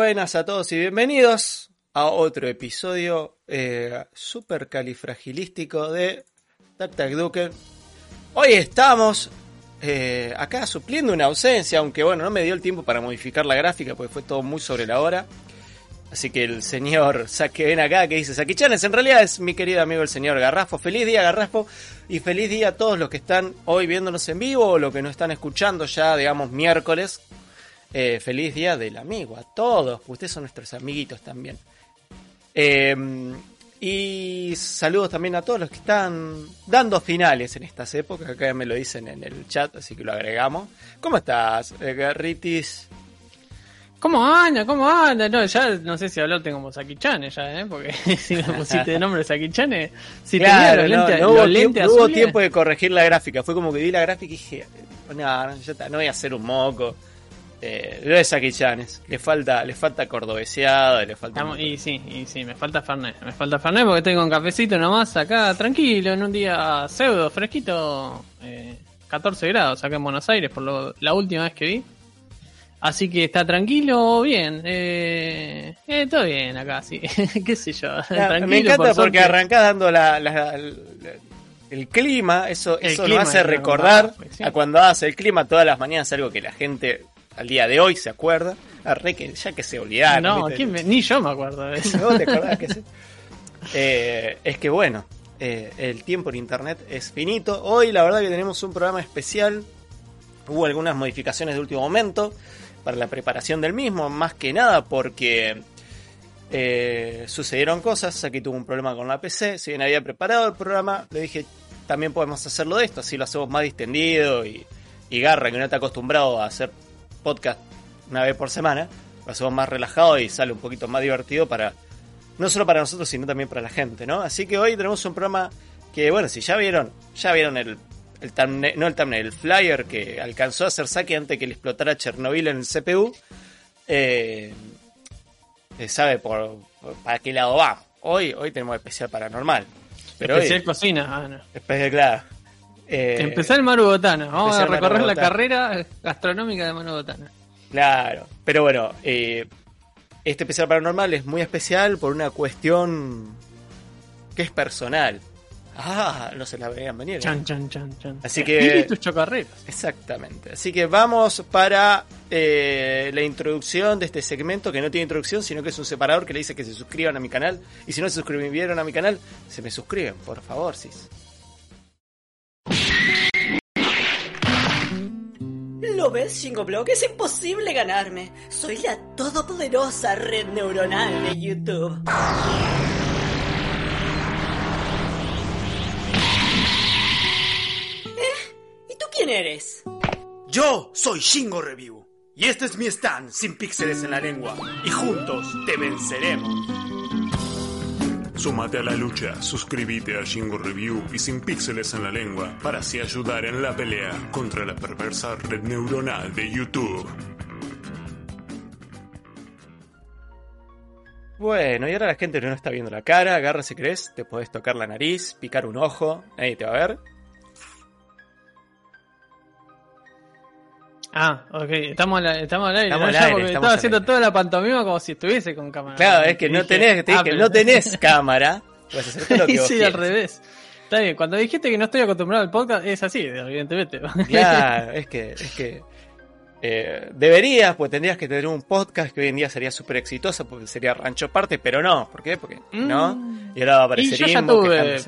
buenas a todos y bienvenidos a otro episodio eh, super califragilístico de Tac Tac Duke. Hoy estamos eh, acá supliendo una ausencia, aunque bueno, no me dio el tiempo para modificar la gráfica porque fue todo muy sobre la hora. Así que el señor que ven acá, que dice Saki Chanes, en realidad es mi querido amigo el señor Garrafo. Feliz día, Garrafo, y feliz día a todos los que están hoy viéndonos en vivo o los que nos están escuchando ya, digamos, miércoles. Eh, feliz día del amigo, a todos, ustedes son nuestros amiguitos también. Eh, y saludos también a todos los que están dando finales en estas épocas, acá me lo dicen en el chat, así que lo agregamos. ¿Cómo estás, eh, Garritis? ¿Cómo anda? ¿Cómo anda? No, ya no sé si hablarte como Sakichane ya, ¿eh? Porque si me pusiste de nombre Sakichane, si claro, tenía los lentes, no, hubo, tiempo, no hubo tiempo de corregir la gráfica. Fue como que vi la gráfica y dije, no, ya está, no voy a hacer un moco. Eh, de Sakichanes, le falta, le falta cordobeseado, le falta. y sí, y sí, me falta Fernet. Me falta Fernet porque tengo un cafecito nomás acá, tranquilo, en un día pseudo, fresquito, eh, 14 grados acá en Buenos Aires, por lo, la última vez que vi. Así que está tranquilo, bien. Eh, eh todo bien acá, sí. ¿Qué sé yo? me encanta porque arrancás dando la, el clima, eso, eso nos hace recordar a cuando hace el clima todas las mañanas, algo que la gente al día de hoy se acuerda. Arre que ya que se olvidaron. No, ni yo me acuerdo de eso. ¿Vos te acordás que sí? eh, es que bueno, eh, el tiempo en internet es finito. Hoy la verdad que tenemos un programa especial. Hubo algunas modificaciones de último momento para la preparación del mismo, más que nada porque eh, sucedieron cosas, aquí tuvo un problema con la PC, si bien había preparado el programa, le dije, también podemos hacerlo de esto, así lo hacemos más distendido y, y Garra, que no está acostumbrado a hacer podcast una vez por semana, lo hacemos más relajado y sale un poquito más divertido para, no solo para nosotros, sino también para la gente, ¿no? Así que hoy tenemos un programa que, bueno, si ya vieron, ya vieron el el no el thumbnail, el flyer que alcanzó a hacer Saki antes que le explotara Chernobyl en el CPU, eh, eh, sabe por, para qué lado va. Hoy, hoy tenemos especial paranormal. Pero especial cocina, ah, Especial, claro. Eh, Empezar el Maru Botana. Vamos a recorrer la carrera gastronómica de Maru Botana. Claro, pero bueno, eh, este especial paranormal es muy especial por una cuestión que es personal. Ah, no se la veían venir. Chan, chan, chan, chan. Así que. tus Exactamente. Así que vamos para eh, la introducción de este segmento, que no tiene introducción, sino que es un separador que le dice que se suscriban a mi canal. Y si no se suscribieron a mi canal, se me suscriben, por favor, sis. ¿Lo ves, Shingo Es imposible ganarme. Soy la todopoderosa red neuronal de YouTube. quién eres? Yo soy Shingo Review. Y este es mi stand sin píxeles en la lengua. Y juntos te venceremos. Súmate a la lucha, suscríbete a Shingo Review y sin píxeles en la lengua para así ayudar en la pelea contra la perversa red neuronal de YouTube. Bueno, y ahora la gente no está viendo la cara, agarra si crees, te puedes tocar la nariz, picar un ojo, nadie te va a ver. Ah, ok, estamos al, estamos al aire. Estamos al aire estaba haciendo toda la pantomima como si estuviese con cámara. Claro, es que no tenés, te ah, que no tenés cámara. Pues hacer lo que sí, al revés. Está bien, cuando dijiste que no estoy acostumbrado al podcast, es así, evidentemente. Claro, es que, es que eh, deberías, pues tendrías que tener un podcast que hoy en día sería súper exitoso porque sería Rancho Parte, pero no. ¿Por qué? Porque no. Mm. Y ahora va a aparecer y yo ya tuve,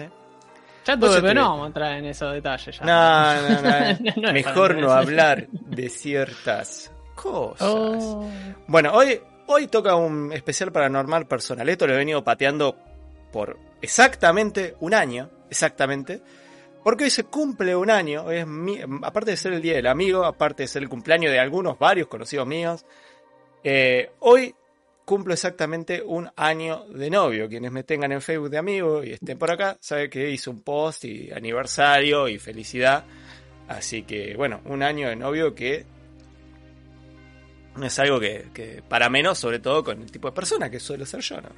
ya tuve, pero no vamos a entrar en esos detalles. Ya. No, no, no. Mejor no hablar de ciertas cosas. Oh. Bueno, hoy, hoy toca un especial paranormal personal. Esto lo he venido pateando por exactamente un año. Exactamente. Porque hoy se cumple un año. es aparte de ser el día del amigo, aparte de ser el cumpleaños de algunos, varios conocidos míos. Eh, hoy cumplo exactamente un año de novio. Quienes me tengan en Facebook de amigo y estén por acá, saben que hice un post y aniversario y felicidad. Así que, bueno, un año de novio que no es algo que, para menos, sobre todo con el tipo de persona que suelo ser yo, ¿no?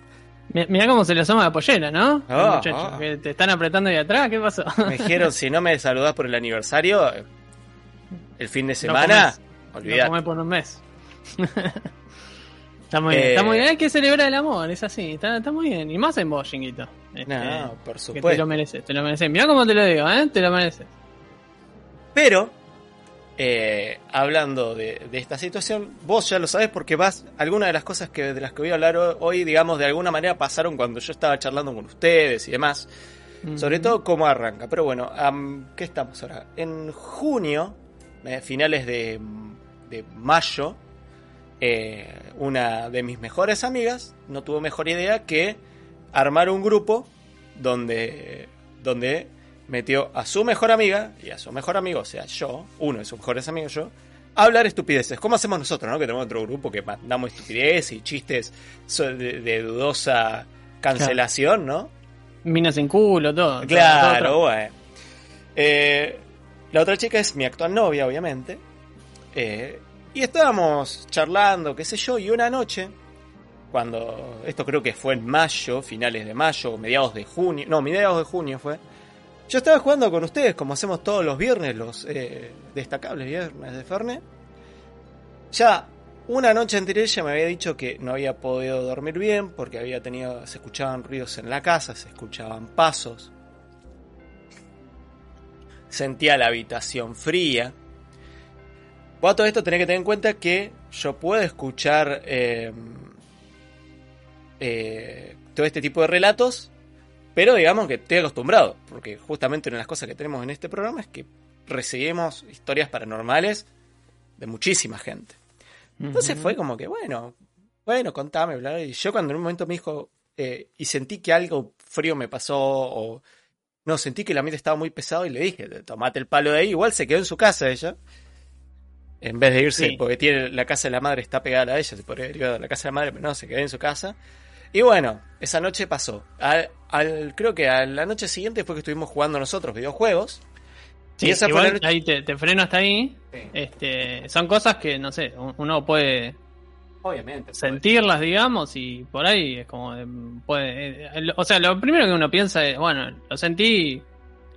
Mira cómo se le asoma la pollera, ¿no? Ah, ah. que te están apretando ahí atrás, ¿qué pasó? Me dijeron, si no me saludás por el aniversario, el fin de semana, no olvidate. No por un mes. Está muy bien, Eh, está muy bien. Hay que celebrar el amor, es así. Está, está muy bien. Y más en vos, Jinguito. Este, No, por que te supuesto. lo mereces, te lo mereces. Mirá cómo te lo digo, ¿eh? Te lo mereces. Pero, eh, hablando de, de esta situación, vos ya lo sabés porque vas, algunas de las cosas que, de las que voy a hablar ho- hoy, digamos, de alguna manera pasaron cuando yo estaba charlando con ustedes y demás. Sobre todo cómo arranca. Pero bueno, ¿qué estamos ahora? En junio, eh, finales de, de mayo, eh, una de mis mejores amigas no tuvo mejor idea que armar un grupo donde, donde metió a su mejor amiga y a su mejor amigo, o sea, yo, uno de sus mejores amigos, yo, a hablar estupideces. ¿Cómo hacemos nosotros, no? Que tenemos otro grupo que mandamos estupideces y chistes de, de dudosa cancelación, ¿no? Minas en culo, todo. todo, Claro, todo. bueno. Eh, la otra chica es mi actual novia, obviamente. Eh, y estábamos charlando, qué sé yo, y una noche, cuando esto creo que fue en mayo, finales de mayo, mediados de junio, no, mediados de junio fue. Yo estaba jugando con ustedes, como hacemos todos los viernes, los eh, destacables viernes de Ferne. Ya una noche anterior ella me había dicho que no había podido dormir bien porque había tenido, se escuchaban ruidos en la casa, se escuchaban pasos. Sentía la habitación fría. Vos a todo esto tenés que tener en cuenta que yo puedo escuchar eh, eh, todo este tipo de relatos, pero digamos que estoy acostumbrado, porque justamente una de las cosas que tenemos en este programa es que recibimos historias paranormales de muchísima gente. Entonces fue como que, bueno, bueno, contame, bla, bla. Y yo cuando en un momento me dijo, eh, y sentí que algo frío me pasó, o no, sentí que el ambiente estaba muy pesado y le dije, tomate el palo de ahí. Igual se quedó en su casa ella, en vez de irse, Sí. porque tiene la casa de la madre está pegada a ella, se podría haber ido a la casa de la madre, pero no, se quedó en su casa. Y bueno, esa noche pasó. Al, al- creo que a la noche siguiente fue que estuvimos jugando nosotros videojuegos. Sí, y esa igual noche- ahí te, te freno hasta ahí. Este, son cosas que, no sé, un- uno puede Obviamente. sentirlas, digamos, y por ahí es como, eh, puede, eh, o sea, lo primero que uno piensa es, bueno, lo sentí,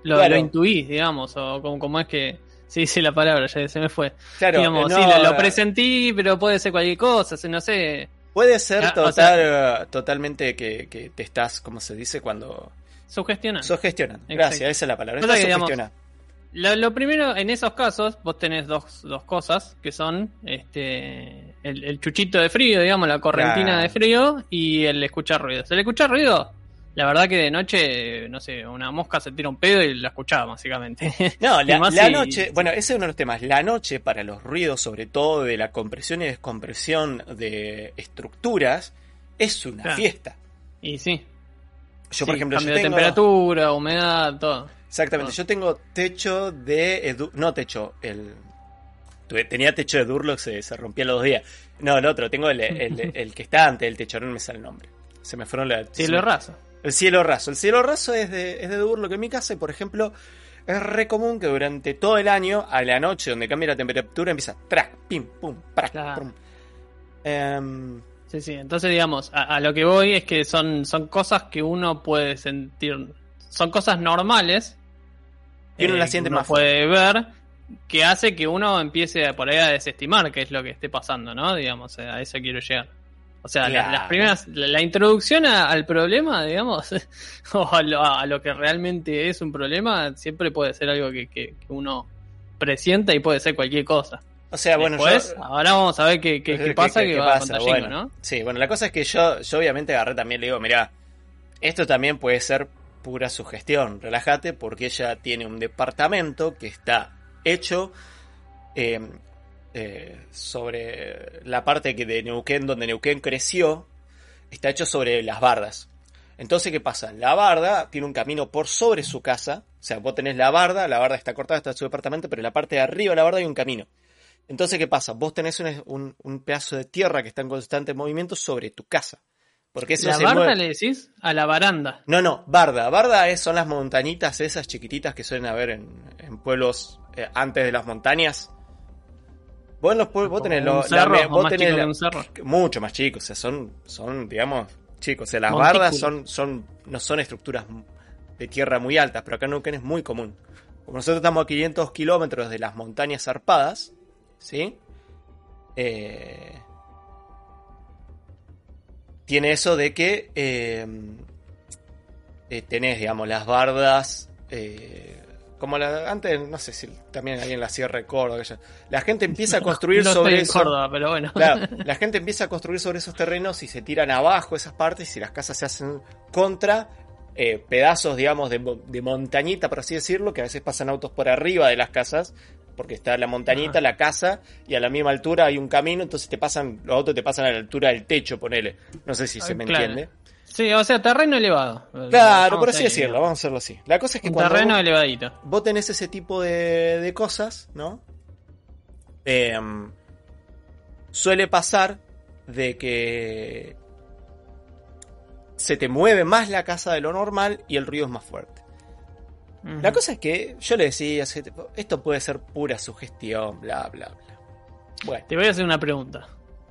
lo, Claro. lo intuís, digamos, o como, como es que, sí, dice la palabra, ya se me fue. Claro, digamos, eh, sí, no, lo, lo eh, presentí, pero puede ser cualquier cosa, se- no sé, Puede ser Ah, o total, totalmente que, que te estás, como se dice, cuando sugestionando. Exacto. Gracias, esa es la palabra. Estás que, digamos, sugestionando. Lo, lo primero, en esos casos, vos tenés dos, dos cosas, que son este el, el chuchito de frío, digamos, la correntina Claro. de frío, y el escuchar ruidos. El escuchar ruido, la verdad que de noche, no sé, una mosca se tira un pedo y la escuchaba, básicamente. No, la, más la si- noche, bueno, ese es uno de los temas. La noche, para los ruidos, sobre todo de la compresión y descompresión de estructuras, es una Claro. fiesta. Y sí. Yo, por sí, ejemplo, yo cambio de tengo. temperatura, humedad, todo. Exactamente, yo tengo techo de. edu- no techo, el. Tenía techo de Durlock, se, se rompía los dos días. No, el otro, tengo el, el- el que está antes del techo, no me sale el nombre. Se me fueron la. se Cielo me- raso. El cielo raso. El cielo raso es de, es de Durlock en mi casa y, por ejemplo, es re común que durante todo el año, a la noche donde cambia la temperatura, empieza track, pim, pum, prac, Claro. pum. Em, Sí, sí. Entonces, digamos, a, a lo que voy es que son, son cosas que uno puede sentir. Son cosas normales. Y uno eh, las siente que uno más puede ver. Que hace que uno empiece por ahí a desestimar qué es lo que esté pasando, ¿no? Digamos, a eso quiero llegar. O sea, la- las primeras. La, la introducción a- al problema, digamos, o a lo, a lo que realmente es un problema, siempre puede ser algo que, que- que uno presienta y puede ser cualquier cosa. o sea, bueno, Después, yo. ahora vamos a ver qué, qué, qué pasa que va a contar Jingo, Bueno, ¿no? Sí, bueno, la cosa es que yo, yo obviamente agarré también, le digo, mira, esto también puede ser pura sugestión, relájate, porque ella tiene un departamento que está hecho eh, eh, sobre la parte que de Neuquén, donde Neuquén creció, está hecho sobre las bardas. Entonces, ¿qué pasa? La barda tiene un camino por sobre su casa, o sea, vos tenés la barda, la barda está cortada, está en su departamento, pero en la parte de arriba de la barda hay un camino. Entonces, ¿qué pasa? Vos tenés un, un- un pedazo de tierra que está en constante movimiento sobre tu casa. Porque eso ¿La se barda mueve- le decís? A la baranda. No, no, barda. Barda es, son las montañitas esas chiquititas que suelen haber en, en pueblos eh, antes de las montañas. Vos los vos tenés, mucho más chicos, o sea, son, son, digamos, chicos. O sea, las bardas son, son, no son estructuras de tierra muy altas, pero acá en Neuquén es muy común. Como nosotros estamos a 500 kilómetros de las montañas zarpadas, ¿sí? Eh, tiene eso de que eh, eh, tenés, digamos, las bardas. eh, como la, antes, no sé si también ahí en la Sierra de Córdoba. la gente empieza a construir no sobre estoy en eso. Córdoba, pero bueno. La gente empieza a construir sobre esos terrenos y se tiran abajo esas partes y las casas se hacen contra eh, pedazos, digamos, de, de montañita, por así decirlo, que a veces pasan autos por arriba de las casas, porque está la montañita, Ajá. la casa, y a la misma altura hay un camino, entonces te pasan, los autos te pasan a la altura del techo, ponele. No sé si se Ah, me claro. entiende. Sí, o sea, terreno elevado. Claro, Vamos por así decirlo, vamos a hacerlo así. La cosa es que Un cuando terreno vos- elevadito. vos tenés ese tipo de, de cosas, ¿no? Em, suele pasar de que se te mueve más la casa de lo normal y el ruido es más fuerte. La cosa es que yo le decía, esto puede ser pura sugestión, bla, bla, bla. Bueno, Te voy a hacer una pregunta.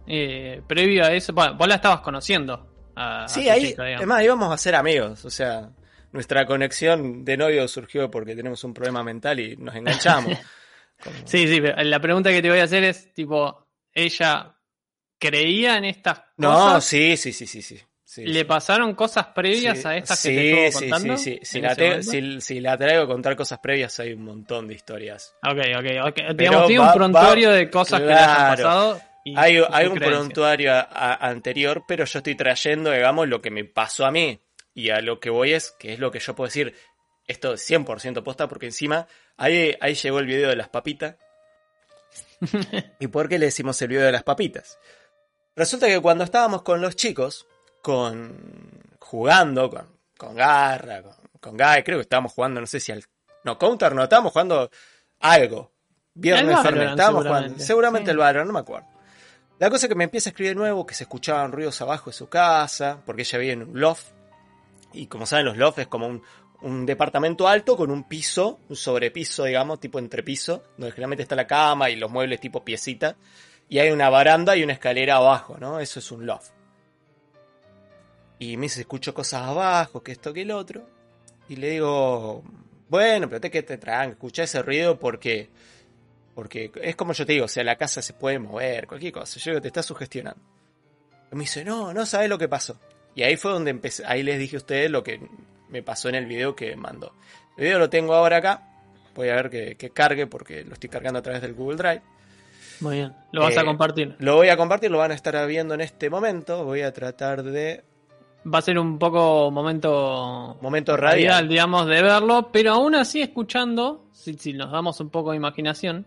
Eh, previo a eso, bueno, vos la estabas conociendo. A, sí, ahí, chica, además íbamos a ser amigos, o sea, nuestra conexión de novio surgió porque tenemos un problema mental y nos enganchamos. Como- Sí, sí, pero la pregunta que te voy a hacer es, tipo, ¿ella creía en estas No, cosas? sí, sí, sí, sí, sí. sí, ¿Le sí. pasaron cosas previas Sí, a estas sí, que te estuvo sí, contando? Sí, sí, Si en la, te- si- si la traigo a contar cosas previas, hay un montón de historias. Ok, ok, ok. Digamos, tiene un prontuario va- de cosas que le claro. pasado. Y- Hay, y hay su un prontuario a- a- anterior, pero yo estoy trayendo, digamos, lo que me pasó a mí. Y a lo que voy es, que es lo que yo puedo decir, esto es 100% posta, porque encima ahí, ahí llegó el video de las papitas. ¿Y por qué le decimos el video de las papitas? Resulta que cuando estábamos con los chicos, con jugando, con, con Garra, con, con Guy, creo que estábamos jugando, no sé si al... No, Counter no, estábamos jugando algo. Viernes, Fernet, estábamos seguramente. jugando. Seguramente Sí. el Valorant, no me acuerdo. La cosa que me empieza a escribir de nuevo que se escuchaban ruidos abajo de su casa, porque ella vive en un loft. Y como saben, los lofts es como un, departamento alto con un piso, un sobrepiso, digamos, tipo entrepiso, donde generalmente está la cama y los muebles tipo piecita. Y hay una baranda y una escalera abajo, ¿no? Eso es un loft. Y me dice, escucho cosas abajo, que esto, que el otro. Y le digo, bueno, pero te que te traen, escucha ese ruido porque porque es como yo te digo, o sea, la casa se puede mover, cualquier cosa. Yo digo, te está sugestionando. Y me dice, no, no sabes lo que pasó. Y ahí fue donde empecé, ahí les dije a ustedes lo que me pasó en el video que mandó. El video lo tengo ahora acá. Voy a ver que, que cargue porque lo estoy cargando a través del Google Drive. Muy bien. Lo vas Eh, a compartir. Lo voy a compartir, lo van a estar viendo en este momento. Voy a tratar de... Va a ser un poco momento Momento radial, radial. digamos, de verlo, pero aún así escuchando, si, si nos damos un poco de imaginación,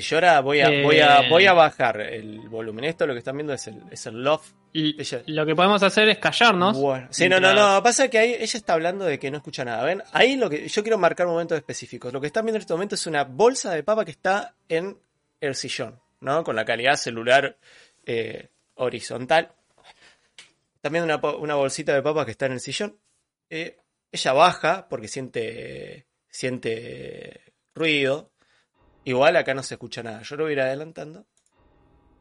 Yo ahora voy a, Eh. voy a, voy a bajar el volumen. Esto lo que están viendo es el, es el loft. y lo que podemos hacer es callarnos. Bueno, sí, no, no, no. Pasa que ahí ella está hablando de que no escucha nada. ¿Ven? Ahí lo que yo quiero marcar momentos específicos. Lo que están viendo en este momento es una bolsa de papa que está en el sillón, ¿no? Con la calidad celular eh, horizontal. También una, po- una bolsita de papa que está en el sillón. Eh, ella baja porque siente, siente ruido. Igual acá no se escucha nada. Yo lo voy a ir adelantando.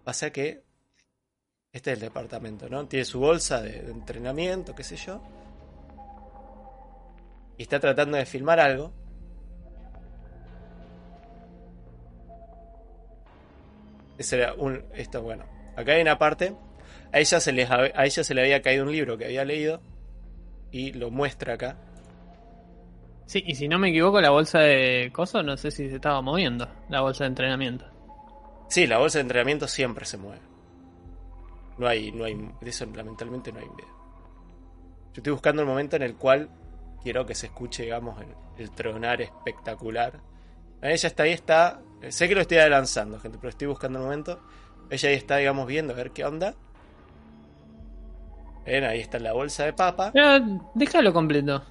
Pasa que este es el departamento, ¿no? Tiene su bolsa de, entrenamiento, qué sé yo. Y está tratando de filmar algo. Ese era un. Esto, bueno. Acá hay una parte. A ella, se a ella se le había caído un libro que había leído. Y lo muestra acá. Sí, y si no me equivoco, la bolsa de cosas, no sé si se estaba moviendo, la bolsa de entrenamiento. Sí, la bolsa de entrenamiento siempre se mueve. No hay, no hay, de eso lamentablemente no hay video. Yo estoy buscando el momento en el cual quiero que se escuche, digamos, el, el tronar espectacular. Ella está ahí, está. Sé que lo estoy adelantando, gente, pero estoy buscando el momento. Ella ahí está, digamos, viendo a ver qué onda. Ven, ahí está la bolsa de papa. Pero déjalo completo.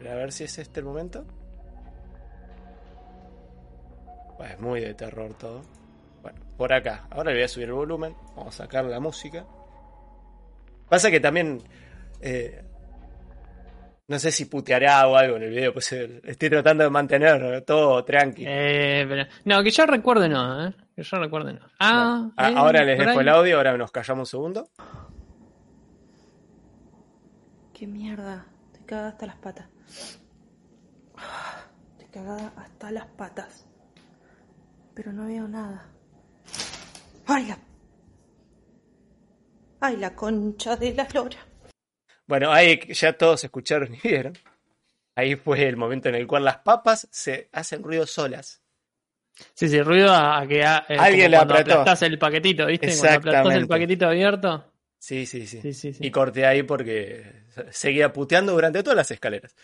Pero a ver si es este el momento. Pues es muy de terror todo. Bueno, por acá. Ahora le voy a subir el volumen. Vamos a sacar la música. Pasa que también. eh, no sé si puteará o algo en el video. Pues eh, estoy tratando de mantener todo tranqui. Eh, pero- no, que yo recuerde no, ¿eh? Que yo recuerde no. Ah, Bueno, eh, ahora les dejo ahí. el audio. Ahora nos callamos un segundo. Qué mierda. Estoy cagada hasta las patas. Estoy cagada hasta las patas. Pero no veo nada. ¡Ay, la- Ay, la concha de la lora. Bueno, ahí ya todos escucharon y vieron. Ahí fue el momento en el cual las papas se hacen ruido solas. Sí, sí, ruido a, a que a- eh, Alguien le apretó. aplastás el paquetito, ¿viste? Cuando Exactamente. el paquetito abierto. Sí, sí, sí. Sí, sí, sí. Y corté ahí porque seguía puteando durante todas las escaleras.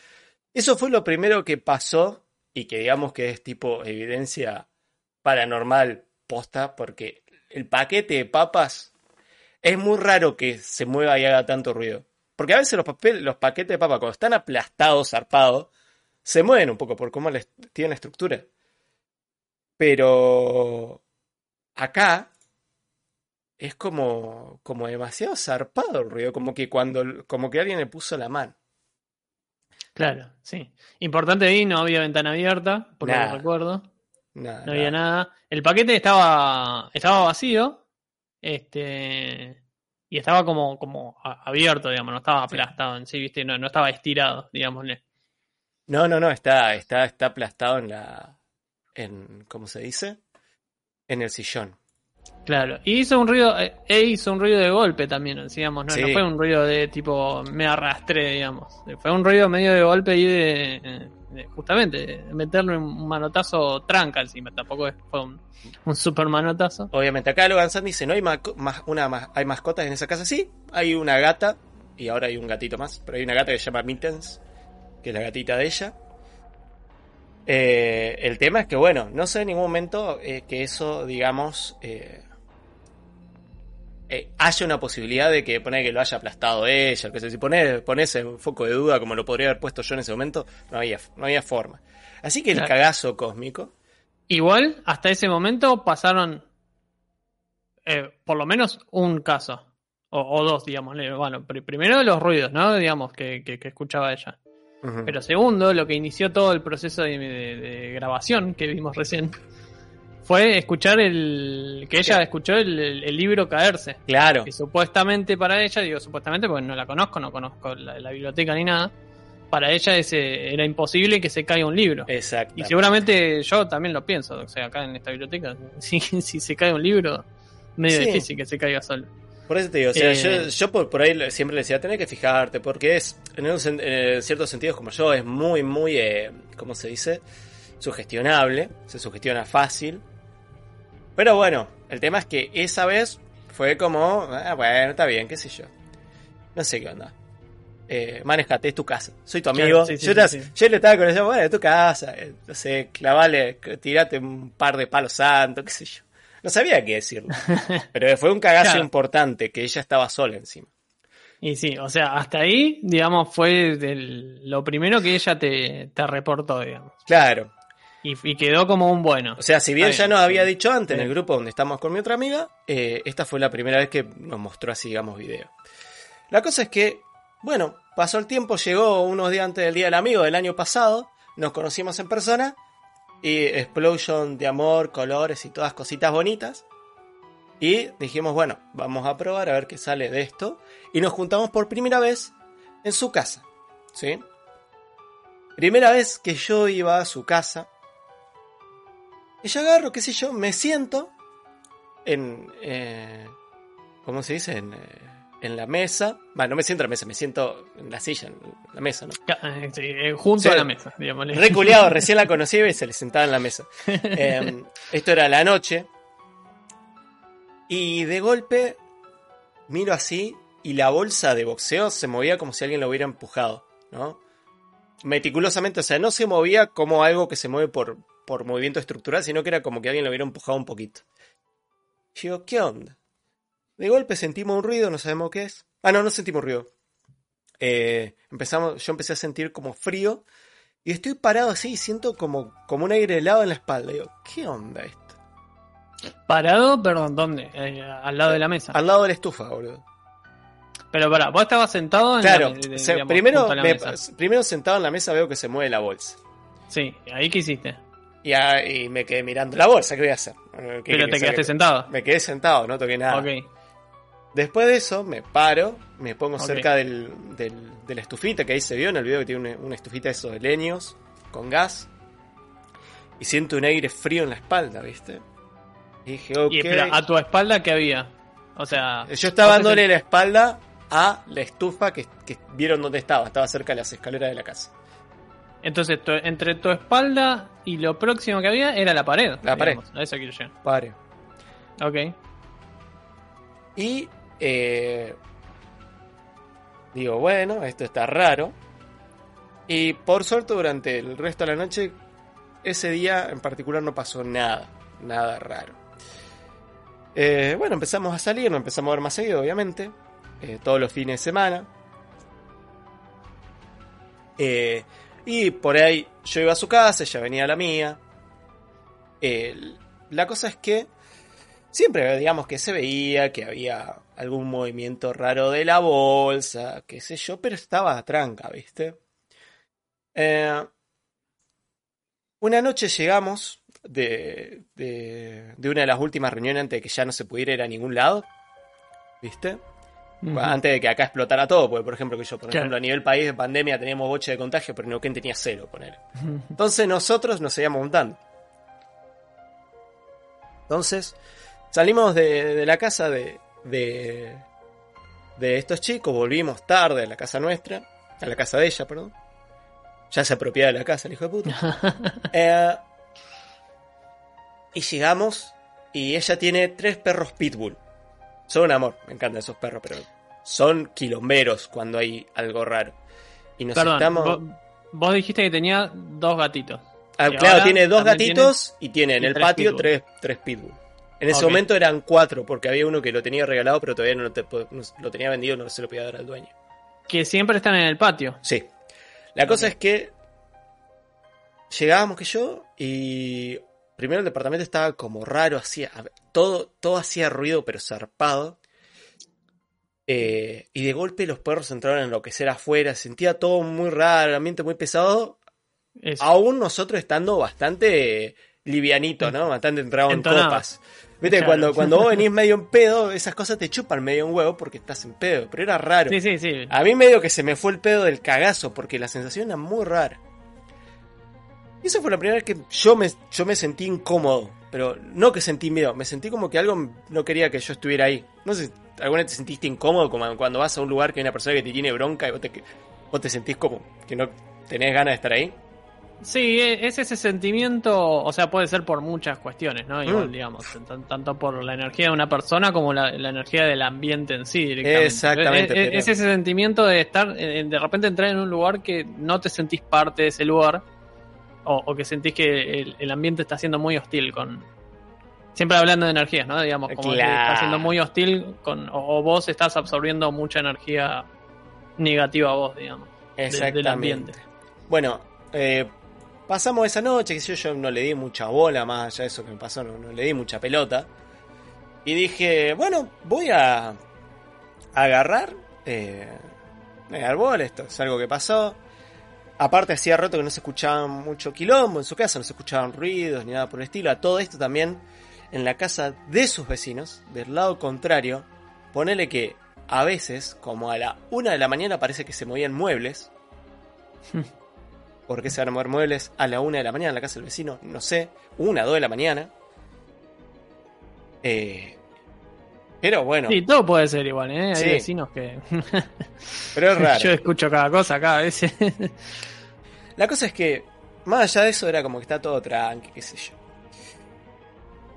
Eso fue lo primero que pasó y que digamos que es tipo evidencia paranormal posta porque el paquete de papas es muy raro que se mueva y haga tanto ruido. Porque a veces los, papel, los paquetes de papas cuando están aplastados, zarpados, se mueven un poco por cómo les, tienen la estructura. Pero acá es como, como demasiado zarpado el ruido, como que cuando, como que alguien le puso la mano. Claro, sí. Importante ahí, no había ventana abierta, por lo Nada. que recuerdo. No había nada. El paquete estaba, estaba vacío. Este. Y estaba como, como abierto, digamos, no estaba aplastado en sí, viste, no, no estaba estirado, digámosle. No, no, no, está, está, está aplastado en la, en, ¿cómo se dice? En el sillón. Claro. Y hizo un ruido, eh, e hizo un ruido de golpe también, digamos, no, fue un ruido de tipo me arrastré, digamos. Fue un ruido medio de golpe y de, de- justamente, meterle un manotazo tranca encima, tampoco fue un, un super manotazo. Obviamente acá Logan Sands dice, no hay, ma- ma- una, ma- hay mascotas en esa casa, sí, hay una gata, y ahora hay un gatito más, pero hay una gata que se llama Mittens, que es la gatita de ella. Eh, el tema es que, bueno, no sé en ningún momento eh, que eso, digamos, eh, eh, haya una posibilidad de que pone que lo haya aplastado ella, que sé, si pones, pones en foco de duda como lo podría haber puesto yo en ese momento, no había, no había forma. Así que el Claro. cagazo cósmico, Igual, hasta ese momento pasaron eh, por lo menos un caso. O, o dos, digamos. Bueno, pri- primero los ruidos, ¿no? Digamos, que, que- que escuchaba ella. Pero segundo, lo que inició todo el proceso de, de- de grabación que vimos recién fue escuchar el. que ella escuchó el, el- el libro caerse. claro, Que supuestamente para ella, digo supuestamente porque no la conozco, no conozco la, la biblioteca ni nada. Para ella ese, era imposible que se caiga un libro. exacto. Y seguramente yo también lo pienso, o sea, acá en esta biblioteca, si, si se cae un libro, medio Sí. difícil que se caiga solo. Por eso te digo, o sea, Eh, yo, yo por, por ahí siempre le decía, tenés que fijarte, porque es, en, un en ciertos sentidos como yo, es muy, muy, eh, ¿cómo se dice? Sugestionable, se sugestiona fácil. Pero bueno, el tema es que esa vez fue como, ah, bueno, está bien, qué sé yo. No sé qué onda. Eh, manejate, es tu casa, soy tu amigo. sí, yo, sí, era- sí. yo le estaba conociendo, bueno, es tu casa, eh, no sé, clavale, tirate un par de palos santos, qué sé yo. No sabía qué decirle. Pero fue un cagazo Claro. importante, que ella estaba sola encima. Y sí, o sea, hasta ahí, digamos, fue lo primero que ella te, te reportó, digamos. Claro. Y, y quedó como un bueno. O sea, si bien ya nos había dicho antes en el grupo donde estamos con mi otra amiga, eh, esta fue la primera vez que nos mostró así, digamos, video. La cosa es que, bueno, pasó el tiempo, llegó unos días antes del Día del Amigo del año pasado, nos conocimos en persona y explosion de amor, colores y todas cositas bonitas. Y dijimos, bueno, vamos a probar a ver qué sale de esto. Y nos juntamos por primera vez en su casa. ¿Sí? Primera vez que yo iba a su casa. Y yo agarro, qué sé yo, me siento en... Eh, ¿Cómo se dice? En, eh, en la mesa. Bueno, no me siento en la mesa, me siento en la silla, en la mesa, ¿no? Eh, sí, junto Sí. a la mesa, digamos. Reculeado, recién la conocí y se le sentaba en la mesa. Eh, esto era la noche. Y de golpe miro así y la bolsa de boxeo se movía como si alguien lo hubiera empujado, ¿no? Meticulosamente, o sea, no se movía como algo que se mueve por, por movimiento estructural, sino que era como que alguien lo hubiera empujado un poquito. Y digo, ¿qué onda? De golpe sentimos un ruido, no sabemos qué es. Ah, no, no sentimos ruido. Eh, empezamos, yo empecé a sentir como frío y estoy parado así y siento como, como un aire helado en la espalda. Digo, ¿qué onda esto? Parado, perdón, ¿dónde? Eh, al lado de la mesa. Al lado de la estufa, boludo. Pero pará, vos estabas sentado en Claro, la, de- digamos, primero, junto a la me- mesa. primero sentado en la mesa veo que se mueve la bolsa. Sí, ahí qué hiciste. Y, ah, y me quedé mirando la bolsa, ¿qué voy a hacer? ¿Qué Pero te quedaste sentado. Me quedé sentado, no toqué nada. Después de eso, me paro, me pongo cerca del, del- de la estufita que ahí se vio en el video que tiene una, una estufita de esos de leños con gas. Y siento un aire frío en la espalda, ¿viste? Y dije, ok. Y espera, a tu espalda, ¿qué había? O sea. Yo estaba dándole la espalda a la estufa que, que vieron dónde estaba. Estaba cerca de las escaleras de la casa. Entonces, entre tu espalda y lo próximo que había era la pared. La pared. digamos. A eso quiero llegar. Padre. Ok. Y eh, digo, bueno, esto está raro. Y por suerte durante el resto de la noche, ese día en particular no pasó nada, nada raro. Eh, bueno, empezamos a salir, nos empezamos a ver más seguido, obviamente, eh, todos los fines de semana. Eh, y por ahí yo iba a su casa, ella venía a la mía. La cosa es que siempre, digamos, que se veía que había algún movimiento raro de la bolsa, qué sé yo, pero estaba tranca, ¿viste? Eh, una noche llegamos de, de, de una de las últimas reuniones antes de que ya no se pudiera ir a ningún lado, ¿viste? Antes de que acá explotara todo, porque por ejemplo que yo, por Claro. ejemplo, a nivel país de pandemia teníamos boche de contagio, pero Neuquén tenía cero, poner. Entonces nosotros nos seguíamos montando. Entonces, salimos de, de la casa de, de, de estos chicos, volvimos tarde a la casa nuestra, a la casa de ella, perdón. Ya se apropiaba de la casa, el hijo de puta. Eh, y llegamos y ella tiene tres perros pitbull. Son un amor, me encantan esos perros, pero son quilomberos cuando hay algo raro. Y nos Perdón, estamos... vos, vos dijiste que tenía dos gatitos. Ah, claro, tiene dos gatitos y tiene en y el tres patio pitbull. tres, tres pitbull. En ese momento eran cuatro, porque había uno que lo tenía regalado, pero todavía no lo, te- no- lo tenía vendido, no se lo podía dar al dueño. Que siempre están en el patio. Sí. La cosa es que llegábamos que yo y primero el departamento estaba como raro, hacía todo, todo hacía ruido, pero zarpado. Eh, y de golpe los perros entraron a enloquecer afuera, sentía todo muy raro, el ambiente muy pesado, Es- aún nosotros estando bastante livianito, ¿no? Bastante entrado en copas. Viste, Claro. cuando, cuando vos venís medio en pedo, esas cosas te chupan medio un huevo porque estás en pedo, pero era raro. Sí, sí, sí. A mí medio que se me fue el pedo del cagazo porque la sensación era muy rara. Y esa fue la primera vez que yo me, yo me sentí incómodo, pero no que sentí miedo, me sentí como que algo no quería que yo estuviera ahí. No sé, ¿alguna vez te sentiste incómodo como cuando vas a un lugar que hay una persona que te tiene bronca y vos te, vos te sentís como que no tenés ganas de estar ahí? Sí, e- es ese sentimiento, o sea, puede ser por muchas cuestiones, ¿no? Igual, Mm. digamos, tan- tanto por la energía de una persona como la, la energía del ambiente en sí directamente. Exactamente, Es, es ese sentimiento de estar, eh, de repente entrar en un lugar que no te sentís parte de ese lugar, o, o que sentís que el, el ambiente está siendo muy hostil con... Siempre hablando de energías, ¿no? Digamos, como que está siendo muy hostil con, o, o vos estás absorbiendo mucha energía negativa a vos, digamos. de- del ambiente. Bueno, eh, pasamos esa noche, que yo, yo no le di mucha bola, más allá de eso que me pasó, no, no le di mucha pelota. Y dije, bueno, voy a agarrar, eh, voy a bola, esto es algo que pasó. Aparte hacía rato que no se escuchaba mucho quilombo en su casa, no se escuchaban ruidos ni nada por el estilo. A todo esto también en la casa de sus vecinos, del lado contrario, ponele que a veces, como a la una de la mañana, parece que se movían muebles. ¿Por qué se van a mover muebles a la una de la mañana en la casa del vecino? No sé. Una, dos de la mañana. Eh, pero bueno, Sí, todo puede ser igual, ¿eh? Hay Sí. vecinos que... pero es raro. Yo escucho cada cosa acá a veces. La cosa es que, más allá de eso, era como que está todo tranqui, qué sé yo.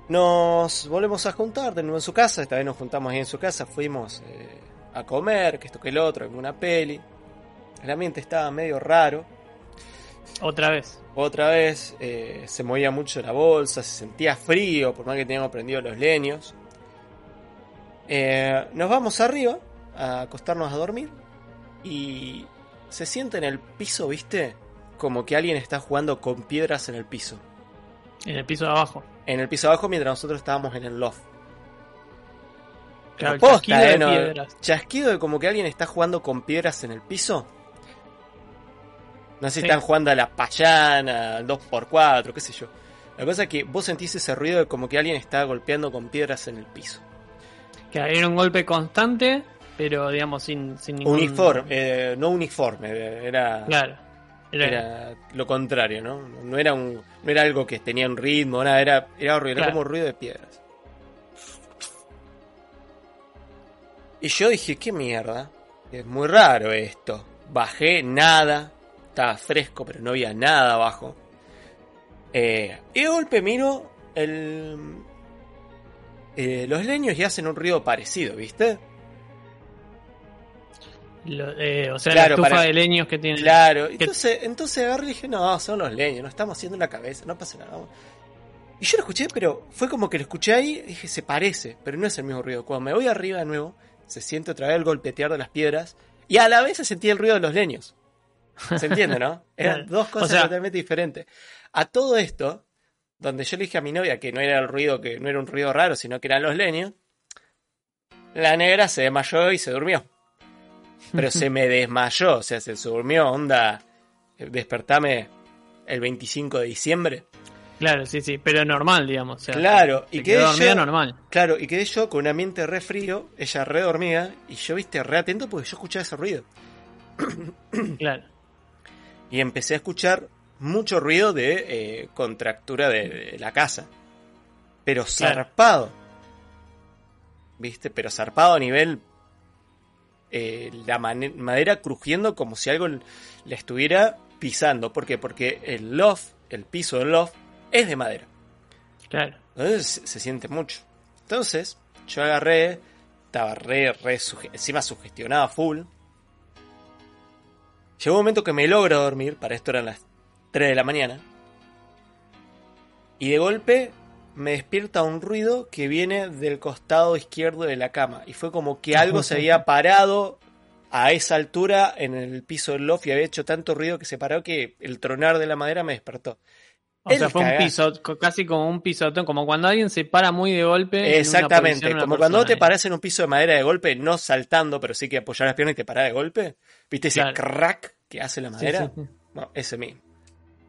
Nos volvemos a juntar de nuevo en su casa. Esta vez nos juntamos ahí en su casa. Fuimos eh, a comer, que esto que el otro, en una peli. El ambiente estaba medio raro. Otra vez. Otra vez eh, se movía mucho la bolsa, se sentía frío, por más que teníamos prendido los leños. Eh, nos vamos arriba a acostarnos a dormir y se siente en el piso, ¿viste? Como que alguien está jugando con piedras en el piso. En el piso de abajo. En el piso abajo mientras nosotros estábamos en el loft. Claro, el Posta, chasquido eh, de no, piedras. Chasquido de como que alguien está jugando con piedras en el piso. No sé si Sí. están jugando a la payana, al 2x4, qué sé yo. La cosa es que vos sentís ese ruido de como que alguien está golpeando con piedras en el piso. Que era un golpe constante, pero digamos sin, sin ningún... Uniforme, eh, no uniforme, era, Claro. Era, era lo contrario, ¿no? No era, un, no era algo que tenía un ritmo, nada, era, era horrible, era como ruido de piedras. Y yo dije, qué mierda. Es muy raro esto. Bajé nada. Estaba fresco, pero no había nada abajo. Eh, y de golpe miro el... eh, los leños y hacen un ruido parecido, ¿viste? Lo- eh, o sea, Claro, la estufa para- de leños que tiene. Claro, que- entonces, entonces agarré y dije, no, son los leños, no estamos haciendo la cabeza, no pasa nada. Y yo lo escuché, pero fue como que lo escuché ahí y dije, se parece, pero no es el mismo ruido. Cuando me voy arriba de nuevo, se siente otra vez el golpetear de las piedras y a la vez se sentía el ruido de los leños. ¿Se entiende, no? Eran dos cosas O sea- totalmente diferentes. A todo esto, donde yo le dije a mi novia que no era el ruido, que no era un ruido raro, sino que eran los leños, la negra se desmayó y se durmió. Pero se me desmayó, o sea, se durmió, onda, despertame el 25 de diciembre. Claro, sí, sí, pero normal, digamos. o sea, Claro, y quedé yo- normal. Claro, y quedé yo con un ambiente re frío, ella re dormida, y yo, viste, re atento porque yo escuchaba ese ruido. Claro. Y empecé a escuchar mucho ruido de eh, contractura de, de la casa. Pero Claro. zarpado. ¿Viste? Pero zarpado a nivel. eh, la madera crujiendo como si algo l- le estuviera pisando. ¿Por qué? Porque el loft, el piso del loft, es de madera. Claro. Entonces se, se siente mucho. Entonces, yo agarré, estaba re, re, suge- encima sugestionada full. Llegó un momento que me logro dormir, para esto eran las 3 de la mañana. Y de golpe me despierta un ruido que viene del costado izquierdo de la cama. Y fue como que algo se había parado a esa altura en el piso del loft y había hecho tanto ruido que se paró que el tronar de la madera me despertó. O El sea, fue un cagazo. piso, co- casi como un pisotón, como cuando alguien se para muy de golpe. Exactamente, una como cuando vos te parás en un piso de madera de golpe, no saltando, pero sí que apoyar las piernas y te parás de golpe. ¿Viste ese Claro. crack que hace la madera? sí, sí. Bueno, ese mismo.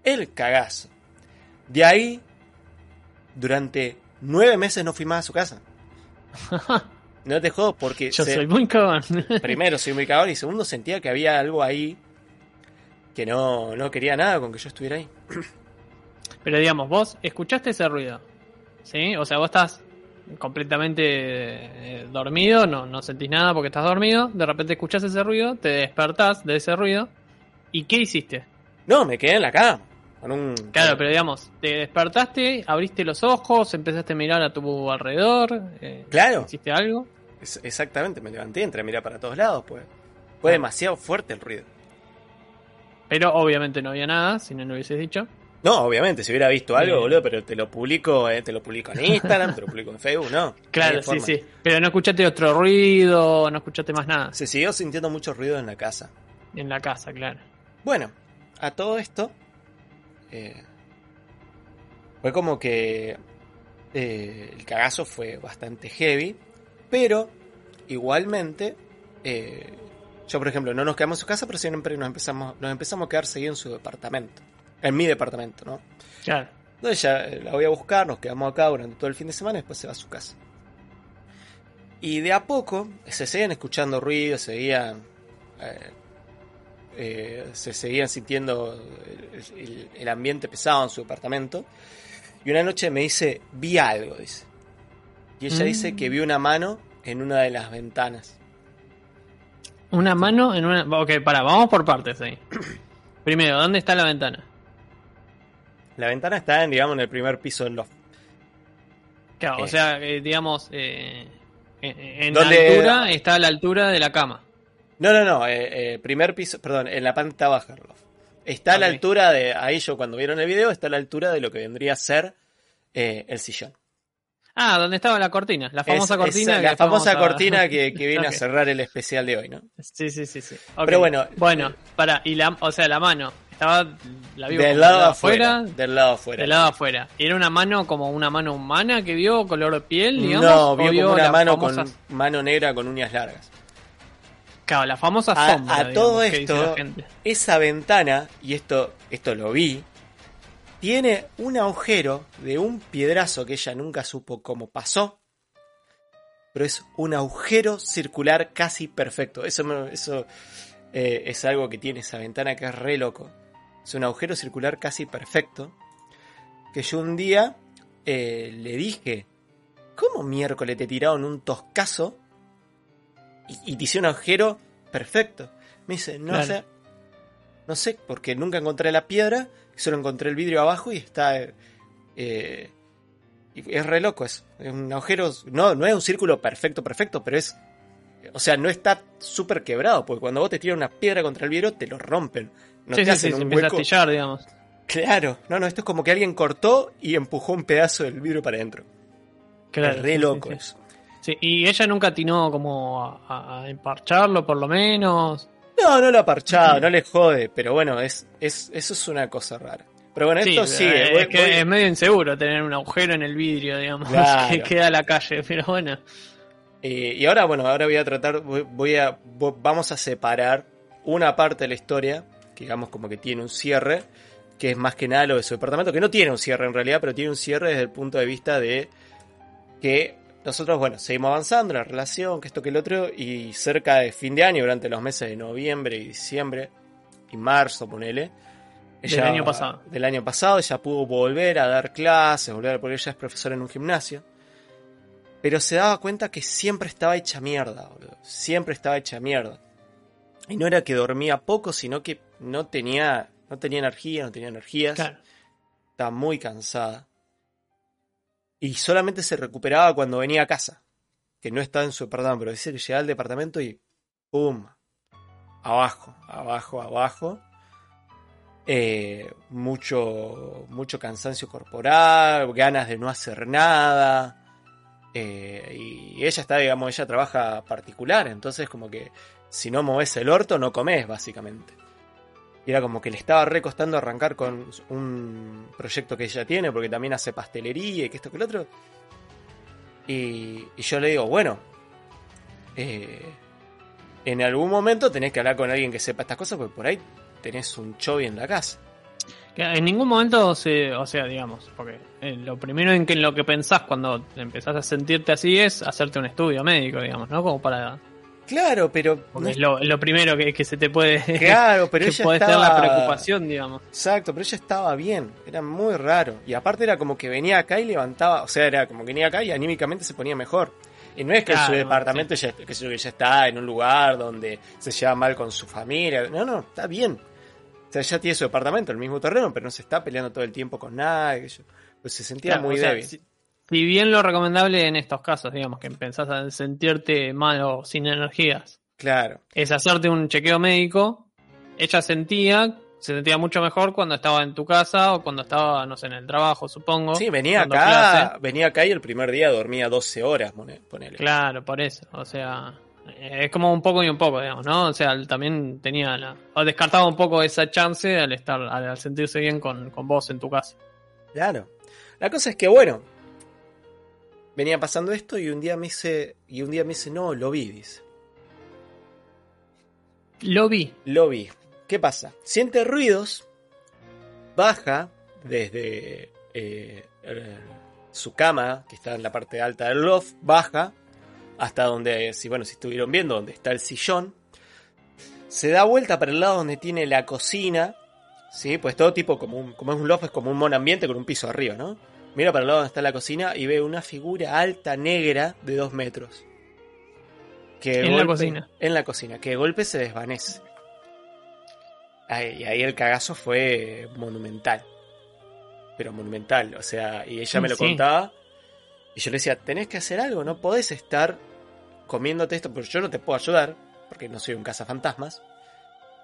El cagazo. De ahí, durante nueve meses no fui más a su casa. No te jodo porque Yo se- soy muy cagón. primero soy muy cagón y segundo sentía que había algo ahí que no, no quería nada con que yo estuviera ahí. Pero digamos, vos escuchaste ese ruido. ¿Sí? O sea, vos estás completamente eh, dormido, no, no sentís nada porque estás dormido. De repente escuchás ese ruido, te despertás de ese ruido. ¿Y qué hiciste? No, me quedé en la cama. Con un, Claro, pero digamos, te despertaste, abriste los ojos, empezaste a mirar a tu alrededor. eh, Claro. ¿Hiciste algo? Es- exactamente, me levanté, entré a mirar para todos lados, pues. Fue demasiado fuerte el ruido. Pero obviamente no había nada, si no lo hubieses dicho. No, obviamente, si hubiera visto algo, Bien. boludo, pero te lo publico, eh, te lo publico en Instagram, te lo publico en Facebook, no. Claro, sí, forma. sí. Pero no escuchaste otro ruido, no escuchaste más nada. Se siguió sintiendo mucho ruido en la casa. En la casa, claro. Bueno, a todo esto, eh, fue como que eh, el cagazo fue bastante heavy, pero igualmente, eh, yo por ejemplo, no nos quedamos en su casa, pero siempre nos empezamos, nos empezamos a quedar seguidos en su departamento, en mi departamento, ¿no? Claro. Entonces ya la voy a buscar, nos quedamos acá durante todo el fin de semana y después se va a su casa. Y de a poco se seguían escuchando ruidos, seguían. eh, eh, se seguían sintiendo el, el- el ambiente pesado en su departamento. Y una noche me dice, vi algo, dice. Y ella Mm. dice que vio una mano en una de las ventanas. Una mano en una. Ok, para, vamos por partes ahí. Primero, ¿dónde está la ventana? La ventana está en, digamos, en el primer piso del loft. Claro, o Eh. sea, eh, digamos, en, ¿Dónde- altura está a la altura de la cama. No, no, no, eh, eh, primer piso, perdón, en la planta baja. Está a la altura de, ahí yo cuando vieron el video, está a la altura de lo que vendría a ser eh, el sillón. Ah, donde estaba la cortina, la famosa Es- cortina. es la famosa a- cortina que, que viene a cerrar el especial de hoy, ¿no? Sí, sí, sí, sí. Pero bueno, Bueno, para, y la, o sea, la mano estaba, la vio Del lado afuera. afuera, Del lado afuera. del lado afuera. ¿Era una mano como una mano humana que vio color de piel, digamos? no, vio como una mano con mano negra con uñas largas. Claro, la famosa A, sombra. a digamos, todo esto, esa ventana, y esto, esto lo vi, tiene un agujero de un piedrazo que ella nunca supo cómo pasó. Pero es un agujero circular casi perfecto. Eso, eso eh, es algo que tiene esa ventana que es re loco. Es un agujero circular casi perfecto. Que yo un día eh, le dije, ¿cómo miércoles te tiraron un toscazo? Y, y te hice un agujero perfecto. Me dice, no Claro. sé, no sé, porque nunca encontré la piedra, solo encontré el vidrio abajo y está... eh, es re loco eso. Es un agujero, no, no es un círculo perfecto, perfecto, pero es... O sea, no está súper quebrado, porque cuando vos te tiras una piedra contra el vidrio, te lo rompen. No sí, te sí, hacen sí, se a astillar, digamos. Claro, no, no, esto es como que alguien cortó y empujó un pedazo del vidrio para adentro. Claro, es re loco eso. Sí, y ella nunca atinó como a, emparcharlo, por lo menos. No, no lo ha parchado, no le jode, pero bueno, es, es, eso es una cosa rara. Pero bueno, esto Sí, sigue. eh, voy- es que voy- es medio inseguro tener un agujero en el vidrio, digamos, Claro. que queda a la calle, pero bueno. eh, y ahora, bueno, ahora voy a tratar, voy, voy a, vamos a separar una parte de la historia, que digamos como que tiene un cierre, que es más que nada lo de su departamento, que no tiene un cierre en realidad, pero tiene un cierre desde el punto de vista de que nosotros, bueno, seguimos avanzando en la relación, que esto que el otro, y cerca de fin de año, durante los meses de noviembre y diciembre, y marzo, ponele. Del año pasado. Del año pasado, ella pudo volver a dar clases, volver, porque ella es profesora en un gimnasio. Pero se daba cuenta que siempre estaba hecha mierda, boludo. Siempre estaba hecha mierda. Y no era que dormía poco, sino que no tenía, no tenía energía, no tenía energías. Claro. Estaba muy cansada. Y solamente se recuperaba cuando venía a casa. Que no estaba en su departamento, pero dice que llegaba al departamento y. ¡Pum! Abajo, abajo, abajo. Eh, mucho, mucho cansancio corporal, ganas de no hacer nada. Eh, y ella está, digamos, ella trabaja particular, entonces como que si no moves el orto no comes, básicamente. Y era como que le estaba recostando arrancar con un proyecto que ella tiene, porque también hace pastelería y que esto que el otro. Y, yo le digo, bueno, eh, en algún momento tenés que hablar con alguien que sepa estas cosas, porque por ahí tenés un chovi en la casa. Que en ningún momento se, o sea, digamos, porque eh, lo primero en que lo que pensás cuando empezás a sentirte así es hacerte un estudio médico, digamos, ¿no? Como para Claro, pero. no es lo, primero que, que se te puede Claro, pero que ella podés estaba... tener la preocupación, digamos. Exacto, pero ella estaba bien, era muy raro. Y aparte era como que venía acá y levantaba, o sea, era como que venía acá y anímicamente se ponía mejor. Y no es que su departamento ya, que que ya está en un lugar donde se lleva mal con su familia. No, no, está bien. O sea, ya tiene su departamento, el mismo terreno, pero no se está peleando todo el tiempo con nadie. Pues se sentía Claro, muy sea, débil. Si, si bien lo recomendable en estos casos, digamos, que empezás a sentirte mal o sin energías, Claro, es hacerte un chequeo médico, ella sentía, se sentía mucho mejor cuando estaba en tu casa o cuando estaba, no sé, en el trabajo, supongo. sí, venía acá, clase. venía acá y el primer día dormía 12 horas, pone- ponele. Claro, por eso. O sea, es como un poco y un poco, digamos, ¿no? O sea, también tenía la. O descartaba un poco esa chance al estar, al sentirse bien con, con vos en tu casa. Claro. La cosa es que, bueno, venía pasando esto y un día me dice, y un día me dice, no, lo vi, dice. Lo vi. Lo vi. ¿Qué pasa? Siente ruidos, baja desde eh, eh, su cama, que está en la parte alta del loft, baja hasta donde, si bueno, si estuvieron viendo, donde está el sillón. Se da vuelta para el lado donde tiene la cocina, ¿sí? Pues todo tipo, como, un, como es un loft, es como un monambiente con un piso arriba, ¿no? Mira para el lado donde está la cocina y ve una figura alta negra de dos metros. Que En la cocina. En la cocina, que de golpe se desvanece. Ahí- y ahí el cagazo fue monumental. Pero monumental, o sea, y ella me lo Sí. contaba. Y yo le decía, tenés que hacer algo, no podés estar comiéndote esto, pero yo no te puedo ayudar, porque no soy un cazafantasmas.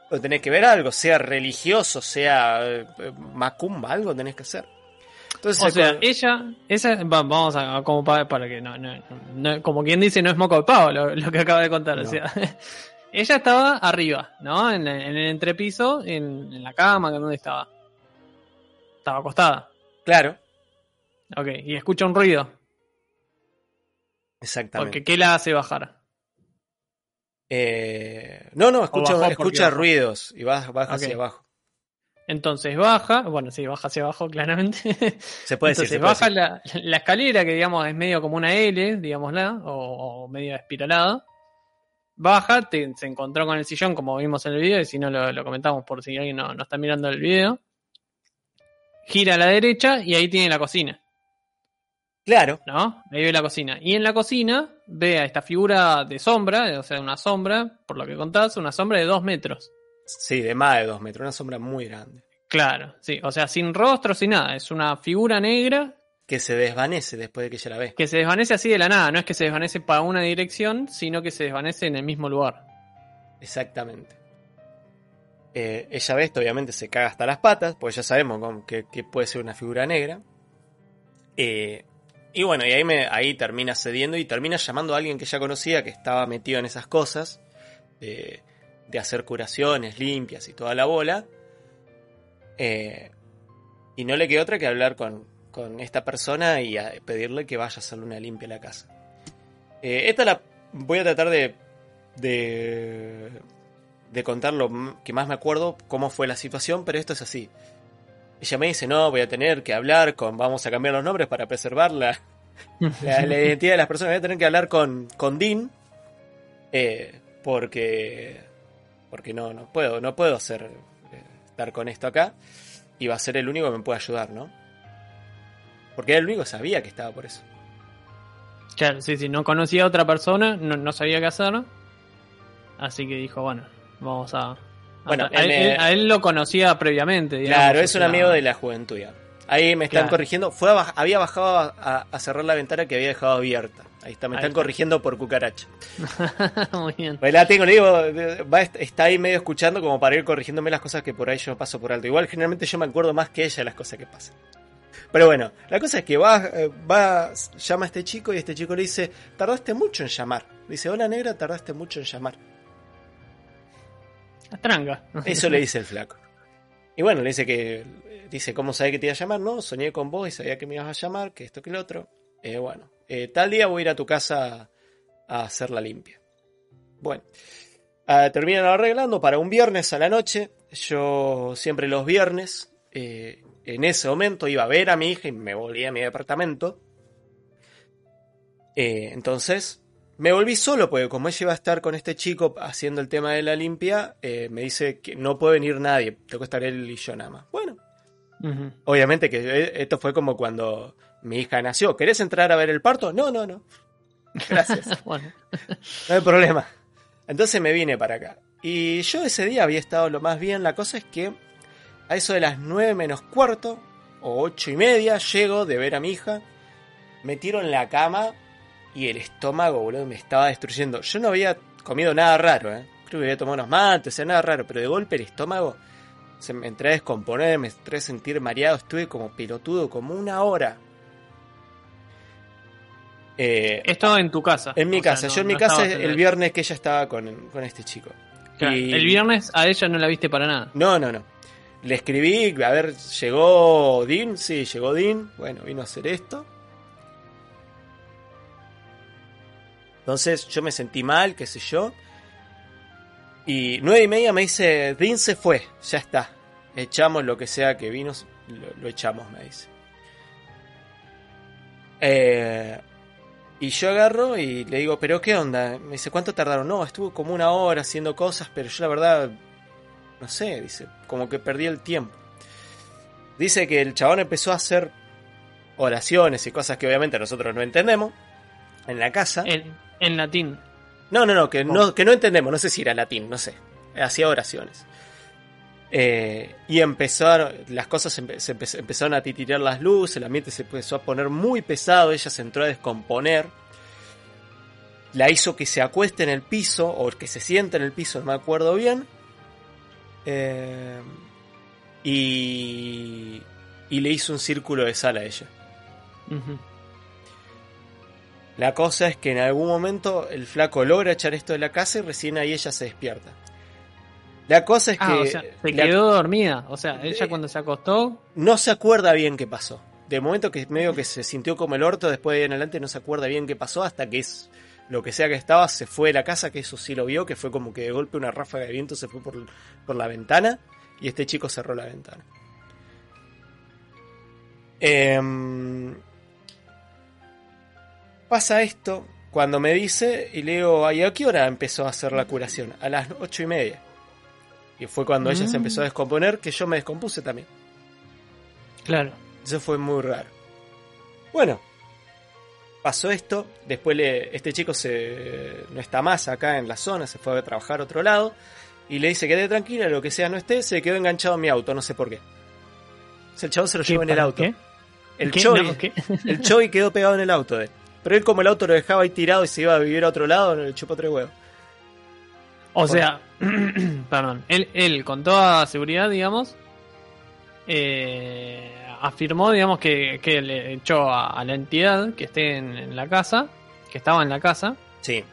Pero tenés que ver algo, sea religioso, sea eh, eh, macumba, algo tenés que hacer. Entonces, O sea, ella, esa, va- vamos a, como para, para que no, no- no- como quien dice, no es moco de pavo lo, lo que acaba de contar. O sea, ella estaba arriba, ¿no? En, el entrepiso, en, en la cama, ¿dónde estaba? Estaba acostada. claro, Ok, y escucha un ruido. exactamente. Porque ¿qué la hace bajar? Eh, no, no, escucha, escucha ruidos y baja, baja hacia abajo. Entonces baja, bueno, sí, baja hacia abajo, claramente. Se puede decir, Entonces se puede baja decir. la, la escalera, que digamos es medio como una L, digámosla, o, o medio espiralada. Baja, te- se encontró con el sillón, como vimos en el video, y si no lo, lo comentamos por si alguien no, no está mirando el video. Gira a la derecha y ahí tiene la cocina, Claro, ¿no? Ahí ve la cocina. Y en la cocina ve a esta figura de sombra, o sea, una sombra, por lo que contás, una sombra de dos metros. Sí, de más de dos metros, una sombra muy grande. Claro, sí, o sea, sin rostro, sin nada, es una figura negra Que se desvanece después de que ella la ve. que se desvanece así de la nada, no es que se desvanece para una dirección, sino que se desvanece en el mismo lugar. Exactamente. Eh, ella ve esto, obviamente se caga hasta las patas, pues ya sabemos que, que puede ser una figura negra. Eh, y bueno, y ahí, me, ahí termina cediendo y termina llamando a alguien que ya conocía, que estaba metido en esas cosas, de, de hacer curaciones limpias y toda la bola. Eh, y no le quedó otra que hablar con, con esta persona y a- pedirle que vaya a hacerle una limpia a la casa. Eh, esta la voy a tratar de, de, de contar lo que más me acuerdo, cómo fue la situación, pero esto es así. Ella me dice, no, voy a tener que hablar con, vamos a cambiar los nombres para preservar la, la, la identidad de las personas, voy a tener que hablar con, con Dean, eh, porque, porque no, no puedo, no puedo hacer, eh, estar con esto acá, y va a ser el único que me puede ayudar, ¿no? Porque era el único que sabía que estaba por eso. Claro, sí, sí, no conocía a otra persona, no, no sabía qué hacer. Así que dijo, bueno, vamos a... a- Bueno, a, él, a él lo conocía previamente, digamos. Claro, es un sea, amigo de la juventud ya. Ahí me están Claro. corrigiendo. Fue a había bajado a- a cerrar la ventana que había dejado abierta. Ahí está, me Ahí están está. corrigiendo por cucaracha. Muy bien. Pues la tengo, le digo, va, está ahí medio escuchando como para ir corrigiéndome las cosas que por ahí yo paso por alto. Igual generalmente yo me acuerdo más que ella las cosas que pasan. Pero bueno, la cosa es que va, eh, va, llama a este chico y este chico le dice, tardaste mucho en llamar. Le dice, hola negra, tardaste mucho en llamar. Tranca. Eso le dice el flaco. Y bueno, le dice que. Dice, ¿cómo sabía que te iba a llamar? No, soñé con vos y sabía que me ibas a llamar, que esto que lo otro. Eh, bueno, eh, tal día voy a ir a tu casa a hacer la limpia. Bueno, ah, terminan arreglando para un viernes a la noche. Yo siempre los viernes, eh, en ese momento, iba a ver a mi hija y me volví a mi departamento. Eh, entonces, me volví solo, porque como ella iba a estar con este chico haciendo el tema de la limpia, eh, me dice que no puede venir nadie, tengo que estar él y yo nada más. Bueno, obviamente que eh, esto fue como cuando mi hija nació. ¿Querés entrar a ver el parto? No, no, no. Gracias, bueno, no hay problema. Entonces me vine para acá. Y yo ese día había estado lo más bien. La cosa es que a eso de las 9 menos cuarto o ocho y media llego de ver a mi hija. Me tiro en la cama y el estómago, boludo, me estaba destruyendo. Yo no había comido nada raro, ¿eh? Creo que había tomado unos mates, o sea, nada raro. Pero de golpe el estómago se me entré a descomponer, me entré a sentir mareado. Estuve como pelotudo, como una hora. Eh, esto en tu casa. en mi O sea, casa, no- yo en mi no casa el viernes que ella estaba con, con este chico. Claro, y- El viernes a ella no la viste para nada. No, no, no. Le escribí, a ver, llegó Dean, sí, llegó Dean, bueno, vino a hacer esto. Entonces yo me sentí mal, qué sé yo. Y nueve y media me dice, Dean se fue, ya está. Echamos lo que sea que vino, lo, lo echamos, me dice. Eh, y yo agarro y le digo, ¿pero qué onda? Me dice, ¿cuánto tardaron? No, estuvo como una hora haciendo cosas, pero yo la verdad, no sé, dice, como que perdí el tiempo. Dice que el chabón empezó a hacer oraciones y cosas que obviamente nosotros no entendemos en la casa. En, en latín. No, no, no que, no, que no entendemos, no sé si era latín, no sé. Hacía oraciones. Eh, y empezaron, las cosas empe- se empe- empezaron a titirar las luces, el ambiente se empezó a poner muy pesado, ella se entró a descomponer. La hizo que se acueste en el piso, o que se siente en el piso, no me acuerdo bien. Eh, y, y le hizo un círculo de sal a ella. La cosa es que en algún momento el flaco logra echar esto de la casa y recién ahí ella se despierta. La cosa es Ah, que o sea, se la- quedó dormida. O sea, ella cuando se acostó. no se acuerda bien qué pasó. De momento que medio que se sintió como el orto, después de ahí en adelante no se acuerda bien qué pasó hasta que es lo que sea que estaba, se fue de la casa, que eso sí lo vio, que fue como que de golpe una ráfaga de viento se fue por, por la ventana y este chico cerró la ventana. Em, pasa esto cuando me dice y le digo, ¿y a qué hora empezó a hacer la curación? A las ocho y media. Y fue cuando ella se Mm. empezó a descomponer que yo me descompuse también. Claro. Eso fue muy raro. Bueno, pasó esto, después le- este chico se, no está más acá en la zona, se fue a trabajar a otro lado, y le dice, quede tranquila, lo que sea no esté, se quedó enganchado en mi auto, no sé por qué. O sea, el chavo se lo ¿Qué, llevó en el auto. qué? El ¿Qué? Choi, No, ¿qué? el Choi quedó pegado en el auto de él. Pero él como el auto lo dejaba ahí tirado y se iba a vivir a otro lado, le chupó tres huevos. O sea, perdón, él, él con toda seguridad, digamos, eh, afirmó, digamos, que, que le echó a, a la entidad que esté en, en la casa, que estaba en la casa, Sí.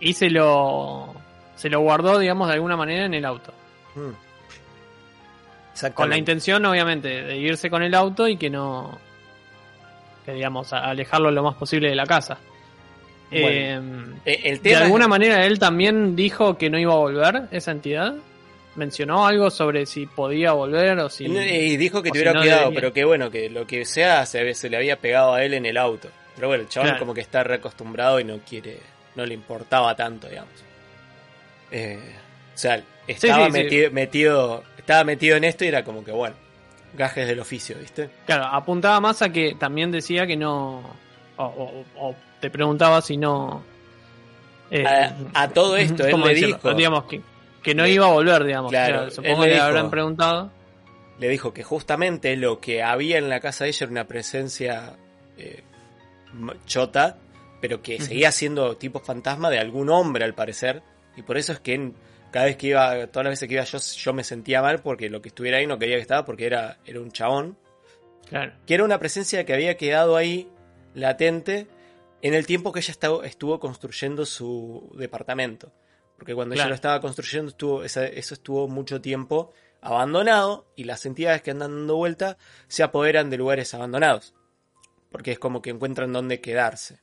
y se lo, se lo guardó, digamos, de alguna manera en el auto. Mm. Con la intención, obviamente, de irse con el auto y que no. que digamos, alejarlo lo más posible de la casa. Bueno, Eh, Eh, el de es- alguna manera él también dijo que no iba a volver esa entidad. Mencionó algo sobre si podía volver o si. Y dijo que te si hubiera no cuidado, debería. pero que bueno, que lo que sea se, se le había pegado a él en el auto. Pero bueno, el chabón Claro. como que está reacostumbrado y no quiere, no le importaba tanto, digamos. Eh, o sea, estaba sí, sí. metido, metido, estaba metido en esto y era como que bueno, gajes del oficio, ¿viste? Claro, apuntaba más a que también decía que no. O, o- o te preguntaba si no. eh, A, a todo esto, él ¿cómo le dijo, Digamos que, que no Le- iba a volver, digamos. Claro, supongo que le dijo- habrán preguntado. le dijo que justamente lo que había en la casa de ella era una presencia eh, chota, pero que seguía siendo tipo fantasma de algún hombre al parecer. Y por eso es que en- cada vez que iba, todas las veces que iba yo, yo me sentía mal porque lo que estuviera ahí no quería que estaba porque era, era un chabón. Claro. Que era una presencia que había quedado ahí latente en el tiempo que ella estaba- estuvo construyendo su departamento. Porque cuando ella lo estaba construyendo, estuvo, eso estuvo mucho tiempo abandonado y las entidades que andan dando vuelta se apoderan de lugares abandonados. Porque es como que encuentran dónde quedarse.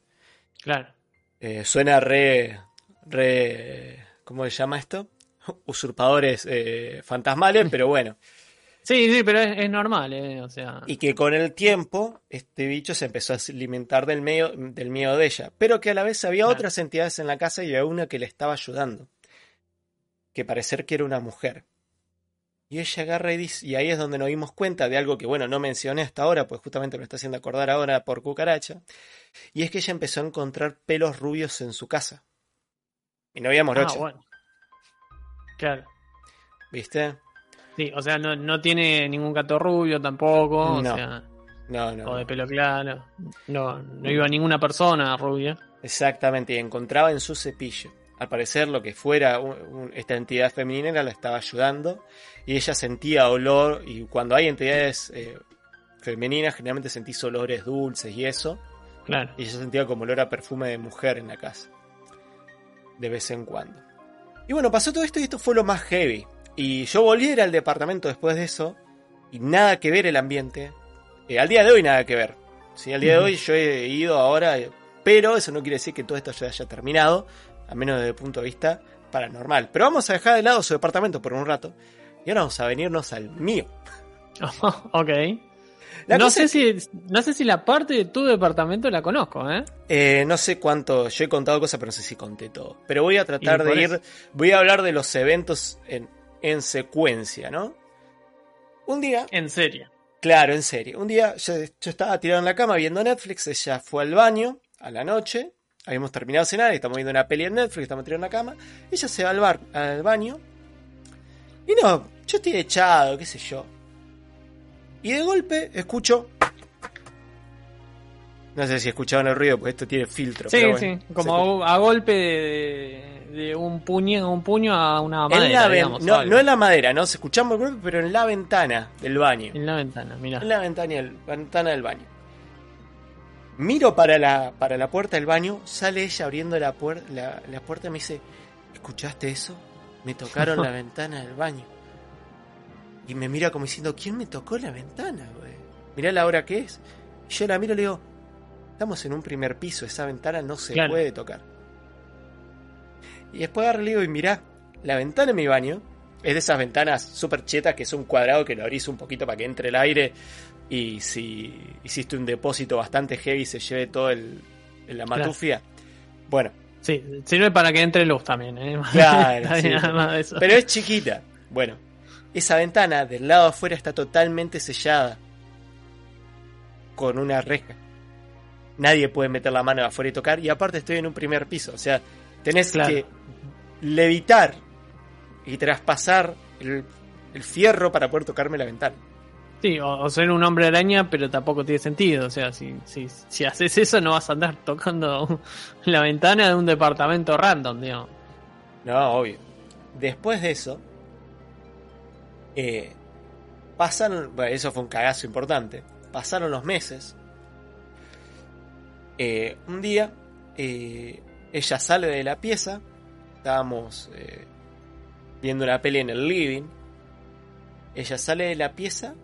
Claro. Eh, suena re, re. ¿Cómo se llama esto? Usurpadores eh, fantasmales, pero bueno. Sí, sí, pero es, es normal, ¿eh? O sea. Y que con el tiempo este bicho se empezó a alimentar del, medio, del miedo de ella. Pero que a la vez había Claro. otras entidades en la casa y había una que le estaba ayudando. Que parecer que era una mujer. Y ella agarra y dice, y ahí es donde nos dimos cuenta de algo que, bueno, no mencioné hasta ahora, pues justamente me está haciendo acordar ahora por cucaracha. Y es que ella empezó a encontrar pelos rubios en su casa. Mi novia ah, morocha, bueno. Claro. ¿viste? Sí, o sea, no, no tiene ningún gato rubio tampoco. O No. sea, No, no. o de pelo claro. No, no iba ninguna persona rubia. Exactamente, y encontraba en su cepillo. Al parecer, lo que fuera un- un- esta entidad femenina la estaba ayudando y ella sentía olor. Y cuando hay entidades eh, femeninas, generalmente sentís olores dulces y eso. Claro. Y ella sentía como olor a perfume de mujer en la casa. De vez en cuando. Y bueno, pasó todo esto y esto fue lo más heavy. Y yo volví a ir al departamento después de eso. Y nada que ver el ambiente. Eh, al día de hoy nada que ver. Sí, al día de hoy yo he ido ahora. eh, Pero eso no quiere decir que todo esto ya haya terminado. A menos desde el punto de vista paranormal. Pero vamos a dejar de lado su departamento por un rato. Y ahora vamos a venirnos al mío. ok. La no sé es si no sé si la parte de tu departamento la conozco, ¿eh? Eh, no sé cuánto, yo he contado cosas, pero no sé si conté todo. Pero voy a tratar de ir, eso. voy a hablar de los eventos en, en secuencia, ¿no? Un día, En serio. claro, en serio, un día yo, yo estaba tirado en la cama viendo Netflix, ella fue al baño a la noche, habíamos terminado de cenar, y estamos viendo una peli en Netflix, estamos tirados en la cama, ella se va al, bar, al baño, y no, yo estoy echado, qué sé yo. Y de golpe escucho... No sé si escuchaban el ruido, porque esto tiene filtro. Sí, pero bueno, sí. Como a, a golpe de, de un puño, un puño a una madera, digamos, no, no en la madera, no se escuchamos el golpe, pero en la ventana del baño. En la ventana, mira. En la ventana del, ventana del baño. Miro para la, para la puerta del baño, sale ella abriendo la, puer- la, la puerta y me dice, ¿escuchaste eso? Me tocaron la ventana del baño. Y me mira como diciendo, ¿quién me tocó la ventana, güey? Mirá la hora que es. Y yo la miro y le digo, estamos en un primer piso, esa ventana no se Claro. puede tocar. Y después agarro y le digo, y mirá, la ventana de mi baño es de esas ventanas súper chetas que es un cuadrado que lo abrís un poquito para que entre el aire y si hiciste un depósito bastante heavy se lleve todo el, en la Claro. matufia. Bueno, Sí, sirve para que entre luz también, ¿eh? Claro, sí. nada más de eso. pero es chiquita. Bueno, esa ventana del lado afuera está totalmente sellada con una reja. nadie puede meter la mano afuera y tocar. Y aparte estoy en un primer piso. O sea, tenés Claro. que levitar y traspasar el, el fierro para poder tocarme la ventana. Sí, o, o ser un hombre araña, pero tampoco tiene sentido. O sea, si, si, si haces eso, no vas a andar tocando la ventana de un departamento random, digamos. No, obvio. Después de eso, eh, pasan, bueno, eso fue un cagazo importante. Pasaron los meses. Eh, un día, eh, ella sale de la pieza. Estábamos eh, viendo una peli en el living. Ella sale de la pieza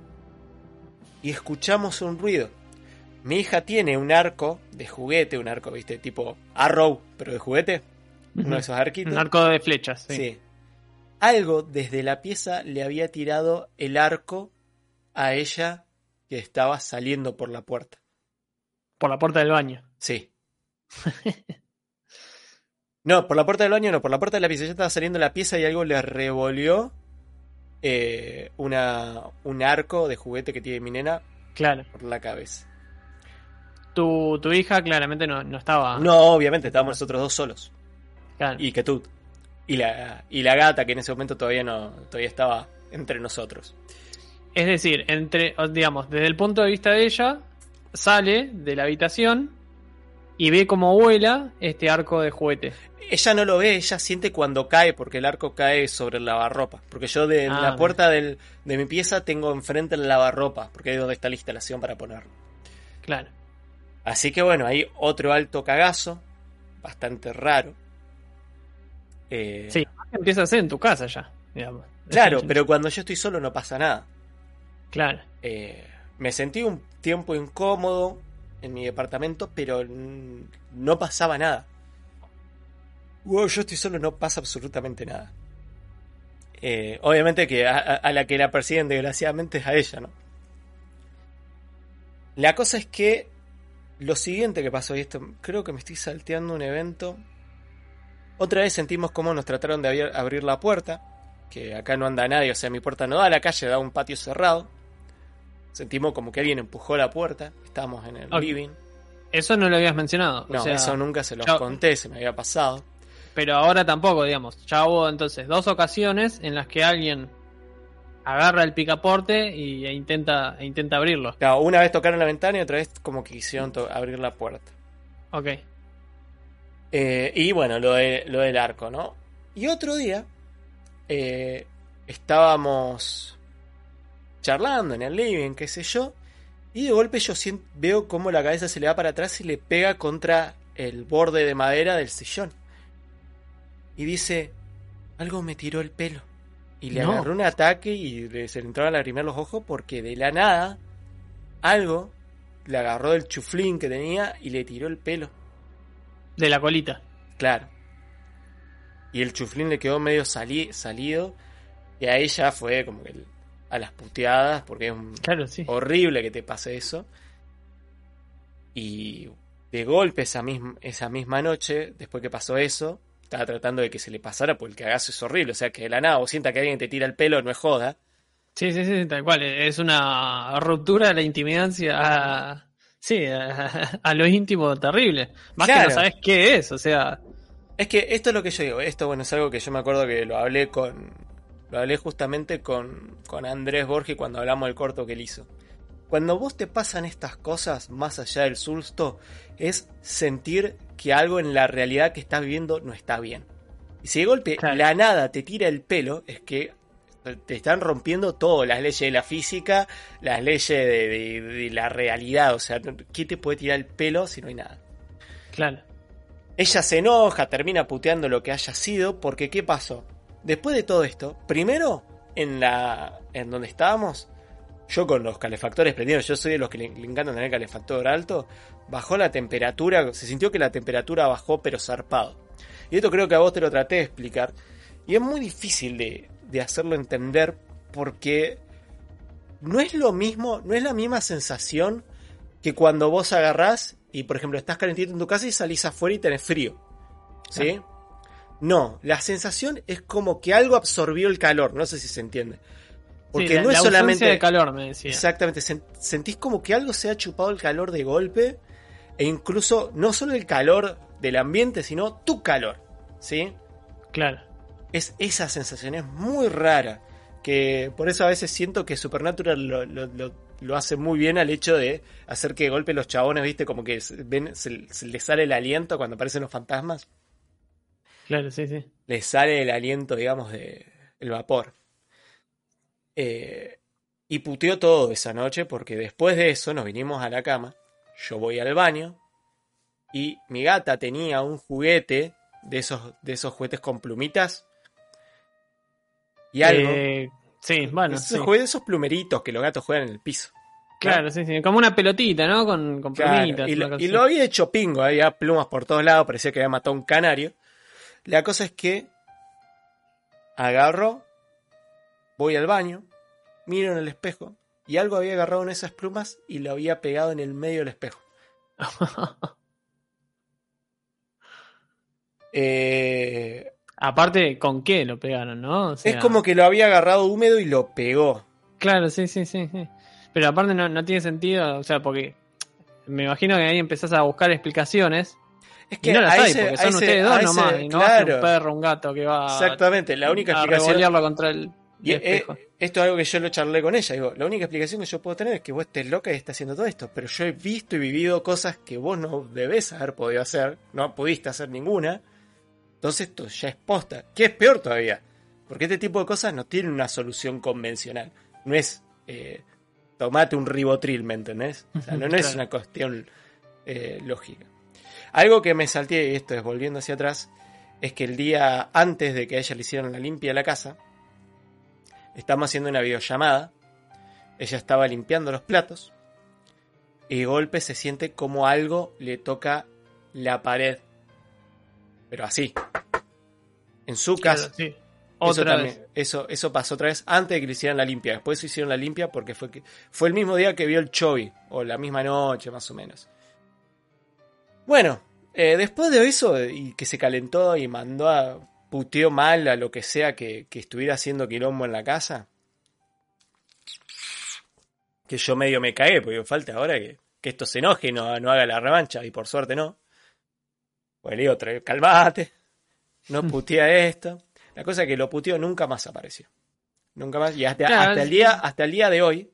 y escuchamos un ruido. Mi hija tiene un arco de juguete, un arco, viste, tipo Arrow, pero de juguete. Uno de esos arquitos. Un arco de flechas, sí. Sí. Algo desde la pieza le había tirado el arco a ella que estaba saliendo por la puerta. Por la puerta del baño. Sí. No, por la puerta del baño no, por la puerta de la pieza. Ella estaba saliendo la pieza y algo le revolvió eh, una, un arco de juguete que tiene mi nena Claro. por la cabeza. Tu, tu hija claramente no, no estaba. No, obviamente, estábamos nosotros dos solos. Claro. Y que tú. Y la, y la gata que en ese momento todavía no todavía estaba entre nosotros. Es decir, entre, digamos, desde el punto de vista de ella, sale de la habitación y ve cómo vuela este arco de juguete. Ella no lo ve, ella siente cuando cae, porque el arco cae sobre el lavarropa. Porque yo de Ah, la puerta del- de mi pieza tengo enfrente el lavarropa, porque ahí es donde está la instalación para ponerlo. Claro. Así que bueno, hay otro alto cagazo, bastante raro. Eh, Sí, empieza a ser en tu casa ya, digamos. Claro, pero cuando yo estoy solo no pasa nada. Claro. Eh, me sentí un tiempo incómodo en mi departamento, pero no pasaba nada. Wow, yo estoy solo, no pasa absolutamente nada. Eh, obviamente que a, la que la persiguen desgraciadamente es a ella, ¿no? La cosa es que lo siguiente que pasó, y esto creo que me estoy salteando un evento. Otra vez sentimos cómo nos trataron de abrir, abrir la puerta, que acá no anda nadie, o sea, mi puerta no da a la calle, da un patio cerrado. Sentimos como que alguien empujó la puerta, estábamos en el Ok. living. Eso no lo habías mencionado. o No, sea, eso nunca se los ya- conté, se me había pasado. Pero ahora tampoco, digamos. Ya hubo entonces dos ocasiones en las que alguien agarra el picaporte y, e intenta, e intenta abrirlo. Claro, una vez tocaron la ventana y otra vez como que quisieron abrir la puerta. Ok. Eh, y bueno, lo, de- lo del arco, ¿no? Y otro día eh, estábamos charlando en el living, qué sé yo, y de golpe yo veo cómo la cabeza se le va para atrás y le pega contra el borde de madera del sillón. Y dice, algo me tiró el pelo. Y le No. agarró un ataque y le, se le entraron a lagrimear los ojos porque de la nada algo le agarró del chuflín que tenía y le tiró el pelo. De la colita. Claro. Y el chuflín le quedó medio sali- salido. Y a ella fue como que el- a las puteadas, porque es un- Claro, sí. horrible que te pase eso. Y de golpe esa misma, esa misma noche, después que pasó eso, estaba tratando de que se le pasara, porque el cagazo es horrible. O sea, que de la nada o sienta que alguien te tira el pelo, no es joda. Sí, sí, sí, tal cual. Es una ruptura de la intimidad a, sí, a, a lo íntimo terrible. Más que no sabes qué es, o sea, Es que esto es lo que yo digo. Esto, bueno, es algo que yo me acuerdo que lo hablé con. Lo hablé justamente con, con Andrés Borges cuando hablamos del corto que él hizo. Cuando vos te pasan estas cosas, más allá del susto, es sentir que algo en la realidad que estás viviendo no está bien. Y si de golpe Claro. la nada te tira el pelo, es que te están rompiendo todo, las leyes de la física, las leyes de, de- de la realidad. O sea, ¿qué te puede tirar el pelo si no hay nada? claro. Ella se enoja, termina puteando lo que haya sido, porque ¿qué pasó? Después de todo esto, primero, en la. en donde estábamos, yo con los calefactores prendidos, yo soy de los que le, le encanta tener calefactor alto, bajó la temperatura, se sintió que la temperatura bajó pero zarpado. Y esto creo que a vos te lo traté de explicar. Y es muy difícil de, de hacerlo entender porque no es lo mismo, no es la misma sensación que cuando vos agarrás y, por ejemplo, estás calentito en tu casa y salís afuera y tenés frío. ¿Sí? No, la sensación es como que algo absorbió el calor, no sé si se entiende. Porque Sí, la, no es la solamente... de calor, me decía. Exactamente, sen- sentís como que algo se ha chupado el calor de golpe e incluso no solo el calor del ambiente, sino tu calor, ¿sí? Claro. Es esa sensación, es muy rara, que por eso a veces siento que Supernatural lo, lo- lo- lo hace muy bien al hecho de hacer que de golpe los chabones, viste, como que ven, se, se les sale el aliento cuando aparecen los fantasmas, Claro, sí, sí. les sale el aliento, digamos, de el vapor. Eh, y puteó todo esa noche porque después de eso nos vinimos a la cama, yo voy al baño y mi gata tenía un juguete de esos, de esos juguetes con plumitas y algo. Eh, sí, bueno, esos sí. juguetes, esos plumeritos que los gatos juegan en el piso. Claro, sí, sí. Como una pelotita, ¿no? Con, con Claro, plumitas. y, lo, y lo había hecho pingo, había plumas por todos lados, parecía que había matado a un canario. La cosa es que agarro, voy al baño, miro en el espejo y algo había agarrado en esas plumas y lo había pegado en el medio del espejo. Eh, Aparte, ¿con qué lo pegaron, no? O sea, es como que lo había agarrado húmedo y lo pegó. Claro, sí, sí, sí, sí. Pero aparte no, no tiene sentido, o sea, porque me imagino que ahí empezás a buscar explicaciones Es y que no las hay, ese- porque son ese- ustedes dos ese- nomás, y no claro. un perro, un gato que va Exactamente, la única a explicación contra el Y, eh, espejo. esto es algo que yo lo charlé con ella. Digo, la única explicación que yo puedo tener es que vos estés loca y estés haciendo todo esto. Pero yo he visto y vivido cosas que vos no debés haber podido hacer. No pudiste hacer ninguna. Entonces esto ya es posta. Que es peor todavía. Porque este tipo de cosas no tienen una solución convencional. No es eh, tomate un ribotril, ¿me entendés? O sea, no, no es una cuestión eh, lógica. Algo que me salté, y esto es volviendo hacia atrás, es que el día antes de que a ella le hicieran la limpia de la casa, estamos haciendo una videollamada. Ella estaba limpiando los platos. Y de golpe se siente como algo le toca la pared. Pero así. En su Claro, casa. Eso, Otra también- vez. eso, eso pasó otra vez antes de que le hicieran la limpia. Después hicieron la limpia porque fue, que, fue el mismo día que vio el Chovy. O la misma noche, más o menos. Bueno, eh, después de eso y que se calentó y mandó a puteó mal a lo que sea que, que estuviera haciendo quilombo en la casa. Que yo medio me cagué, porque falta ahora que, que esto se enoje y no, no haga la revancha. Y por suerte no. Pues le digo, "Tra- calmate. No putea esto. La cosa es que lo puteó nunca más apareció. Nunca más. Y hasta, Claro, hasta el día, hasta el día de hoy,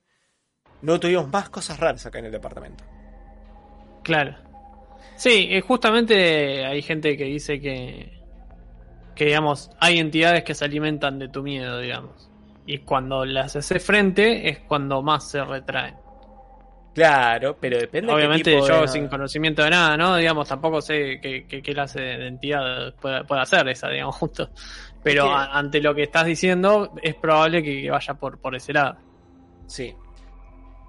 no tuvimos más cosas raras acá en el departamento. Claro. Sí, eh, justamente hay gente que dice que, que, digamos, hay entidades que se alimentan de tu miedo, digamos. Y cuando las haces frente es cuando más se retraen. Claro, pero depende de qué Obviamente tipo yo de- sin conocimiento de nada, ¿no? Digamos, tampoco sé qué, qué, qué clase de entidad puede, puede hacer esa, digamos, justo. Pero ante lo que estás diciendo, es probable que vaya por, por ese lado. Sí.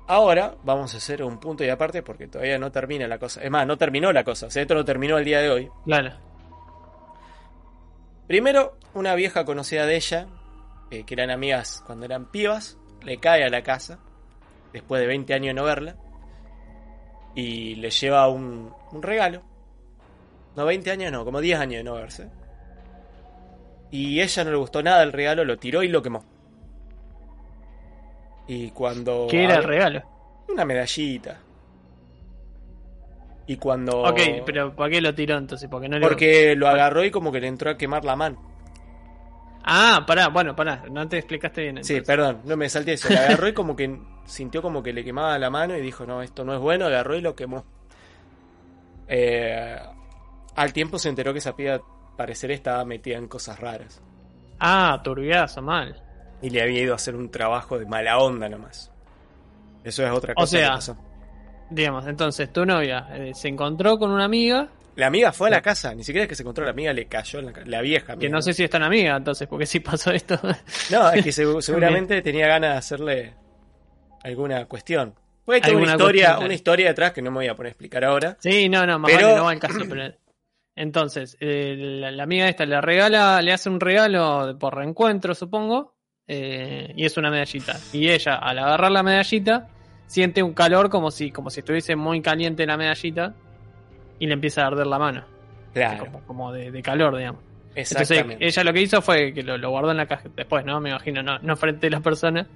Ahora vamos a hacer un punto y aparte porque todavía no termina la cosa. Es más, no terminó la cosa. O sea, esto no terminó el día de hoy. Claro. Primero, una vieja conocida de ella, eh, que eran amigas cuando eran pibas, le cae a la casa, después de 20 años de no verla, y le lleva un, un regalo. No, 20 años no, como 10 años de no verse. Y ella no le gustó nada el regalo, lo tiró y lo quemó. Y cuando... ¿Qué era el regalo? Una medallita. Y cuando... Ok, pero ¿para qué lo tiró entonces? Porque no. Porque lo agarró y como que le entró a quemar la mano. Ah, pará, bueno, pará, no te explicaste bien. Sí, perdón, no me salté eso. Le agarró y como que sintió como que le quemaba la mano y dijo, no, esto no es bueno, agarró y lo quemó. Eh, al tiempo se enteró que esa piba, parecer, estaba metida en cosas raras. Ah, turbiazo, mal. Y le había ido a hacer un trabajo de mala onda nomás. Eso es otra cosa sea, que pasó. Digamos, entonces tu novia eh, se encontró con una amiga, La amiga fue a la casa, ni siquiera es que se encontró la amiga, le cayó en la, la vieja. que amiga, no sé si es tan amiga, entonces, porque si pasó esto. No, es que segu- seguramente tenía ganas de hacerle alguna cuestión. Puede que una historia, cuestión, una historia detrás que no me voy a poner a explicar ahora. sí, no, no, más Pero- vale, no va al caso. Pero... Entonces, eh, la, la amiga esta le regala, le hace un regalo por reencuentro, supongo, eh, y es una medallita. Y ella, al agarrar la medallita, siente un calor como si, como si estuviese muy caliente la medallita, y le empieza a arder la mano. Claro, Como, como de, de calor, digamos. Entonces exactamente. ella lo que hizo fue que lo, lo guardó en la caja después, ¿no? Me imagino, no, no frente a las personas.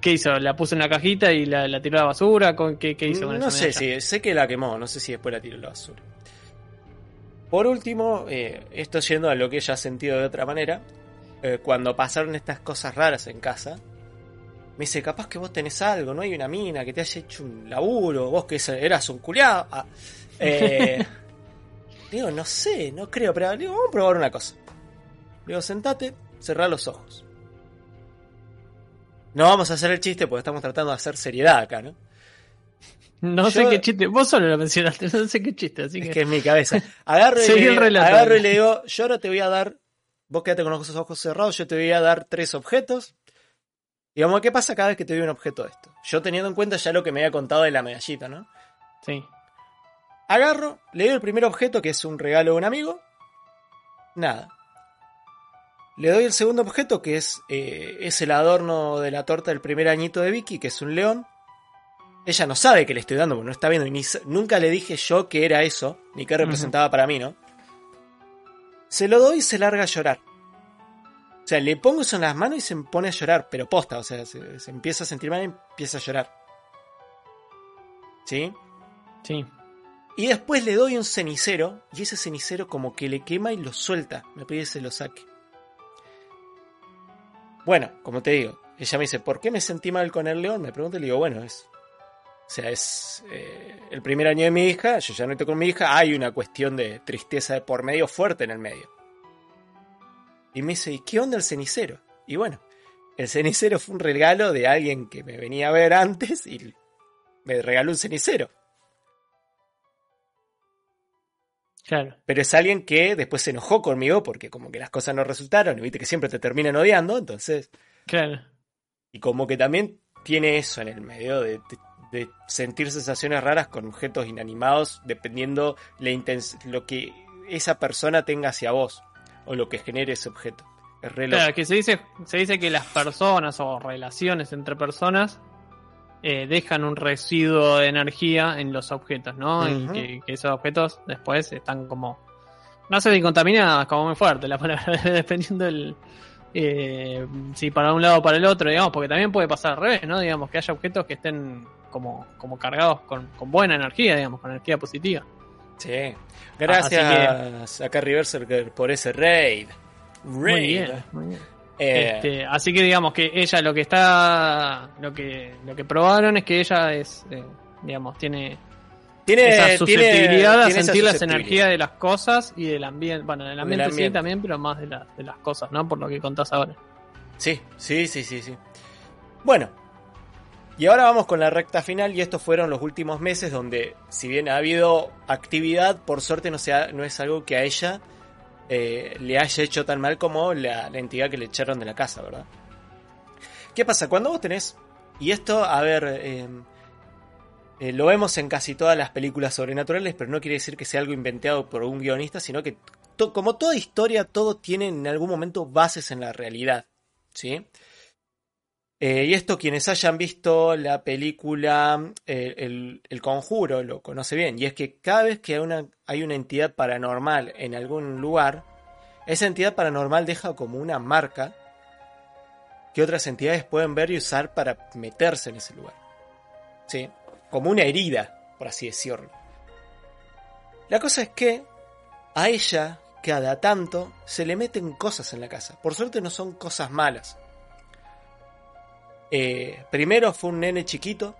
¿Qué hizo? ¿La puso en la cajita y la, la tiró a la basura? ¿Con, qué, ¿Qué hizo con no esa sé, sí, sé que la quemó, no sé si después la tiró a la basura. Por último, eh, esto yendo a lo que ella ha sentido de otra manera, eh, cuando pasaron estas cosas raras en casa, me dice, capaz que vos tenés algo, no hay una mina que te haya hecho un laburo, vos que eras un culiado. Ah, eh, digo, no sé, no creo, pero digo, vamos a probar una cosa. Digo, sentate, cerrá los ojos. No vamos a hacer el chiste porque estamos tratando de hacer seriedad acá, ¿no? No sé qué chiste. Vos solo lo mencionaste, no sé qué chiste. Así Es que... que es mi cabeza. Agarro y, le, agarro y le digo, yo ahora te voy a dar, vos quédate con los ojos cerrados, yo te voy a dar tres objetos. Y vamos, ¿qué pasa cada vez que te doy un objeto de esto? Yo teniendo en cuenta ya lo que me había contado de la medallita, ¿no? Sí. Agarro, le doy el primer objeto, que es un regalo de un amigo. Nada. Le doy el segundo objeto, que es, eh, es el adorno de la torta del primer añito de Vicky, que es un león. Ella no sabe que le estoy dando, porque no está viendo. y ni nunca le dije yo que era eso, ni qué representaba para mí, ¿no? Se lo doy y se larga a llorar. O sea, le pongo eso en las manos y se pone a llorar, pero posta, o sea, se, se empieza a sentir mal y empieza a llorar. ¿Sí? Sí. Y después le doy un cenicero y ese cenicero como que le quema y lo suelta. Me pide que se lo saque. Bueno, como te digo, ella me dice, ¿por qué me sentí mal con el león? Me pregunta y le digo, bueno, es... O sea, es eh, el primer año de mi hija, yo ya no estoy con mi hija, hay una cuestión de tristeza de por medio fuerte en el medio. Y me dice, ¿y qué onda el cenicero? Y bueno, el cenicero fue un regalo de alguien que me venía a ver antes y me regaló un cenicero. Claro. Pero es alguien que después se enojó conmigo porque como que las cosas no resultaron y viste que siempre te terminan odiando, entonces... Claro. Y como que también tiene eso en el medio de, de- de sentir sensaciones raras con objetos inanimados dependiendo la lo que esa persona tenga hacia vos o lo que genere ese objeto. Es re loco. Claro, que se dice, se dice que las personas o relaciones entre personas eh, dejan un residuo de energía en los objetos, ¿no? Y que, que esos objetos después están como. No sé si contaminadas, como muy fuerte la palabra, dependiendo del. eh, si para un lado o para el otro, digamos, porque también puede pasar al revés, ¿no? Digamos, que haya objetos que estén como, como cargados con, con buena energía, digamos, con energía positiva. Sí. Gracias Así a Carrie Berserker por ese raid. Muy bien, muy bien. Eh, Este, así que digamos que ella lo que está, lo que, lo que probaron es que ella es, eh, digamos, tiene tiene esa tiene- susceptibilidad a tiene sentir las energías de las cosas y del ambiente, bueno, del ambiente, sí ambiente. también, pero más de, la- de las cosas, ¿no? Por lo que contás ahora. Sí, sí, sí, sí, sí. Bueno, y ahora vamos con la recta final y estos fueron los últimos meses donde, si bien ha habido actividad, por suerte no, sea, no es algo que a ella eh, le haya hecho tan mal como la, entidad que le echaron de la casa, ¿verdad? ¿Qué pasa? Cuando vos tenés, y esto, a ver, eh, eh, lo vemos en casi todas las películas sobrenaturales, pero no quiere decir que sea algo inventado por un guionista, sino que, como toda historia, todo tiene en algún momento bases en la realidad. ¿sí? Eh, y esto quienes hayan visto la película eh, el, El Conjuro lo conoce bien. Y es que cada vez que hay una, hay una entidad paranormal en algún lugar, esa entidad paranormal deja como una marca que otras entidades pueden ver y usar para meterse en ese lugar. ¿Sí? Como una herida, por así decirlo. La cosa es que a ella, cada tanto, se le meten cosas en la casa. Por suerte no son cosas malas. Eh, primero fue un nene chiquito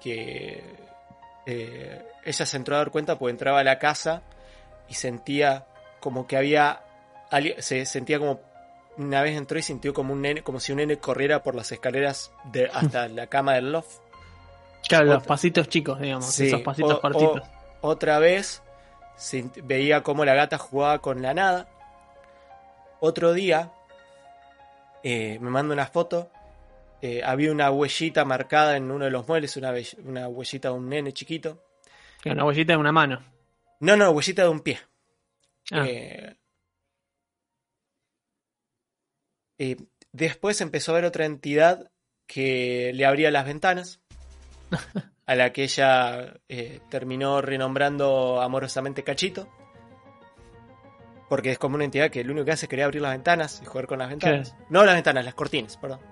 que eh, ella se entró a dar cuenta porque entraba a la casa y sentía como que había se sentía como una vez entró y sintió como un nene como si un nene corriera por las escaleras de, hasta la cama del loft Claro, los pasitos chicos, digamos, Sí, esos pasitos o- cortitos. o- otra vez veía cómo la gata jugaba con la nada. Otro día eh, me manda una foto. Eh, había una huellita marcada en uno de los muebles, una, una huellita de un nene chiquito. Una huellita de una mano. No, no, huellita de un pie. Ah, Eh, eh, después empezó a ver otra entidad que le abría las ventanas, a la que ella eh, terminó renombrando amorosamente Cachito. Porque es como una entidad que lo único que hace es querer abrir las ventanas y jugar con las ventanas. No las ventanas, las cortinas, perdón.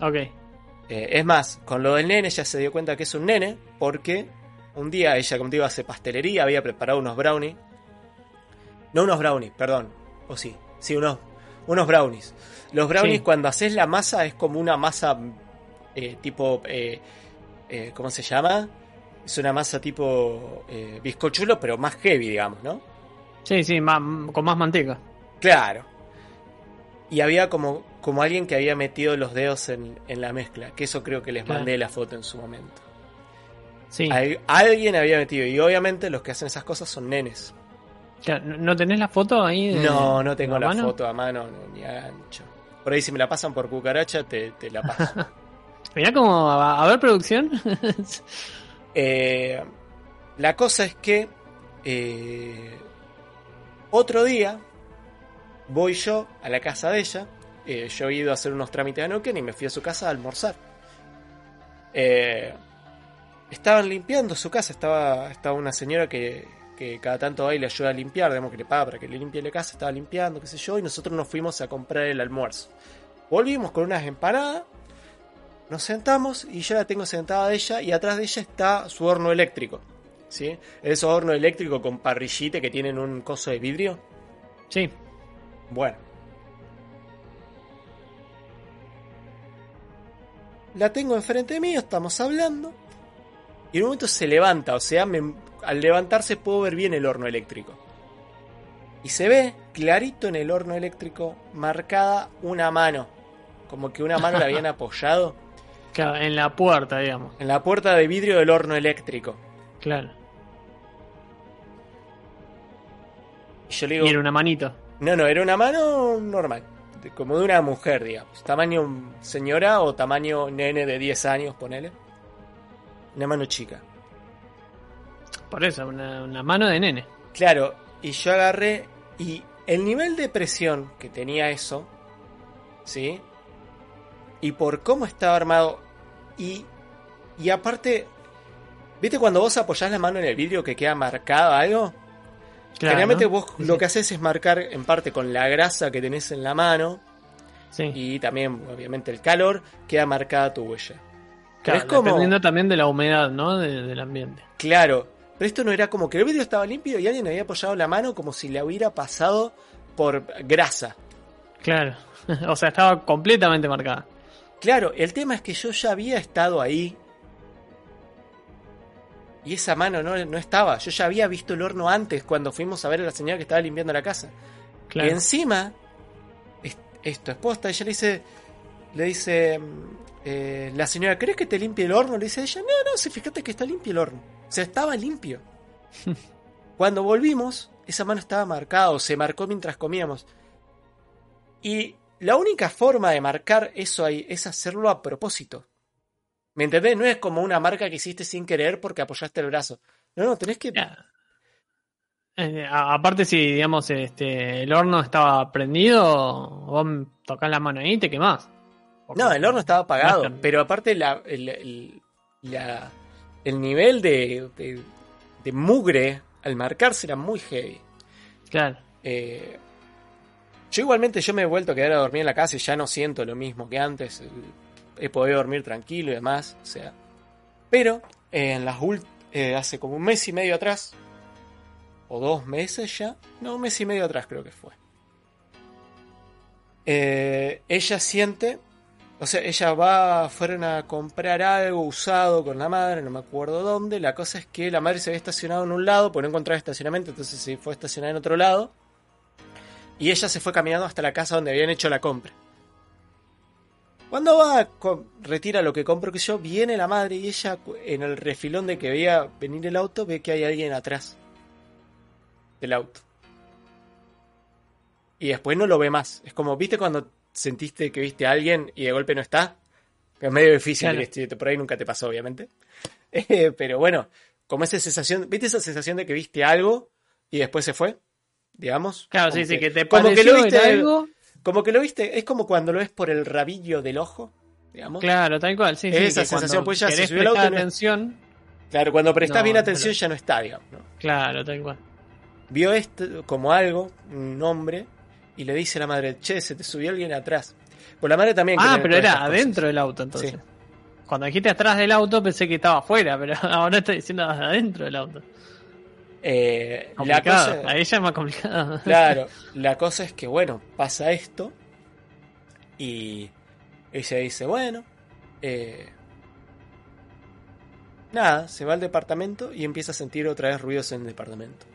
Ok. Eh, es más, con lo del nene ella se dio cuenta que es un nene porque un día ella, como te digo, hace pastelería, había preparado unos brownies. No unos brownies, perdón. O sí, sí, unos, unos brownies. Los brownies Sí. cuando haces la masa es como una masa eh, tipo... eh, eh, ¿Cómo se llama? Es una masa tipo bizcochuelo, pero más heavy, digamos, ¿no? Sí, sí, más- con más manteca. Claro. Y había como, como alguien que había metido los dedos en, en la mezcla, que eso creo que les Claro. mandé la foto en su momento. Sí. Al- alguien había metido, y obviamente los que hacen esas cosas son nenes. Claro, ¿no- ¿No tenés la foto ahí? de- No, no tengo la mano? foto a mano no, ni a gancho. Por ahí si me la pasan por cucaracha, te, te la paso. Mirá como, a, a ver producción. Eh, la cosa es que eh, otro día voy yo a la casa de ella. Eh, yo he ido a hacer unos trámites a Neuquén y me fui a su casa a almorzar. Eh, estaban limpiando su casa. Estaba, estaba una señora que, que cada tanto va y le ayuda a limpiar. Digamos que le paga para que le limpie la casa. Estaba limpiando, qué sé yo. Y nosotros nos fuimos a comprar el almuerzo. Volvimos con unas empanadas. Nos sentamos y yo la tengo sentada a ella y atrás de ella está su horno eléctrico. ¿Sí? Esos hornos eléctricos con parrillite que tienen un coso de vidrio. sí. Bueno. La tengo enfrente mío, estamos hablando. Y en un momento se levanta, o sea, me- al levantarse puedo ver bien el horno eléctrico. Y se ve clarito en el horno eléctrico marcada una mano. Como que una mano la habían apoyado Claro, en la puerta, digamos. en la puerta de vidrio del horno eléctrico. Claro. Y yo le digo, Y era una manito. no, no, era una mano normal. De- Como de una mujer, digamos. Tamaño señora o tamaño nene de 10 años, ponele. Una mano chica. Por eso, una, una mano de nene. Claro, y yo agarré y el nivel de presión que tenía eso, ¿sí? Y por cómo estaba armado y, y aparte, ¿viste cuando vos apoyás la mano en el vidrio que queda marcado algo? Claro, Generalmente ¿no? vos Sí, lo que haces es marcar en parte con la grasa que tenés en la mano Sí. y también, obviamente, el calor, queda marcada tu huella. Claro, es como- Dependiendo también de la humedad, ¿no? De- del ambiente. Claro, pero esto no era como que el vidrio estaba limpio y alguien había apoyado la mano como si le hubiera pasado por grasa. Claro. o sea, estaba completamente marcada. Claro, el tema es que yo ya había estado ahí. Y esa mano no, no estaba. Yo ya había visto el horno antes cuando fuimos a ver a la señora que estaba limpiando la casa. Claro. Y encima, es- esto es posta, ella le dice, le dice, mm, eh, la señora, ¿crees que te limpie el horno? Le dice ella, no, no, si fíjate que está limpio el horno. O sea, estaba limpio. Cuando volvimos, esa mano estaba marcada o se marcó mientras comíamos. Y la única forma de marcar eso ahí es hacerlo a propósito. ¿Me entendés? No es como una marca que hiciste sin querer porque apoyaste el brazo. No, no, tenés que... Eh, aparte, si digamos este el horno estaba prendido, vos tocás la mano ahí y te quemás. Porque- No, el horno estaba apagado, No pero aparte la, el, el- la- el nivel de, de- de mugre al marcarse era muy heavy. Claro. Eh, yo igualmente yo me he vuelto a quedar a dormir en la casa y ya no siento lo mismo que antes. He podido dormir tranquilo y demás. O sea. Pero en las eh, hace como un mes y medio atrás. O dos meses ya. No, un mes y medio atrás creo que fue. Eh, ella siente. O sea, ella va, fueron a comprar algo usado con la madre, no me acuerdo dónde. La cosa es que la madre se había estacionado en un lado, porque no encontraba estacionamiento, entonces se fue a estacionar en otro lado. Y ella se fue caminando hasta la casa donde habían hecho la compra. Cuando va, retira lo que compro que yo, viene la madre y ella en el refilón de que veía venir el auto ve que hay alguien atrás del auto. Y después no lo ve más. Es como, ¿viste cuando sentiste que viste a alguien y de golpe no está? Que es medio difícil, Claro. este, por ahí nunca te pasó, obviamente. Eh, pero bueno, como esa sensación, ¿viste esa sensación de que viste algo y después se fue? Digamos. Claro, Como sí, sí, que te como pareció que lo viste algo. Como que lo viste, es como cuando lo ves por el rabillo del ojo, digamos. Claro, tal cual, sí, sí. Esa que sensación, pues ya se subió al auto no- atención. Claro, cuando prestás No, bien pero- atención ya no está, digamos. ¿no? Claro, tal cual. Vio esto como algo, un hombre, y le dice a la madre, che, se te subió alguien atrás. Pues la madre también. Ah, pero era cosas. adentro del auto entonces. Sí. Cuando dijiste atrás del auto pensé que estaba afuera, pero ahora estoy diciendo adentro del auto. Eh, la cosa, Ahí ya es más complicado. claro, la cosa es que, bueno, pasa esto y ella dice, bueno, eh, nada, se va al departamento y empieza a sentir otra vez ruidos en el departamento.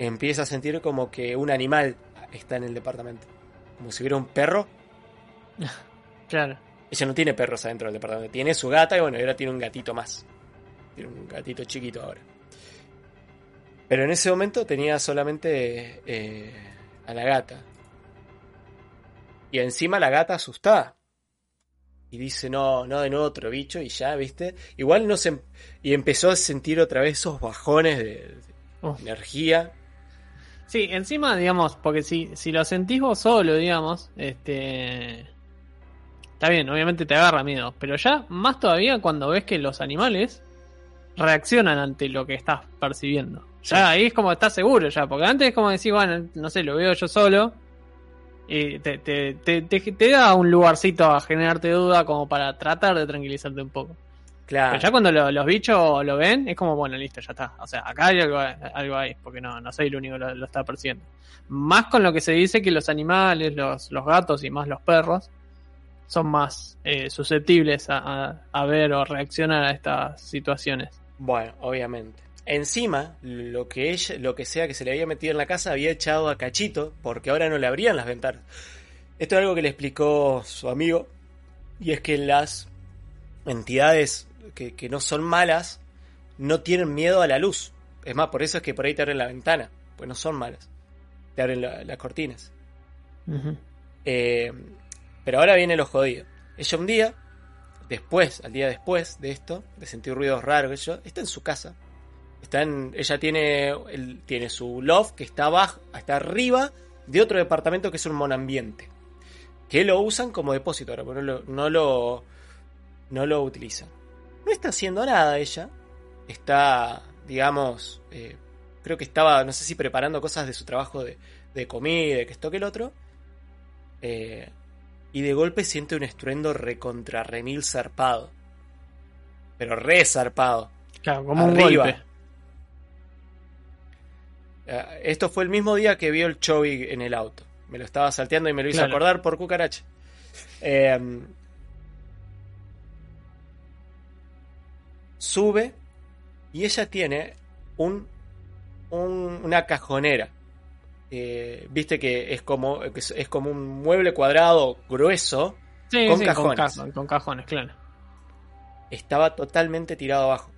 Empieza a sentir como que un animal está en el departamento, como si hubiera un perro. Claro. Ella no tiene perros adentro del departamento, tiene su gata y bueno, ahora tiene un gatito más. Tiene un gatito chiquito ahora. Pero en ese momento tenía solamente eh, a la gata. Y encima la gata asustada. Y dice, no, no, de nuevo otro bicho y ya, ¿viste? Igual no se... Y empezó a sentir otra vez esos bajones de, de Oh. energía. Sí, encima, digamos, porque si, si lo sentís vos solo, digamos, este. Está bien, obviamente te agarra miedo. Pero ya, más todavía cuando ves que los animales reaccionan ante lo que estás percibiendo. Ya ahí es como estás seguro ya, porque antes es como decir, bueno, no sé, lo veo yo solo. Y te, te, te, te, te da un lugarcito a generarte duda como para tratar de tranquilizarte un poco. Claro. Pero ya cuando lo- los bichos lo ven, es como, bueno, listo, ya está. O sea, acá hay algo, algo ahí, porque no, no soy el único que lo, lo está persiguiendo. Más con lo que se dice que los animales, los, los gatos y más los perros, son más eh, susceptibles a, a- a ver o reaccionar a estas situaciones. Bueno, obviamente. Encima, lo que ella, lo que sea que se le había metido en la casa había echado a Cachito, porque ahora no le abrían las ventanas. Esto es algo que le explicó su amigo, y es que las entidades que, que no son malas no tienen miedo a la luz. Es más, por eso es que por ahí te abren la ventana, pues no son malas. Te abren la- las cortinas. Eh, pero ahora viene lo jodido. Ella un día, después, al día después de esto, de sentir ruidos raros, yo, está en su casa. Está en, ella tiene, el- tiene su loft que está abajo, está arriba de otro departamento que es un monambiente. Que lo usan como depósito ahora, pero no lo, no lo, no lo utilizan. No está haciendo nada ella. Está, digamos, eh, creo que estaba, no sé si preparando cosas de su trabajo de, de comida, de que esto que el otro. Eh, y de golpe siente un estruendo recontra remil zarpado. Pero re zarpado. Claro, como un golpe. Eh, Esto fue el mismo día que vio el Chovy en el auto. Me lo estaba salteando y me lo hizo Claro. acordar por cucaracha. Eh, sube y ella tiene un, un- una cajonera. Eh, Viste que es como, es, es como un mueble cuadrado grueso. Sí, Con sí, cajones. Con, ca- con cajones, claro. Estaba totalmente tirado abajo.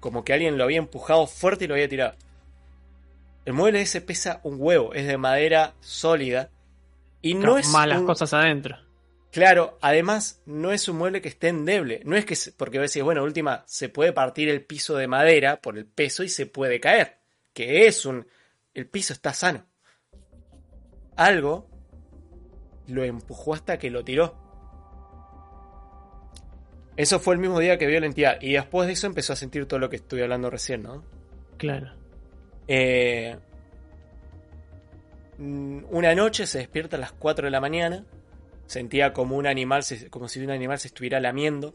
Como que alguien lo había empujado fuerte y lo había tirado. El mueble ese pesa un huevo, es de madera sólida. Y no es malas un- cosas adentro. Claro, además no es un mueble que esté endeble. No es que, se- porque a veces, bueno, última, se puede partir el piso de madera por el peso y se puede caer. Que es un... El piso está sano. Algo lo empujó hasta que lo tiró. Eso fue el mismo día que vio la entidad. Y después de eso empezó a sentir todo lo que estuve hablando recién, ¿no? Claro. Eh, mm, una noche se despierta a las 4 de la mañana. Sentía como un animal, como si un animal se estuviera lamiendo.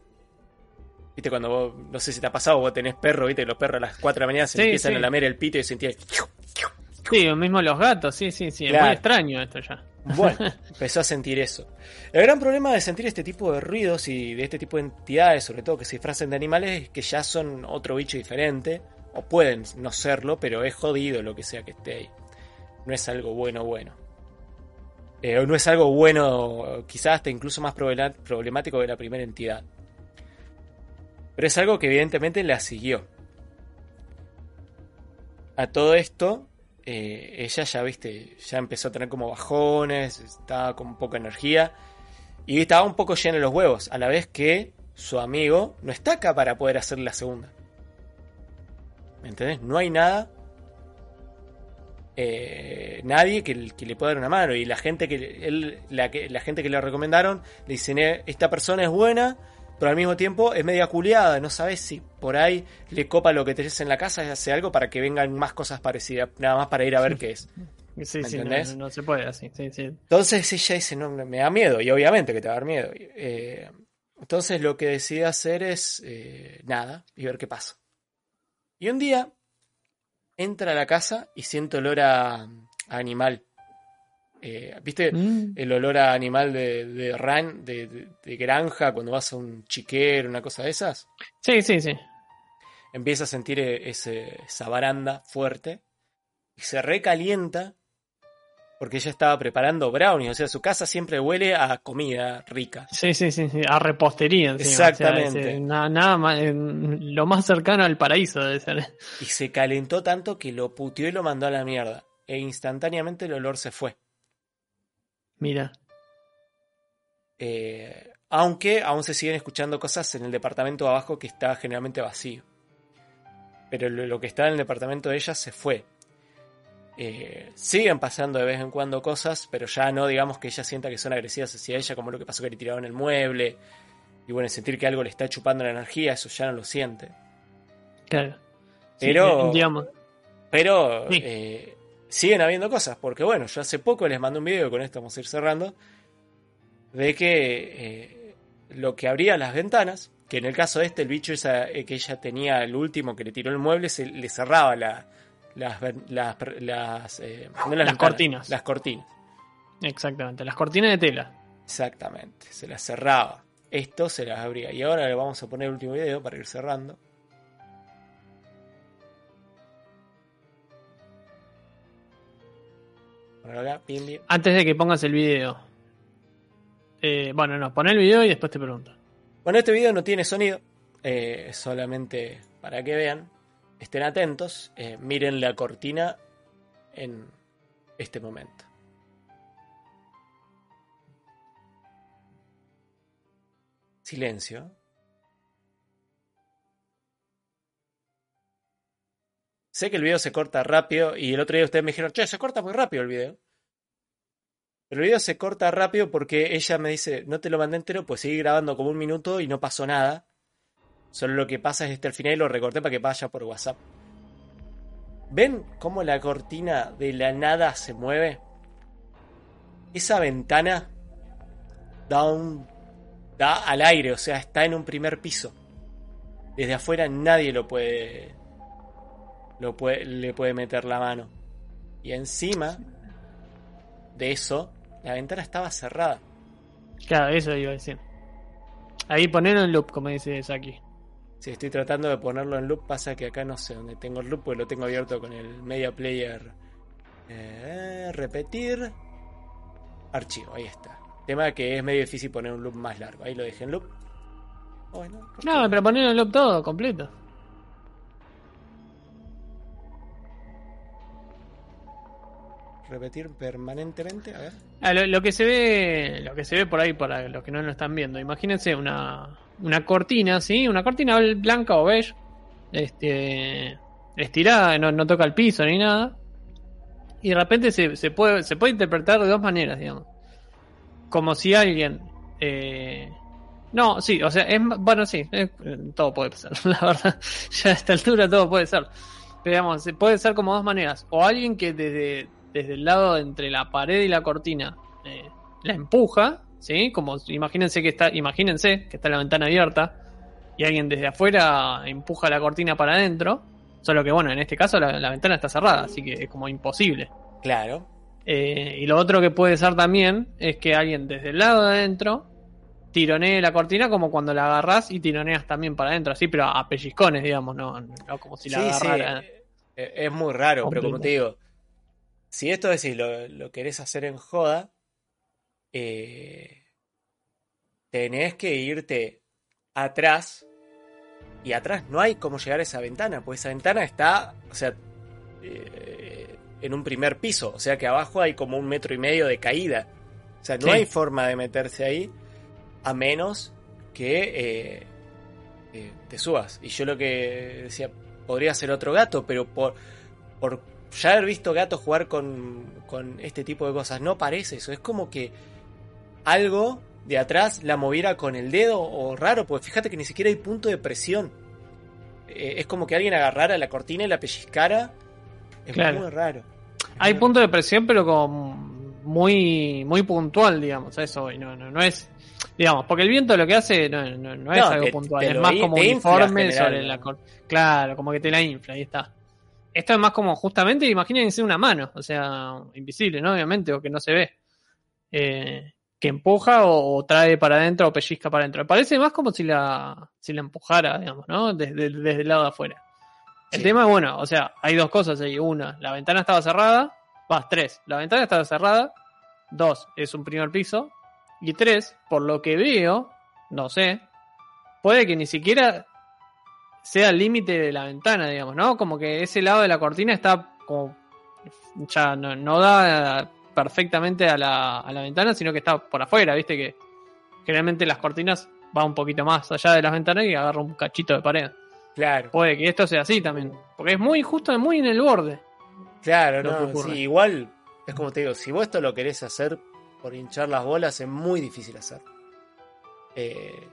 Viste, cuando vos, no sé si te ha pasado, vos tenés perro, viste, que los perros a las 4 de la mañana se Sí, empiezan sí. a lamer el pito y sentías. Sí, lo mismo los gatos, sí, sí, sí. Es muy extraño esto ya. Bueno, empezó a sentir eso. El gran problema de sentir este tipo de ruidos y de este tipo de entidades, sobre todo que se disfrazan de animales, es que ya son otro bicho diferente, o pueden no serlo, pero es jodido lo que sea que esté ahí. No es algo bueno, bueno. Eh, o no es algo bueno, quizás hasta incluso más problemático que la primera entidad. Pero es algo que evidentemente la siguió. A todo esto, eh, ella ya, viste, ya empezó a tener como bajones, estaba con poca energía y estaba un poco llena de los huevos, a la vez que su amigo no está acá para poder hacer la segunda. ¿Me entendés? No hay nada, eh, nadie que, que le pueda dar una mano y la gente que él, la, que la gente que le recomendaron le dicen "Eh, esta persona es buena, pero al mismo tiempo es media culiada, no sabes si por ahí le copa lo que tenés en la casa y hace algo para que vengan más cosas parecidas, nada más para ir a ver qué es. Sí, ¿Me sí, no, entendés? no, no se puede así. Sí, sí. Entonces ella dice, no, me da miedo, y obviamente que te va a dar miedo. Eh, Entonces lo que decide hacer es eh, nada y ver qué pasa. Y un día entra a la casa y siente olor a, a animal. Eh, ¿Viste Mm. el olor a animal de, de ran, de, de- de granja cuando vas a un chiquero, una cosa de esas? Sí, sí, sí. Empieza a sentir ese- esa baranda fuerte y se recalienta porque ella estaba preparando brownies. O sea, su casa siempre huele a comida rica. Sí, sí, sí, sí, a repostería. encima, Exactamente. o sea, nada más, eh, lo más cercano al paraíso debe ser. Y se calentó tanto que lo puteó y lo mandó a la mierda. E instantáneamente el olor se fue. Mira. Eh, aunque aún se siguen escuchando cosas en el departamento de abajo que está generalmente vacío. Pero lo, lo que está en el departamento de ella se fue. Eh, siguen pasando de vez en cuando cosas, pero ya no digamos que ella sienta que son agresivas hacia ella, como lo que pasó que le tiraron el mueble. Y bueno, sentir que algo le está chupando la energía, eso ya no lo siente. Claro. Pero- digamos, Pero Sí. eh, siguen habiendo cosas, porque bueno, yo hace poco les mandé un video, con esto vamos a ir cerrando, de que eh, lo que abría las ventanas, que en el caso de este, el bicho esa, eh, que ella tenía, el último que le tiró el mueble, se le cerraba la- las, las, las, eh, no Las ventanas, cortinas. Las cortinas, exactamente. Las cortinas de tela. exactamente, se las cerraba. Esto se las abría. Y ahora le vamos a poner el último video para ir cerrando. Antes de que pongas el video. Eh, bueno, no, pon el video y después te pregunto. Bueno, este video no tiene sonido, eh, solamente para que vean, estén atentos, eh, miren la cortina en este momento. Silencio. Sé que el video se corta rápido y el otro día ustedes me dijeron, che, se corta muy rápido el video. Pero el video se corta rápido porque ella me dice, no te lo mandé entero, pues seguí grabando como un minuto y no pasó nada. Solo lo que pasa es este al final y lo recorté para que vaya por WhatsApp. ¿Ven cómo la cortina de la nada se mueve? Esa ventana da un. da al aire, o sea, está en un primer piso. Desde afuera nadie lo puede. Lo puede, le puede meter la mano. Y encima de eso, la ventana estaba cerrada. Claro, eso iba a decir. Ahí ponelo en loop, como dice Saki. Si estoy tratando de ponerlo en loop, pasa que acá no sé dónde tengo el loop, porque lo tengo abierto con el Media Player. Eh, repetir. Archivo, ahí está. Tema que es medio difícil poner un loop más largo. Ahí lo dejé en loop. Bueno, No, pero ponelo en loop todo, completo. Repetir permanentemente. A ver. Ah, lo, que se ve, lo que se ve por ahí para los que no lo están viendo, imagínense una, una cortina, ¿sí? Una cortina blanca o beige, este, estirada, no, no toca el piso ni nada. Y de repente se, se puede, se puede interpretar de dos maneras, digamos. Como si alguien, eh, no, sí, o sea, es, bueno, sí, todo puede pasar, la verdad. Ya a esta altura todo puede ser. Pero digamos, puede ser como dos maneras. O alguien que desde, desde el lado entre la pared y la cortina eh, la empuja, ¿sí? Como imagínense que está, imagínense que está la ventana abierta y alguien desde afuera empuja la cortina para adentro. Solo que bueno, en este caso la, la ventana está cerrada, así que es como imposible. Claro. Eh, y lo otro que puede ser también es que alguien desde el lado de adentro tironee la cortina como cuando la agarras y tironeas también para adentro, así, pero a pellizcones, digamos, no, no como si la sí, sí. agarrara. eh, Es muy raro, pero como te digo, si esto decís lo, lo querés hacer en joda, eh, tenés que irte atrás. Y atrás no hay cómo llegar a esa ventana, pues esa ventana está, o sea, eh, en un primer piso, o sea que abajo hay como un metro y medio de caída. O sea, no Sí. hay forma de meterse ahí a menos que eh, eh, te subas. Y yo lo que decía, podría ser otro gato, pero por, por ya haber visto gatos jugar con, con este tipo de cosas, no parece eso. Es como que algo de atrás la moviera con el dedo o raro, porque fíjate que ni siquiera hay punto de presión. Eh, es como que alguien agarrara la cortina y la pellizcara. Es Claro. muy raro. Hay Muy punto de presión, pero como muy, muy puntual, digamos, eso. No, no, no es. digamos, porque el viento lo que hace no, no- no es No, algo puntual, es más como te un infla informe general, sobre la Claro, como que te la infla, ahí está. Esto es más como justamente, imagínense una mano, o sea, invisible, ¿no? Obviamente, o que no se ve. Eh, que empuja o, o trae para adentro o pellizca para adentro. Parece más como si la, si la empujara, digamos, ¿no? Desde, desde el lado de afuera. El Sí. tema, bueno, o sea, hay dos cosas ahí. Una, la ventana estaba cerrada. Va, tres. La ventana estaba cerrada. Dos, es un primer piso. Y tres, por lo que veo, no sé, puede que ni siquiera sea el límite de la ventana, digamos, ¿no? Como que ese lado de la cortina está como. Ya no, no da perfectamente a la, a la ventana, sino que está por afuera, ¿viste? Que generalmente las cortinas va un poquito más allá de las ventanas y agarra un cachito de pared. Claro, Puede que esto sea así también. Porque es muy justo, muy en el borde. claro, no, sí, igual es como te digo, si vos esto lo querés hacer por hinchar las bolas, es muy difícil hacer. Eh,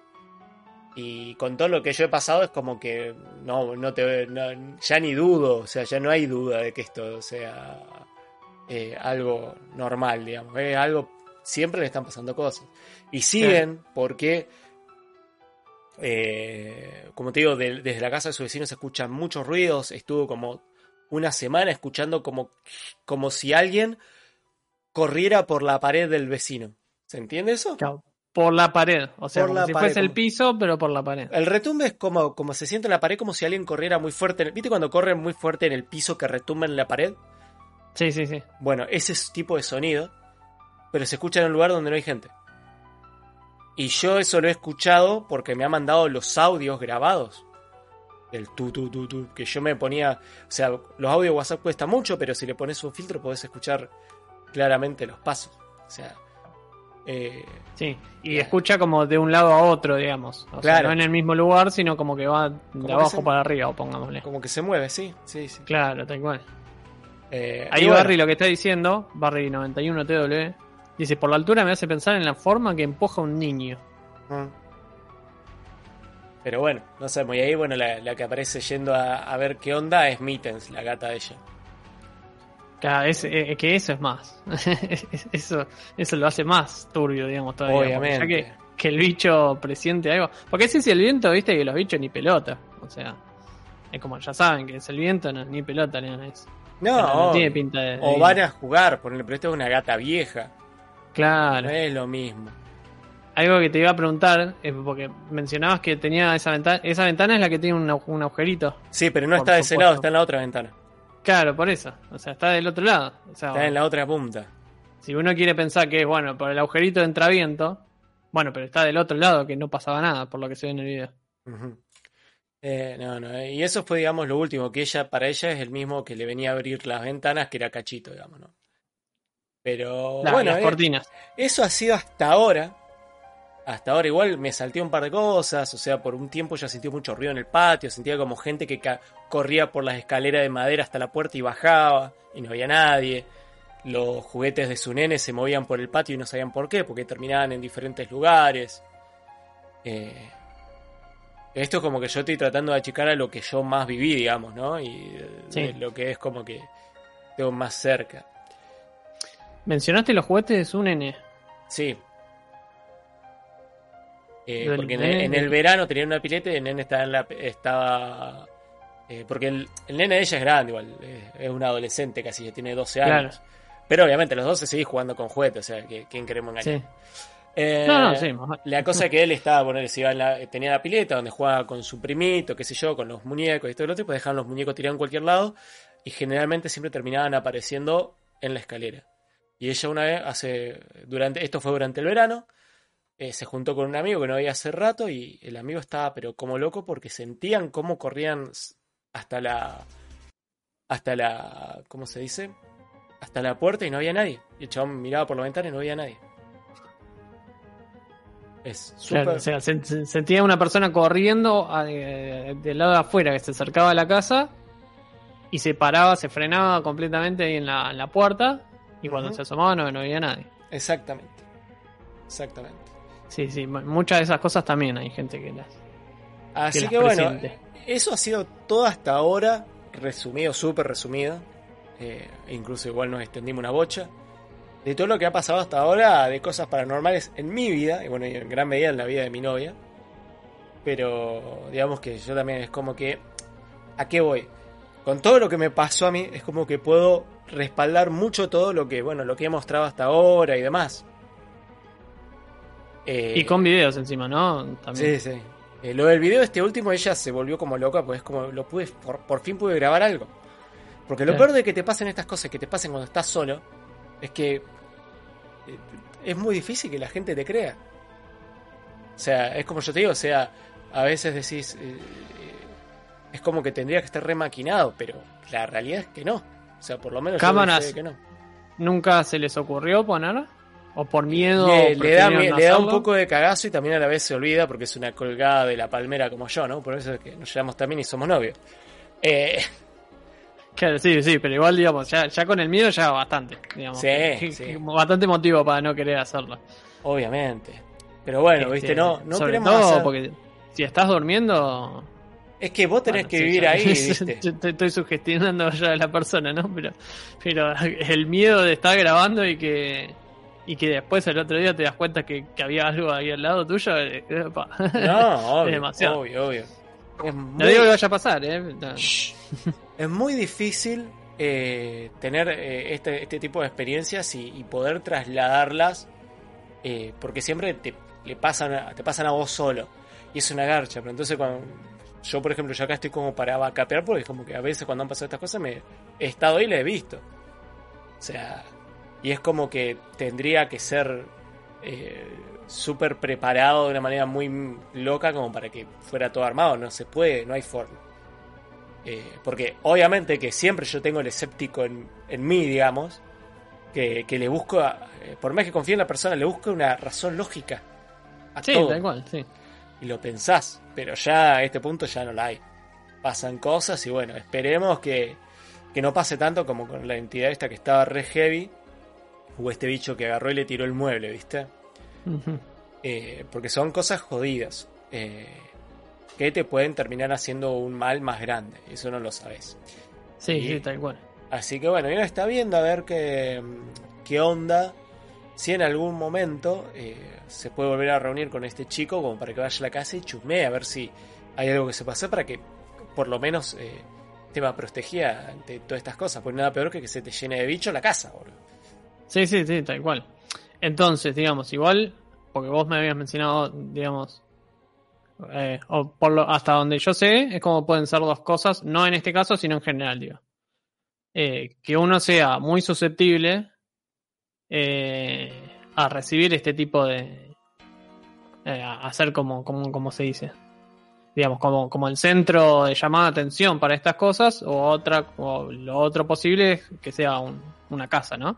y con todo lo que yo he pasado es como que no, no te no- ya ni dudo, o sea, ya no hay duda de que esto sea eh, algo normal, digamos. Es algo, siempre le están pasando cosas. Y siguen porque, eh, como te digo, de- desde la casa de su vecino se escuchan muchos ruidos. Estuvo como una semana escuchando como, como si alguien corriera por la pared del vecino. ¿Se entiende eso? Claro, Por la pared. O sea, Por como la si pared, fuese el piso, pero por la pared. El retumbe es como, como se siente en la pared, como si alguien corriera muy fuerte. en el- ¿Viste cuando corren muy fuerte en el piso que retumba en la pared? Sí, sí, sí. Bueno, ese es tipo de sonido, pero se escucha en un lugar donde no hay gente. Y yo eso lo he escuchado porque me ha mandado los audios grabados. El tu, tu, tu, tu, que yo me ponía. O sea, los audios de WhatsApp cuesta mucho, pero si le pones un filtro podés escuchar claramente los pasos. O sea. Eh, Sí. Y Claro. escucha como de un lado a otro, digamos. O sea, no en el mismo lugar, sino como que va de abajo se- para arriba, pongámosle. como que se mueve, sí, sí, sí. Claro, tal cual. Eh, Ahí bueno, Barry lo que está diciendo, Barry 91 TW, dice, por la altura me hace pensar en la forma que empuja un niño. Mm. Pero bueno, no sabemos. Y ahí, bueno, la, la que aparece yendo a, a ver qué onda es Mittens, la gata de ella. Claro, es, eh, que eso es más. eso, eso lo hace más turbio, digamos, todavía. Obviamente. Ya que, que el bicho presiente algo. Porque ese es el viento, viste, que los bichos ni pelota. O sea, es como ya saben que es el viento, no, ni pelota, ni nada de eso. No, no o- tiene pinta de. o van a jugar, ponerle, pero esto es una gata vieja. Claro. No es lo mismo. Algo que te iba a preguntar, es porque mencionabas que tenía esa ventana. Esa ventana es la que tiene un, un agujerito. Sí, pero no Por está de ese lado, está en la otra ventana. Claro, por eso. O sea, está del otro lado. O sea, Está en la otra punta. si uno quiere pensar que es bueno por el agujerito de entraviento, bueno, pero está del otro lado que no pasaba nada, por lo que se ve en el video. Eh, no, no, eh, y eso fue, digamos, lo último, que ella, para ella es el mismo que le venía a abrir las ventanas, que era Cachito, digamos, ¿no? Pero, La- bueno, las eh, cortinas. Eso ha sido hasta ahora. Hasta ahora igual me salté un par de cosas, o sea, por un tiempo ya sentí mucho ruido en el patio, sentía como gente que corría por las escaleras de madera hasta la puerta y bajaba y no había nadie. Los juguetes de su nene se movían por el patio y no sabían por qué, porque terminaban en diferentes lugares. Eh, esto es como que yo estoy tratando de achicar a lo que yo más viví, digamos, ¿no? Y eh, Sí. de lo que es como que tengo más cerca. Mencionaste los juguetes de su nene. Sí. Eh, porque en, en el verano tenía una pileta y el nene estaba en la, estaba eh, porque el, el nene de ella es grande igual, eh, es un adolescente casi, ya tiene 12 Claro. años. Pero obviamente los 12 seguís jugando con juguetes, o sea, que, ¿quién queremos engañar? Sí. Eh, No, no, sí. La cosa que él estaba, poner, se iba en la- tenía la pileta donde jugaba con su primito, qué sé yo, con los muñecos y todo lo otro, pues dejaban los muñecos tirados en cualquier lado, y generalmente siempre terminaban apareciendo en la escalera. Y ella una vez, hace, durante, esto fue durante el verano, eh, se juntó con un amigo que no veía hace rato, y el amigo estaba pero como loco porque sentían cómo corrían hasta la, hasta la, ¿cómo se dice? Hasta la puerta y no había nadie. Y el chabón miraba por la ventana y no había nadie. Es. Claro, o sea, se- se- sentía una persona corriendo a- eh, del lado de afuera que se acercaba a la casa y se paraba, se frenaba completamente ahí en la, en la puerta y cuando se asomaba no, no había nadie. Exactamente. Exactamente. Sí, sí, mu- muchas de esas cosas también hay gente que las... Así que, bueno, eso ha sido todo hasta ahora, resumido, súper resumido. Eh, incluso igual nos extendimos una bocha. de todo lo que ha pasado hasta ahora, de cosas paranormales en mi vida, y bueno, y en gran medida en la vida de mi novia. Pero digamos que yo también es como que, ¿a qué voy? Con todo lo que me pasó a mí, es como que puedo respaldar mucho todo lo que, bueno, lo que he mostrado hasta ahora y demás. Eh, Y con videos encima, ¿no? También. Sí, sí. Eh, lo del video este último, ella se volvió como loca, pues como lo pude, por, por fin pude grabar algo. Porque lo peor de que te pasen estas cosas, que te pasen cuando estás solo, es que eh, es muy difícil que la gente te crea. O sea, es como yo te digo, o sea, a veces decís, eh, es como que tendría que estar remaquinado, pero la realidad es que no. O sea, por lo menos Cámaras. sé que no. ¿Nunca se les ocurrió poner? ¿O por miedo? Le, le da, le da un poco de cagazo y también a la vez se olvida porque es una colgada de la palmera como yo, ¿no? Por eso es que nos llevamos también y somos novios. Eh, Claro, sí, sí, pero igual, digamos, ya, ya con el miedo ya bastante. Digamos, Sí, Que- sí. que- bastante motivo para no querer hacerlo. obviamente. Pero bueno, Este, viste, no, no sobre queremos todo hacer- porque si estás durmiendo. Es que vos tenés bueno, que sí, vivir ahí, viste. Yo te estoy sugestionando ya a la persona, ¿no? Pero, pero el miedo de estar grabando y que y que después el otro día te das cuenta que, que había algo ahí al lado tuyo. eh, epa. No, obvio, demasiado. obvio, obvio. Es No digo que vaya a pasar, ¿eh? No. es muy difícil eh, tener eh, este, este tipo de experiencias y, y poder trasladarlas eh, porque siempre te, le pasan a, te pasan a vos solo y es una garcha. Pero entonces cuando yo, por ejemplo, yo acá estoy como para vacapear porque es como que a veces cuando han pasado estas cosas me he estado ahí y las he visto. O sea, y es como que tendría que ser eh, súper preparado de una manera muy loca como para que fuera todo armado. No se puede, no hay forma. Eh, porque obviamente que siempre yo tengo el escéptico en, en mí, digamos, que, que le busco, a- eh, por más que confíe en la persona, le busco una razón lógica a Sí, todo. tal cual, sí. Y lo pensás, pero ya a este punto ya no la hay. Pasan cosas y bueno, esperemos que, que no pase tanto como con la entidad esta que estaba re heavy, o este bicho que agarró y le tiró el mueble, ¿viste? Eh, porque son cosas jodidas. eh, que te pueden terminar haciendo un mal más grande. Eso no lo sabes. Sí, Y- sí, tal cual. Así que bueno, uno está viendo a ver qué, qué onda. Si en algún momento eh, se puede volver a reunir con este chico como para que vaya a la casa y chusmee a ver si hay algo que se pase para que por lo menos te va protegida ante todas estas cosas. Pues nada peor que que se te llene de bicho la casa, boludo. Sí, sí, sí, tal cual. Entonces, digamos, igual, porque vos me habías mencionado, digamos, eh, o por lo, hasta donde yo sé, es como pueden ser dos cosas, no en este caso, sino en general, digo. Eh, que uno sea muy susceptible eh, a recibir este tipo de... a ser como, como, como se dice. Digamos, como, como el centro de llamada de atención para estas cosas, o otra, o lo otro posible es que sea un- una casa, ¿no?